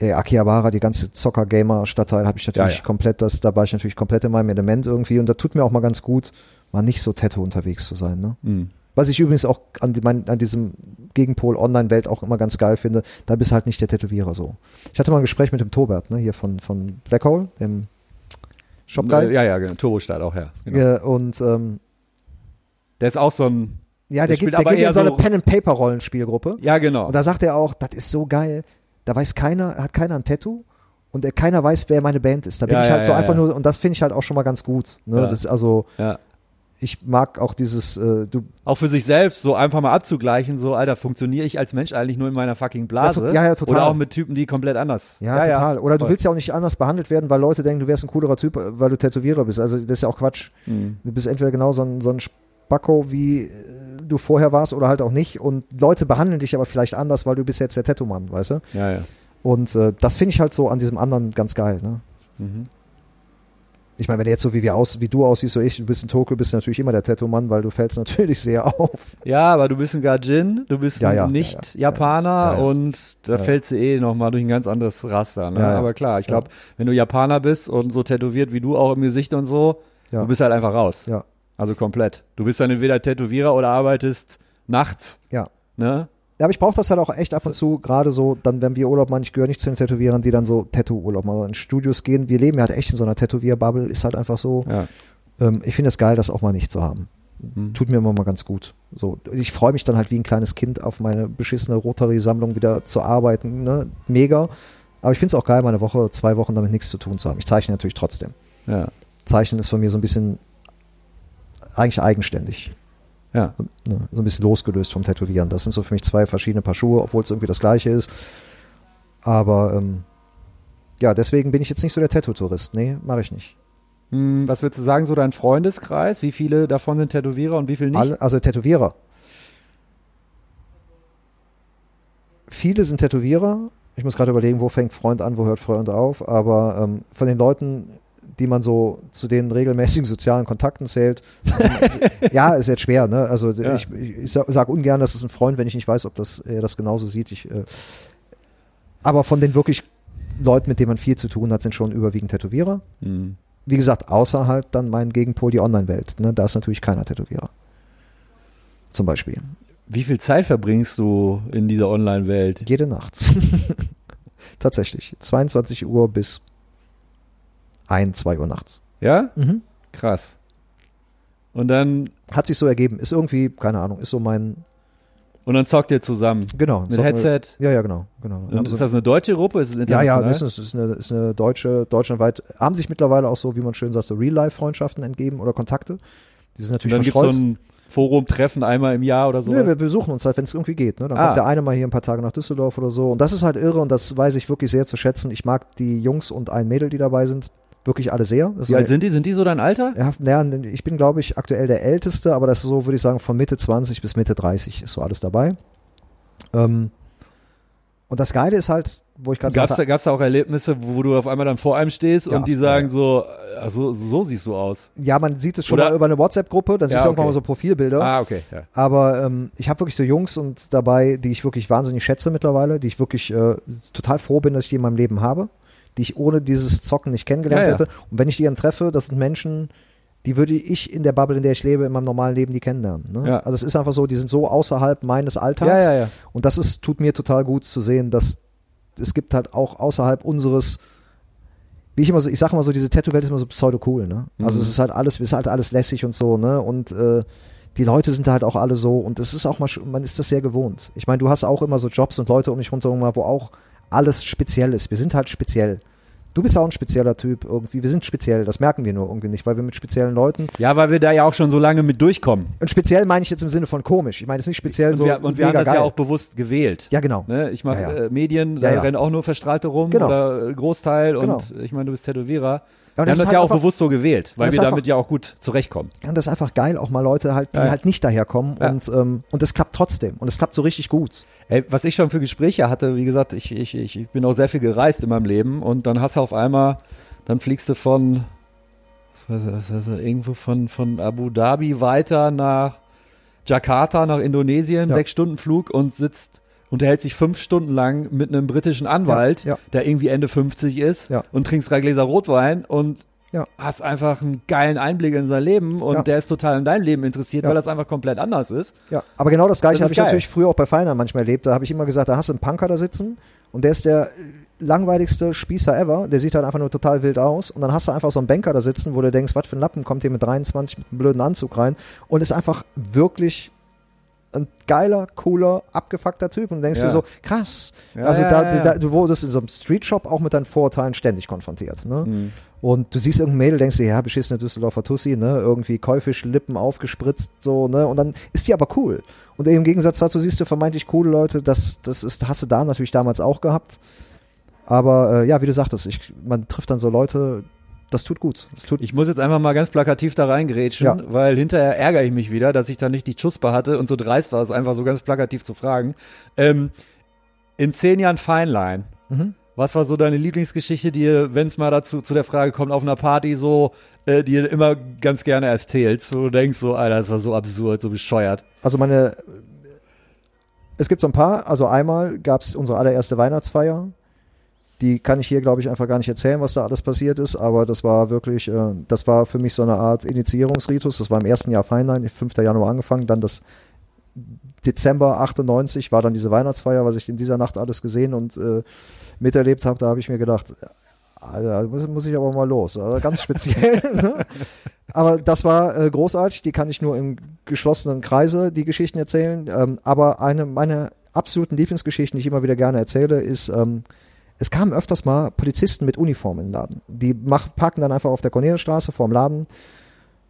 äh, Akihabara, die ganze Zocker-Gamer-Stadtteil habe ich natürlich komplett, das, da war ich natürlich komplett in meinem Element irgendwie und da tut mir auch mal ganz gut, mal nicht so Tattoo unterwegs zu sein. Ne? Mhm. Was ich übrigens auch an, mein, an diesem Gegenpol Online-Welt auch immer ganz geil finde, da bist halt nicht der Tätowierer so. Ich hatte mal ein Gespräch mit dem Tobert, ne, hier von, von Black Hole, dem Shop Guy. Ja, ja, genau. Turbostart auch, ja. Genau. Und ähm, Der ist auch so ein. ja, Der geht, der geht in so eine Pen-and-Paper-Rollenspielgruppe. Ja, genau. Und da sagt er auch, das ist so geil. Da weiß keiner, hat keiner ein Tattoo und keiner weiß, wer meine Band ist. Da bin Ja, ich ja, halt so ja, einfach ja. nur, und das finde ich halt auch schon mal ganz gut. Ne? Ja. Das, also ja. Ich mag auch dieses, äh, du, Auch für sich selbst so einfach mal abzugleichen, so, Alter, funktioniere ich als Mensch eigentlich nur in meiner fucking Blase? Ja, ja, ja, total. Oder auch mit Typen, die komplett anders. ja, total. Oder du voll. willst ja auch nicht anders behandelt werden, weil Leute denken, du wärst ein coolerer Typ, äh, weil du Tätowierer bist. Also das ist ja auch Quatsch. Mhm. Du bist entweder genau so ein, so ein Spacko wie äh, du vorher warst oder halt auch nicht. Und Leute behandeln dich aber vielleicht anders, weil du bist jetzt der Tattoo-Mann, weißt du? Ja, ja. Und äh, das finde ich halt so an diesem anderen ganz geil, ne? Mhm. Ich meine, wenn du jetzt so wie wir aus, wie du aussiehst, so ich, du bist in Tokio, bist du natürlich immer der Tattoo-Mann, weil du fällst natürlich sehr auf. Ja, aber du bist ein Gajin, du bist Ja, ja, ein ja, Nicht-Japaner ja, und da fällst du eh nochmal durch ein ganz anderes Raster. Ne? Aber klar, ich glaube, wenn du Japaner bist und so tätowiert wie du auch im Gesicht und so, du bist halt einfach raus. Ja. Also komplett. Du bist dann entweder Tätowierer oder arbeitest nachts. Ja. Ne? Ja, aber ich brauche das halt auch echt ab und zu, gerade so, dann, wenn wir Urlaub machen, ich gehöre nicht zu den Tätowierern, die dann so Tattoo-Urlaub machen, in Studios gehen. Wir leben ja halt echt in so einer Tätowier-Bubble, ist halt einfach so. Ja. Ähm, ich finde es geil, das auch mal nicht zu haben. Mhm. Tut mir immer mal ganz gut. So, ich freue mich dann halt wie ein kleines Kind auf meine beschissene Rotary-Sammlung wieder zu arbeiten. Ne? Mega. Aber ich finde es auch geil, mal eine Woche, zwei Wochen damit nichts zu tun zu haben. Ich zeichne natürlich trotzdem. Ja. Zeichnen ist von mir so ein bisschen eigentlich eigenständig. Ja. Ne? So ein bisschen losgelöst vom Tätowieren. Das sind so für mich zwei verschiedene Paar Schuhe, obwohl es irgendwie das gleiche ist. Aber ähm, ja, deswegen bin ich jetzt nicht so der Tattoo-Tourist. Nee, mache ich nicht. Hm, was würdest du sagen, so dein Freundeskreis? Wie viele davon sind Tätowierer und wie viele nicht? Alle, also Tätowierer. Viele sind Tätowierer. Ich muss gerade überlegen, wo fängt Freund an, wo hört Freund auf. Aber ähm, von den Leuten, die man so zu den regelmäßigen sozialen Kontakten zählt, ja, ist jetzt schwer. Ne? Also Ja. ich, ich, sage sag ungern, das ist ein Freund, wenn ich nicht weiß, ob das er das genauso sieht. Ich, äh, aber von den wirklich Leuten, mit denen man viel zu tun hat, sind schon überwiegend Tätowierer. Hm. Wie gesagt, außer halt dann mein Gegenpol, die Online-Welt. Ne? Da ist natürlich keiner Tätowierer. Zum Beispiel. Wie viel Zeit verbringst du in dieser Online-Welt? Jede Nacht. Tatsächlich. 22 Uhr bis 1, 2 Uhr nachts. Ja? Mhm. Krass. Und dann, Hat sich so ergeben. Ist irgendwie, keine Ahnung, ist so mein, und dann zockt ihr zusammen. genau. Mit zocken wir- Headset. Ja, ja, genau. genau. Und ist so- das eine deutsche Gruppe? Ist es ja, ja, international? das ist, ist, eine, ist eine deutsche, deutschlandweit, haben sich mittlerweile auch so, wie man schön sagt, so Real-Life-Freundschaften entgeben oder Kontakte. Die sind Und natürlich dann gibt es verstreut. so ein Forum-Treffen einmal im Jahr oder so. Nö, wir besuchen uns halt, wenn es irgendwie geht. Ne? Dann Ah. kommt der eine mal hier ein paar Tage nach Düsseldorf oder so. Und das ist halt irre und das weiß ich wirklich sehr zu schätzen. Ich mag die Jungs und ein Mädel, die dabei sind, wirklich alle sehr. Wie alt sind die? Sind die so dein Alter? Ja, naja, ich bin, glaube ich, aktuell der Älteste, aber das ist so, würde ich sagen, von Mitte 20 bis Mitte 30 ist so alles dabei. Ähm, und das Geile ist halt, wo ich gerade Gab es da, sagte, gab's da auch Erlebnisse, wo, du auf einmal dann vor einem stehst Ja, und die sagen ja. so, also so siehst du aus. ja, man sieht es schon Oder- mal über eine WhatsApp-Gruppe, dann Ja, siehst du irgendwann okay. mal so Profilbilder. Ah, okay. Ja. Aber ähm, ich habe wirklich so Jungs und dabei, die ich wirklich wahnsinnig schätze mittlerweile, die ich wirklich äh, total froh bin, dass ich die in meinem Leben habe, die ich ohne dieses Zocken nicht kennengelernt Ja, ja. hätte. Und wenn ich die dann treffe, das sind Menschen, die würde ich in der Bubble, in der ich lebe, in meinem normalen Leben die kennenlernen. Ne? Ja. Also es ist einfach so, die sind so außerhalb meines Alltags. Ja, ja. Und das ist, tut mir total gut zu sehen, dass es gibt halt auch außerhalb unseres, wie ich immer so, ich sage immer so, diese Tattoo-Welt ist immer so pseudo-cool, ne? Also Mhm. es ist halt alles, es ist halt alles lässig und so, ne? Und äh, die Leute sind da halt auch alle so und es ist auch mal, man ist das sehr gewohnt. Ich meine, du hast auch immer so Jobs und Leute um dich rundherum, wo auch alles speziell ist. Wir sind halt speziell. Du bist auch ein spezieller Typ irgendwie. Wir sind speziell, das merken wir nur irgendwie nicht, weil wir mit speziellen Leuten. ja, weil wir da ja auch schon so lange mit durchkommen. Und speziell meine ich jetzt im Sinne von komisch. Ich meine, es ist nicht speziell Und so. wir, und wir haben das ja geil. auch bewusst gewählt. Ja, genau. Ne? Ich mache Ja, ja. äh, Medien, da Ja, ja. rennen auch nur Verstrahlte rum Genau. oder äh, Großteil Genau. und ich meine, du bist Tätowierer. Ja, und wir das haben das halt ja auch einfach- bewusst so gewählt, weil wir damit ja auch gut zurechtkommen. Ja, und das ist einfach geil, auch mal Leute halt, die Ja. halt nicht daherkommen Ja. und, ähm, und es klappt trotzdem. Und es klappt so richtig gut. Ey, was ich schon für Gespräche hatte, wie gesagt, ich, ich, ich, bin auch sehr viel gereist in meinem Leben und dann hast du auf einmal, dann fliegst du von, was weiß ich, was weiß ich, irgendwo von, von Abu Dhabi weiter nach Jakarta, nach Indonesien, sechs Stunden Flug und sitzt, unterhält sich fünf Stunden lang mit einem britischen Anwalt, Ja, ja. der irgendwie Ende 50 ist Ja. und trinkst drei Gläser Rotwein und hast einfach einen geilen Einblick in sein Leben und der ist total in dein Leben interessiert, weil das einfach komplett anders ist. Ja, aber genau das gleiche habe ich geil. natürlich früher auch bei Feinern manchmal erlebt. Da habe ich immer gesagt, da hast du einen Punker da sitzen und der ist der langweiligste Spießer ever. Der sieht halt einfach nur total wild aus. Und dann hast du einfach so einen Banker da sitzen, wo du denkst, was für ein Lappen kommt hier mit 23 mit einem blöden Anzug rein und ist einfach wirklich ein geiler, cooler, abgefuckter Typ und denkst Ja. dir so, krass. Ja, also da, da, du wurdest in so einem Streetshop auch mit deinen Vorurteilen ständig konfrontiert. Ne? Mhm. Und du siehst irgendein Mädel, denkst dir, ja, beschissene Düsseldorfer Tussi, ne, irgendwie Käufischlippen aufgespritzt, so, ne, und dann ist die aber cool. Und im Gegensatz dazu siehst du vermeintlich coole Leute, das, das ist, hast du da natürlich damals auch gehabt. Aber äh, ja, wie du sagtest, ich, man trifft dann so Leute, das tut gut. Das tut Ich muss jetzt einfach mal ganz plakativ da reingrätschen, Ja. weil hinterher ärgere ich mich wieder, dass ich da nicht die Chuspa hatte und so dreist war, es einfach so ganz plakativ zu fragen. Ähm, in zehn Jahren Feinlein, Mhm. was war so deine Lieblingsgeschichte, die wenn es mal dazu zu der Frage kommt, auf einer Party so, äh, die du immer ganz gerne erzählst, wo du denkst so, Alter, das war so absurd, so bescheuert. Also meine, es gibt so ein paar. Also einmal gab es unsere allererste Weihnachtsfeier. Die kann ich hier, glaube ich, einfach gar nicht erzählen, was da alles passiert ist. Aber das war wirklich, äh, das war für mich so eine Art Initiierungsritus. Das war im ersten Jahr Feinlein, 5. Januar angefangen. Dann das Dezember 98 war dann diese Weihnachtsfeier, was ich in dieser Nacht alles gesehen und äh, miterlebt habe. Da habe ich mir gedacht, Alter, muss, muss ich aber mal los. Also ganz speziell. ne? Aber das war äh, großartig. Die kann ich nur im geschlossenen Kreise die Geschichten erzählen. Ähm, aber eine meiner absoluten Lieblingsgeschichten, die ich immer wieder gerne erzähle, ist, ähm, es kamen öfters mal Polizisten mit Uniform in den Laden. Die mach, parken dann einfach auf der Corneliusstraße vorm Laden,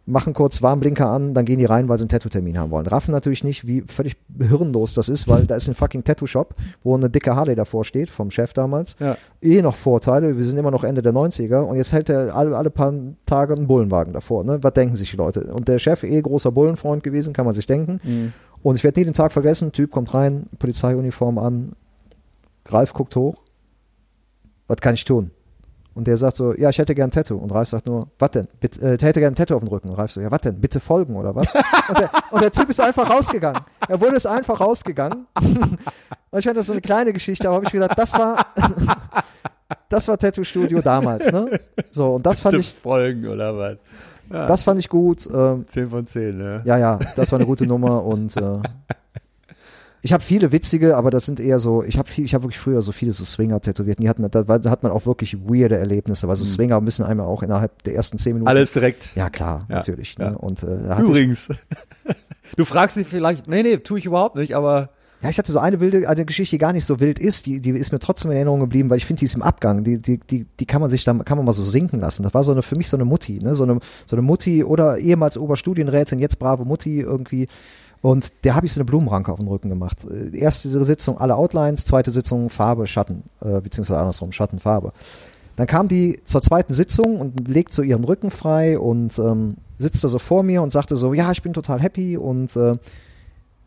machen kurz Warnblinker an, dann gehen die rein, weil sie einen Tattoo-Termin haben wollen. Raffen natürlich nicht, wie völlig hirnlos das ist, weil da ist ein fucking Tattoo-Shop, wo eine dicke Harley davor steht, vom Chef damals. Ja. Eh noch Vorteile, wir sind immer noch Ende der 90er und jetzt hält er alle, alle paar Tage einen Bullenwagen davor. Ne? Was denken sich die Leute? Und der Chef, eh großer Bullenfreund gewesen, kann man sich denken. Mhm. Und ich werde nie den Tag vergessen, Typ kommt rein, Polizeiuniform an, Ralf guckt hoch, was kann ich tun? Und der sagt so, ja, ich hätte gern Tattoo. Und Ralf sagt nur, was denn? Bitte, äh, ich hätte gern Tattoo auf dem Rücken. Und Ralf so, ja, was denn? Bitte folgen oder was? und, der, und der Typ ist einfach rausgegangen. Er wurde es einfach rausgegangen. und ich fand das so eine kleine Geschichte, aber habe ich gedacht, das war, das war Tattoo-Studio damals, ne? So, und das fand Bitte ich, folgen oder was? Ja, das fand ich gut. Ähm, 10 von 10, ne? ja, ja, das war eine gute Nummer und äh, ich habe viele witzige, aber das sind eher so, ich habe viel, ich habe wirklich früher so viele so Swinger tätowiert. Die hatten, da, da hat man auch wirklich weirde Erlebnisse, weil so Swinger müssen einem auch innerhalb der ersten zehn Minuten. Alles direkt. Ja, klar, Ja, natürlich. ja. Ne? Und äh, ich, Übrigens. Du fragst dich vielleicht, nee, nee, tue ich überhaupt nicht, aber ja, ich hatte so eine wilde, eine Geschichte, die gar nicht so wild ist, die, die ist mir trotzdem in Erinnerung geblieben, weil ich finde, die ist im Abgang, die, die, die, die kann man sich da, kann man mal so sinken lassen. Das war so eine, für mich so eine Mutti, ne, so eine, so eine Mutti oder ehemals Oberstudienrätin, jetzt brave Mutti irgendwie. Und der habe ich so eine Blumenranke auf den Rücken gemacht. Erste Sitzung alle Outlines, zweite Sitzung Farbe, Schatten, äh, beziehungsweise andersrum, Schatten, Farbe. Dann kam die zur zweiten Sitzung und legt so ihren Rücken frei und ähm, sitzt da so vor mir und sagte so, ja, ich bin total happy und äh,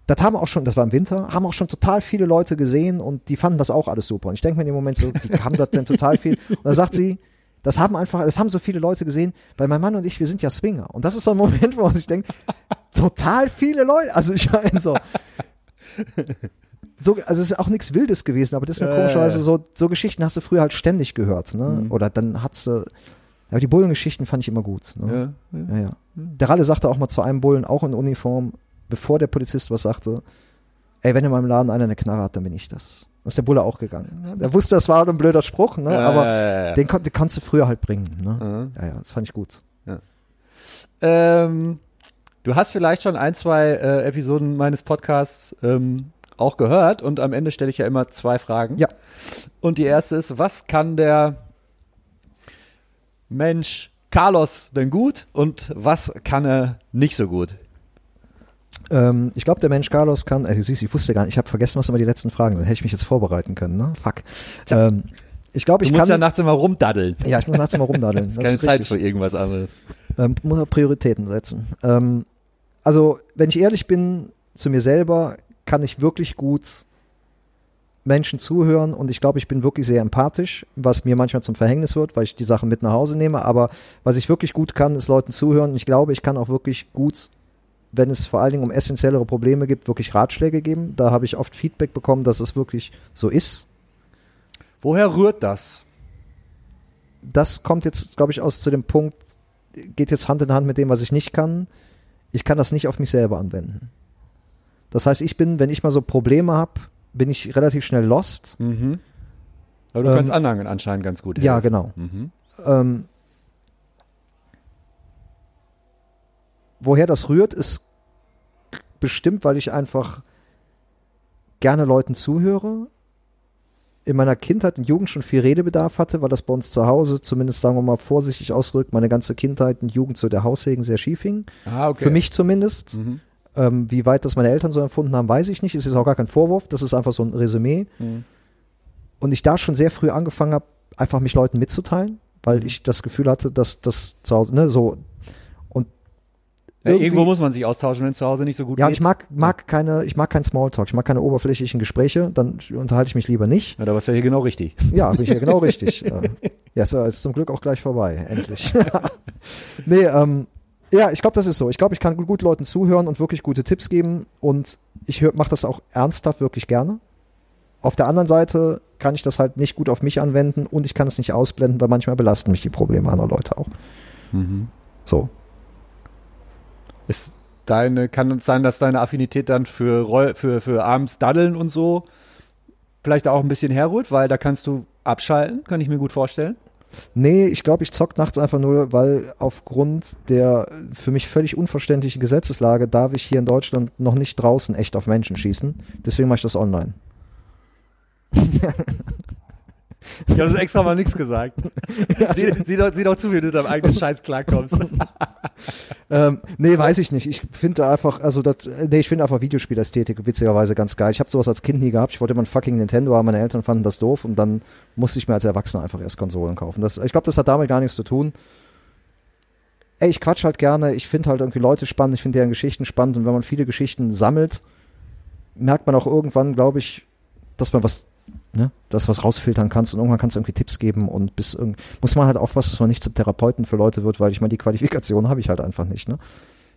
das haben auch schon, das war im Winter, haben auch schon total viele Leute gesehen und die fanden das auch alles super. Und ich denke mir in dem Moment so, wie haben das denn total viel? Und dann sagt sie, das haben einfach, das haben so viele Leute gesehen, weil mein Mann und ich, wir sind ja Swinger. Und das ist so ein Moment, wo man sich denkt, total viele Leute, also ich meine so, so, also es ist auch nichts Wildes gewesen, aber das ist mir Ja, komischerweise so, so Geschichten hast du früher halt ständig gehört, ne? Mhm. Oder dann hat's, äh, aber die Bullengeschichten fand ich immer gut. Ne? ja, ja. Ja, ja. Der Ralle sagte auch mal zu einem Bullen, auch in Uniform, bevor der Polizist was sagte, ey, wenn in meinem Laden einer eine Knarre hat, dann bin ich das. Dann ist der Bulle auch gegangen. Ne? Der wusste, das war ein blöder Spruch, ne? Aber den, kon den konntest du früher halt bringen. Ne? Ja, ja, das fand ich gut. Ähm, du hast vielleicht schon ein, zwei äh, Episoden meines Podcasts ähm, auch gehört und am Ende stelle ich ja immer zwei Fragen. Ja. Und die erste ist, was kann der Mensch Carlos denn gut und was kann er nicht so gut? Ähm, ich glaube, der Mensch Carlos kann, äh, siehst du, ich wusste gar nicht, ich habe vergessen, was immer die letzten Fragen sind. Hätte ich mich jetzt vorbereiten können, ne? Fuck. Ähm, ich glaube, Du ich musst kann. ja nachts immer rumdaddeln. ja, ich muss nachts mal rumdaddeln. Keine Zeit für irgendwas anderes. Ähm, muss auch Prioritäten setzen. Ähm, also, wenn ich ehrlich bin zu mir selber, kann ich wirklich gut Menschen zuhören und ich glaube, ich bin wirklich sehr empathisch, was mir manchmal zum Verhängnis wird, weil ich die Sachen mit nach Hause nehme. Aber was ich wirklich gut kann, ist Leuten zuhören. Und ich glaube, ich kann auch wirklich gut, wenn es vor allen Dingen um essentiellere Probleme gibt, wirklich Ratschläge geben. Da habe ich oft Feedback bekommen, dass es wirklich so ist. Woher rührt das? das kommt jetzt, glaube ich, aus zu dem Punkt, geht jetzt Hand in Hand mit dem, was ich nicht kann. Ich kann das nicht auf mich selber anwenden. Das heißt, ich bin, wenn ich mal so Probleme habe, bin ich relativ schnell lost. Mhm. Aber du Ähm, kannst anderen anscheinend ganz gut Ja, helfen. genau. Mhm. Ähm, woher das rührt, ist bestimmt, weil ich einfach gerne Leuten zuhöre. In meiner Kindheit und Jugend schon viel Redebedarf hatte, weil das bei uns zu Hause, zumindest sagen wir mal vorsichtig ausgedrückt, meine ganze Kindheit und Jugend so der Haussegen sehr schief hing. Ah, okay. Für mich zumindest. Mhm. Ähm, wie weit das meine Eltern so empfunden haben, weiß ich nicht. Es ist auch gar kein Vorwurf, das ist einfach so ein Resümee. Mhm. Und ich da schon sehr früh angefangen habe, einfach mich Leuten mitzuteilen. weil ich das Gefühl hatte, dass das zu Hause, ne, so Ja, irgendwo muss man sich austauschen, wenn es zu Hause nicht so gut ja, geht. ich mag, mag keine, ich mag keinen Smalltalk, ich mag keine oberflächlichen Gespräche, dann unterhalte ich mich lieber nicht. Ja, da warst du ja hier genau richtig. Ja, bin ich ja genau richtig. Äh, Ja, es ist zum Glück auch gleich vorbei, endlich. nee, ähm, ja, ich glaube, das ist so. Ich glaube, ich kann gut, Leuten zuhören und wirklich gute Tipps geben und ich mache das auch ernsthaft wirklich gerne. Auf der anderen Seite kann ich das halt nicht gut auf mich anwenden und ich kann es nicht ausblenden, weil manchmal belasten mich die Probleme anderer Leute auch. So. Ist deine, kann es sein, dass deine Affinität dann für, Roll, für, für abends daddeln und so vielleicht auch ein bisschen herrührt, weil da kannst du abschalten, kann ich mir gut vorstellen. Nee, ich glaube, ich zock nachts einfach nur, weil aufgrund der für mich völlig unverständlichen Gesetzeslage darf ich hier in Deutschland noch nicht draußen echt auf Menschen schießen. Deswegen mache ich das online. Ich habe extra mal nichts gesagt. sieh, sieh, doch, sieh doch zu, wie du mit deinem eigenen Scheiß klarkommst. Ähm, nee, weiß ich nicht. Ich finde einfach, also das, nee, ich finde einfach Videospielästhetik witzigerweise ganz geil. Ich habe sowas als Kind nie gehabt. Ich wollte immer ein fucking Nintendo haben. Meine Eltern fanden das doof und dann musste ich mir als Erwachsener einfach erst Konsolen kaufen. Das, ich glaube, das hat damit gar nichts zu tun. Ey, ich quatsch halt gerne. Ich finde halt irgendwie Leute spannend. Ich finde deren Geschichten spannend. Und wenn man viele Geschichten sammelt, merkt man auch irgendwann, glaube ich, dass man was, ne, das was rausfiltern kannst und irgendwann kannst du irgendwie Tipps geben und bis irgend, muss man halt aufpassen, dass man nicht zum Therapeuten für Leute wird, weil ich meine, die Qualifikation habe ich halt einfach nicht, ne?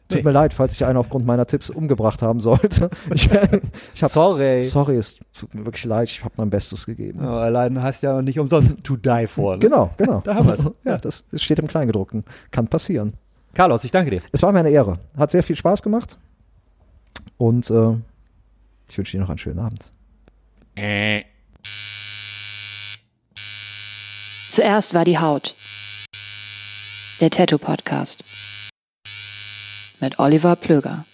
Tut Nee. mir leid, falls ich einen aufgrund meiner Tipps umgebracht haben sollte. Ich, ich hab's, Sorry. Sorry, es tut mir wirklich leid, ich habe mein Bestes gegeben. Ja, allein hast ja nicht umsonst to die for. Ne? Genau, genau. Da haben wir's. Ja, das, das steht im Kleingedruckten. Kann passieren. Carlos, ich danke dir. Es war mir eine Ehre. Hat sehr viel Spaß gemacht. Und äh, ich wünsche dir noch einen schönen Abend. Zuerst war die Haut. Der Tattoo Podcast. Mit Oliver Plöger.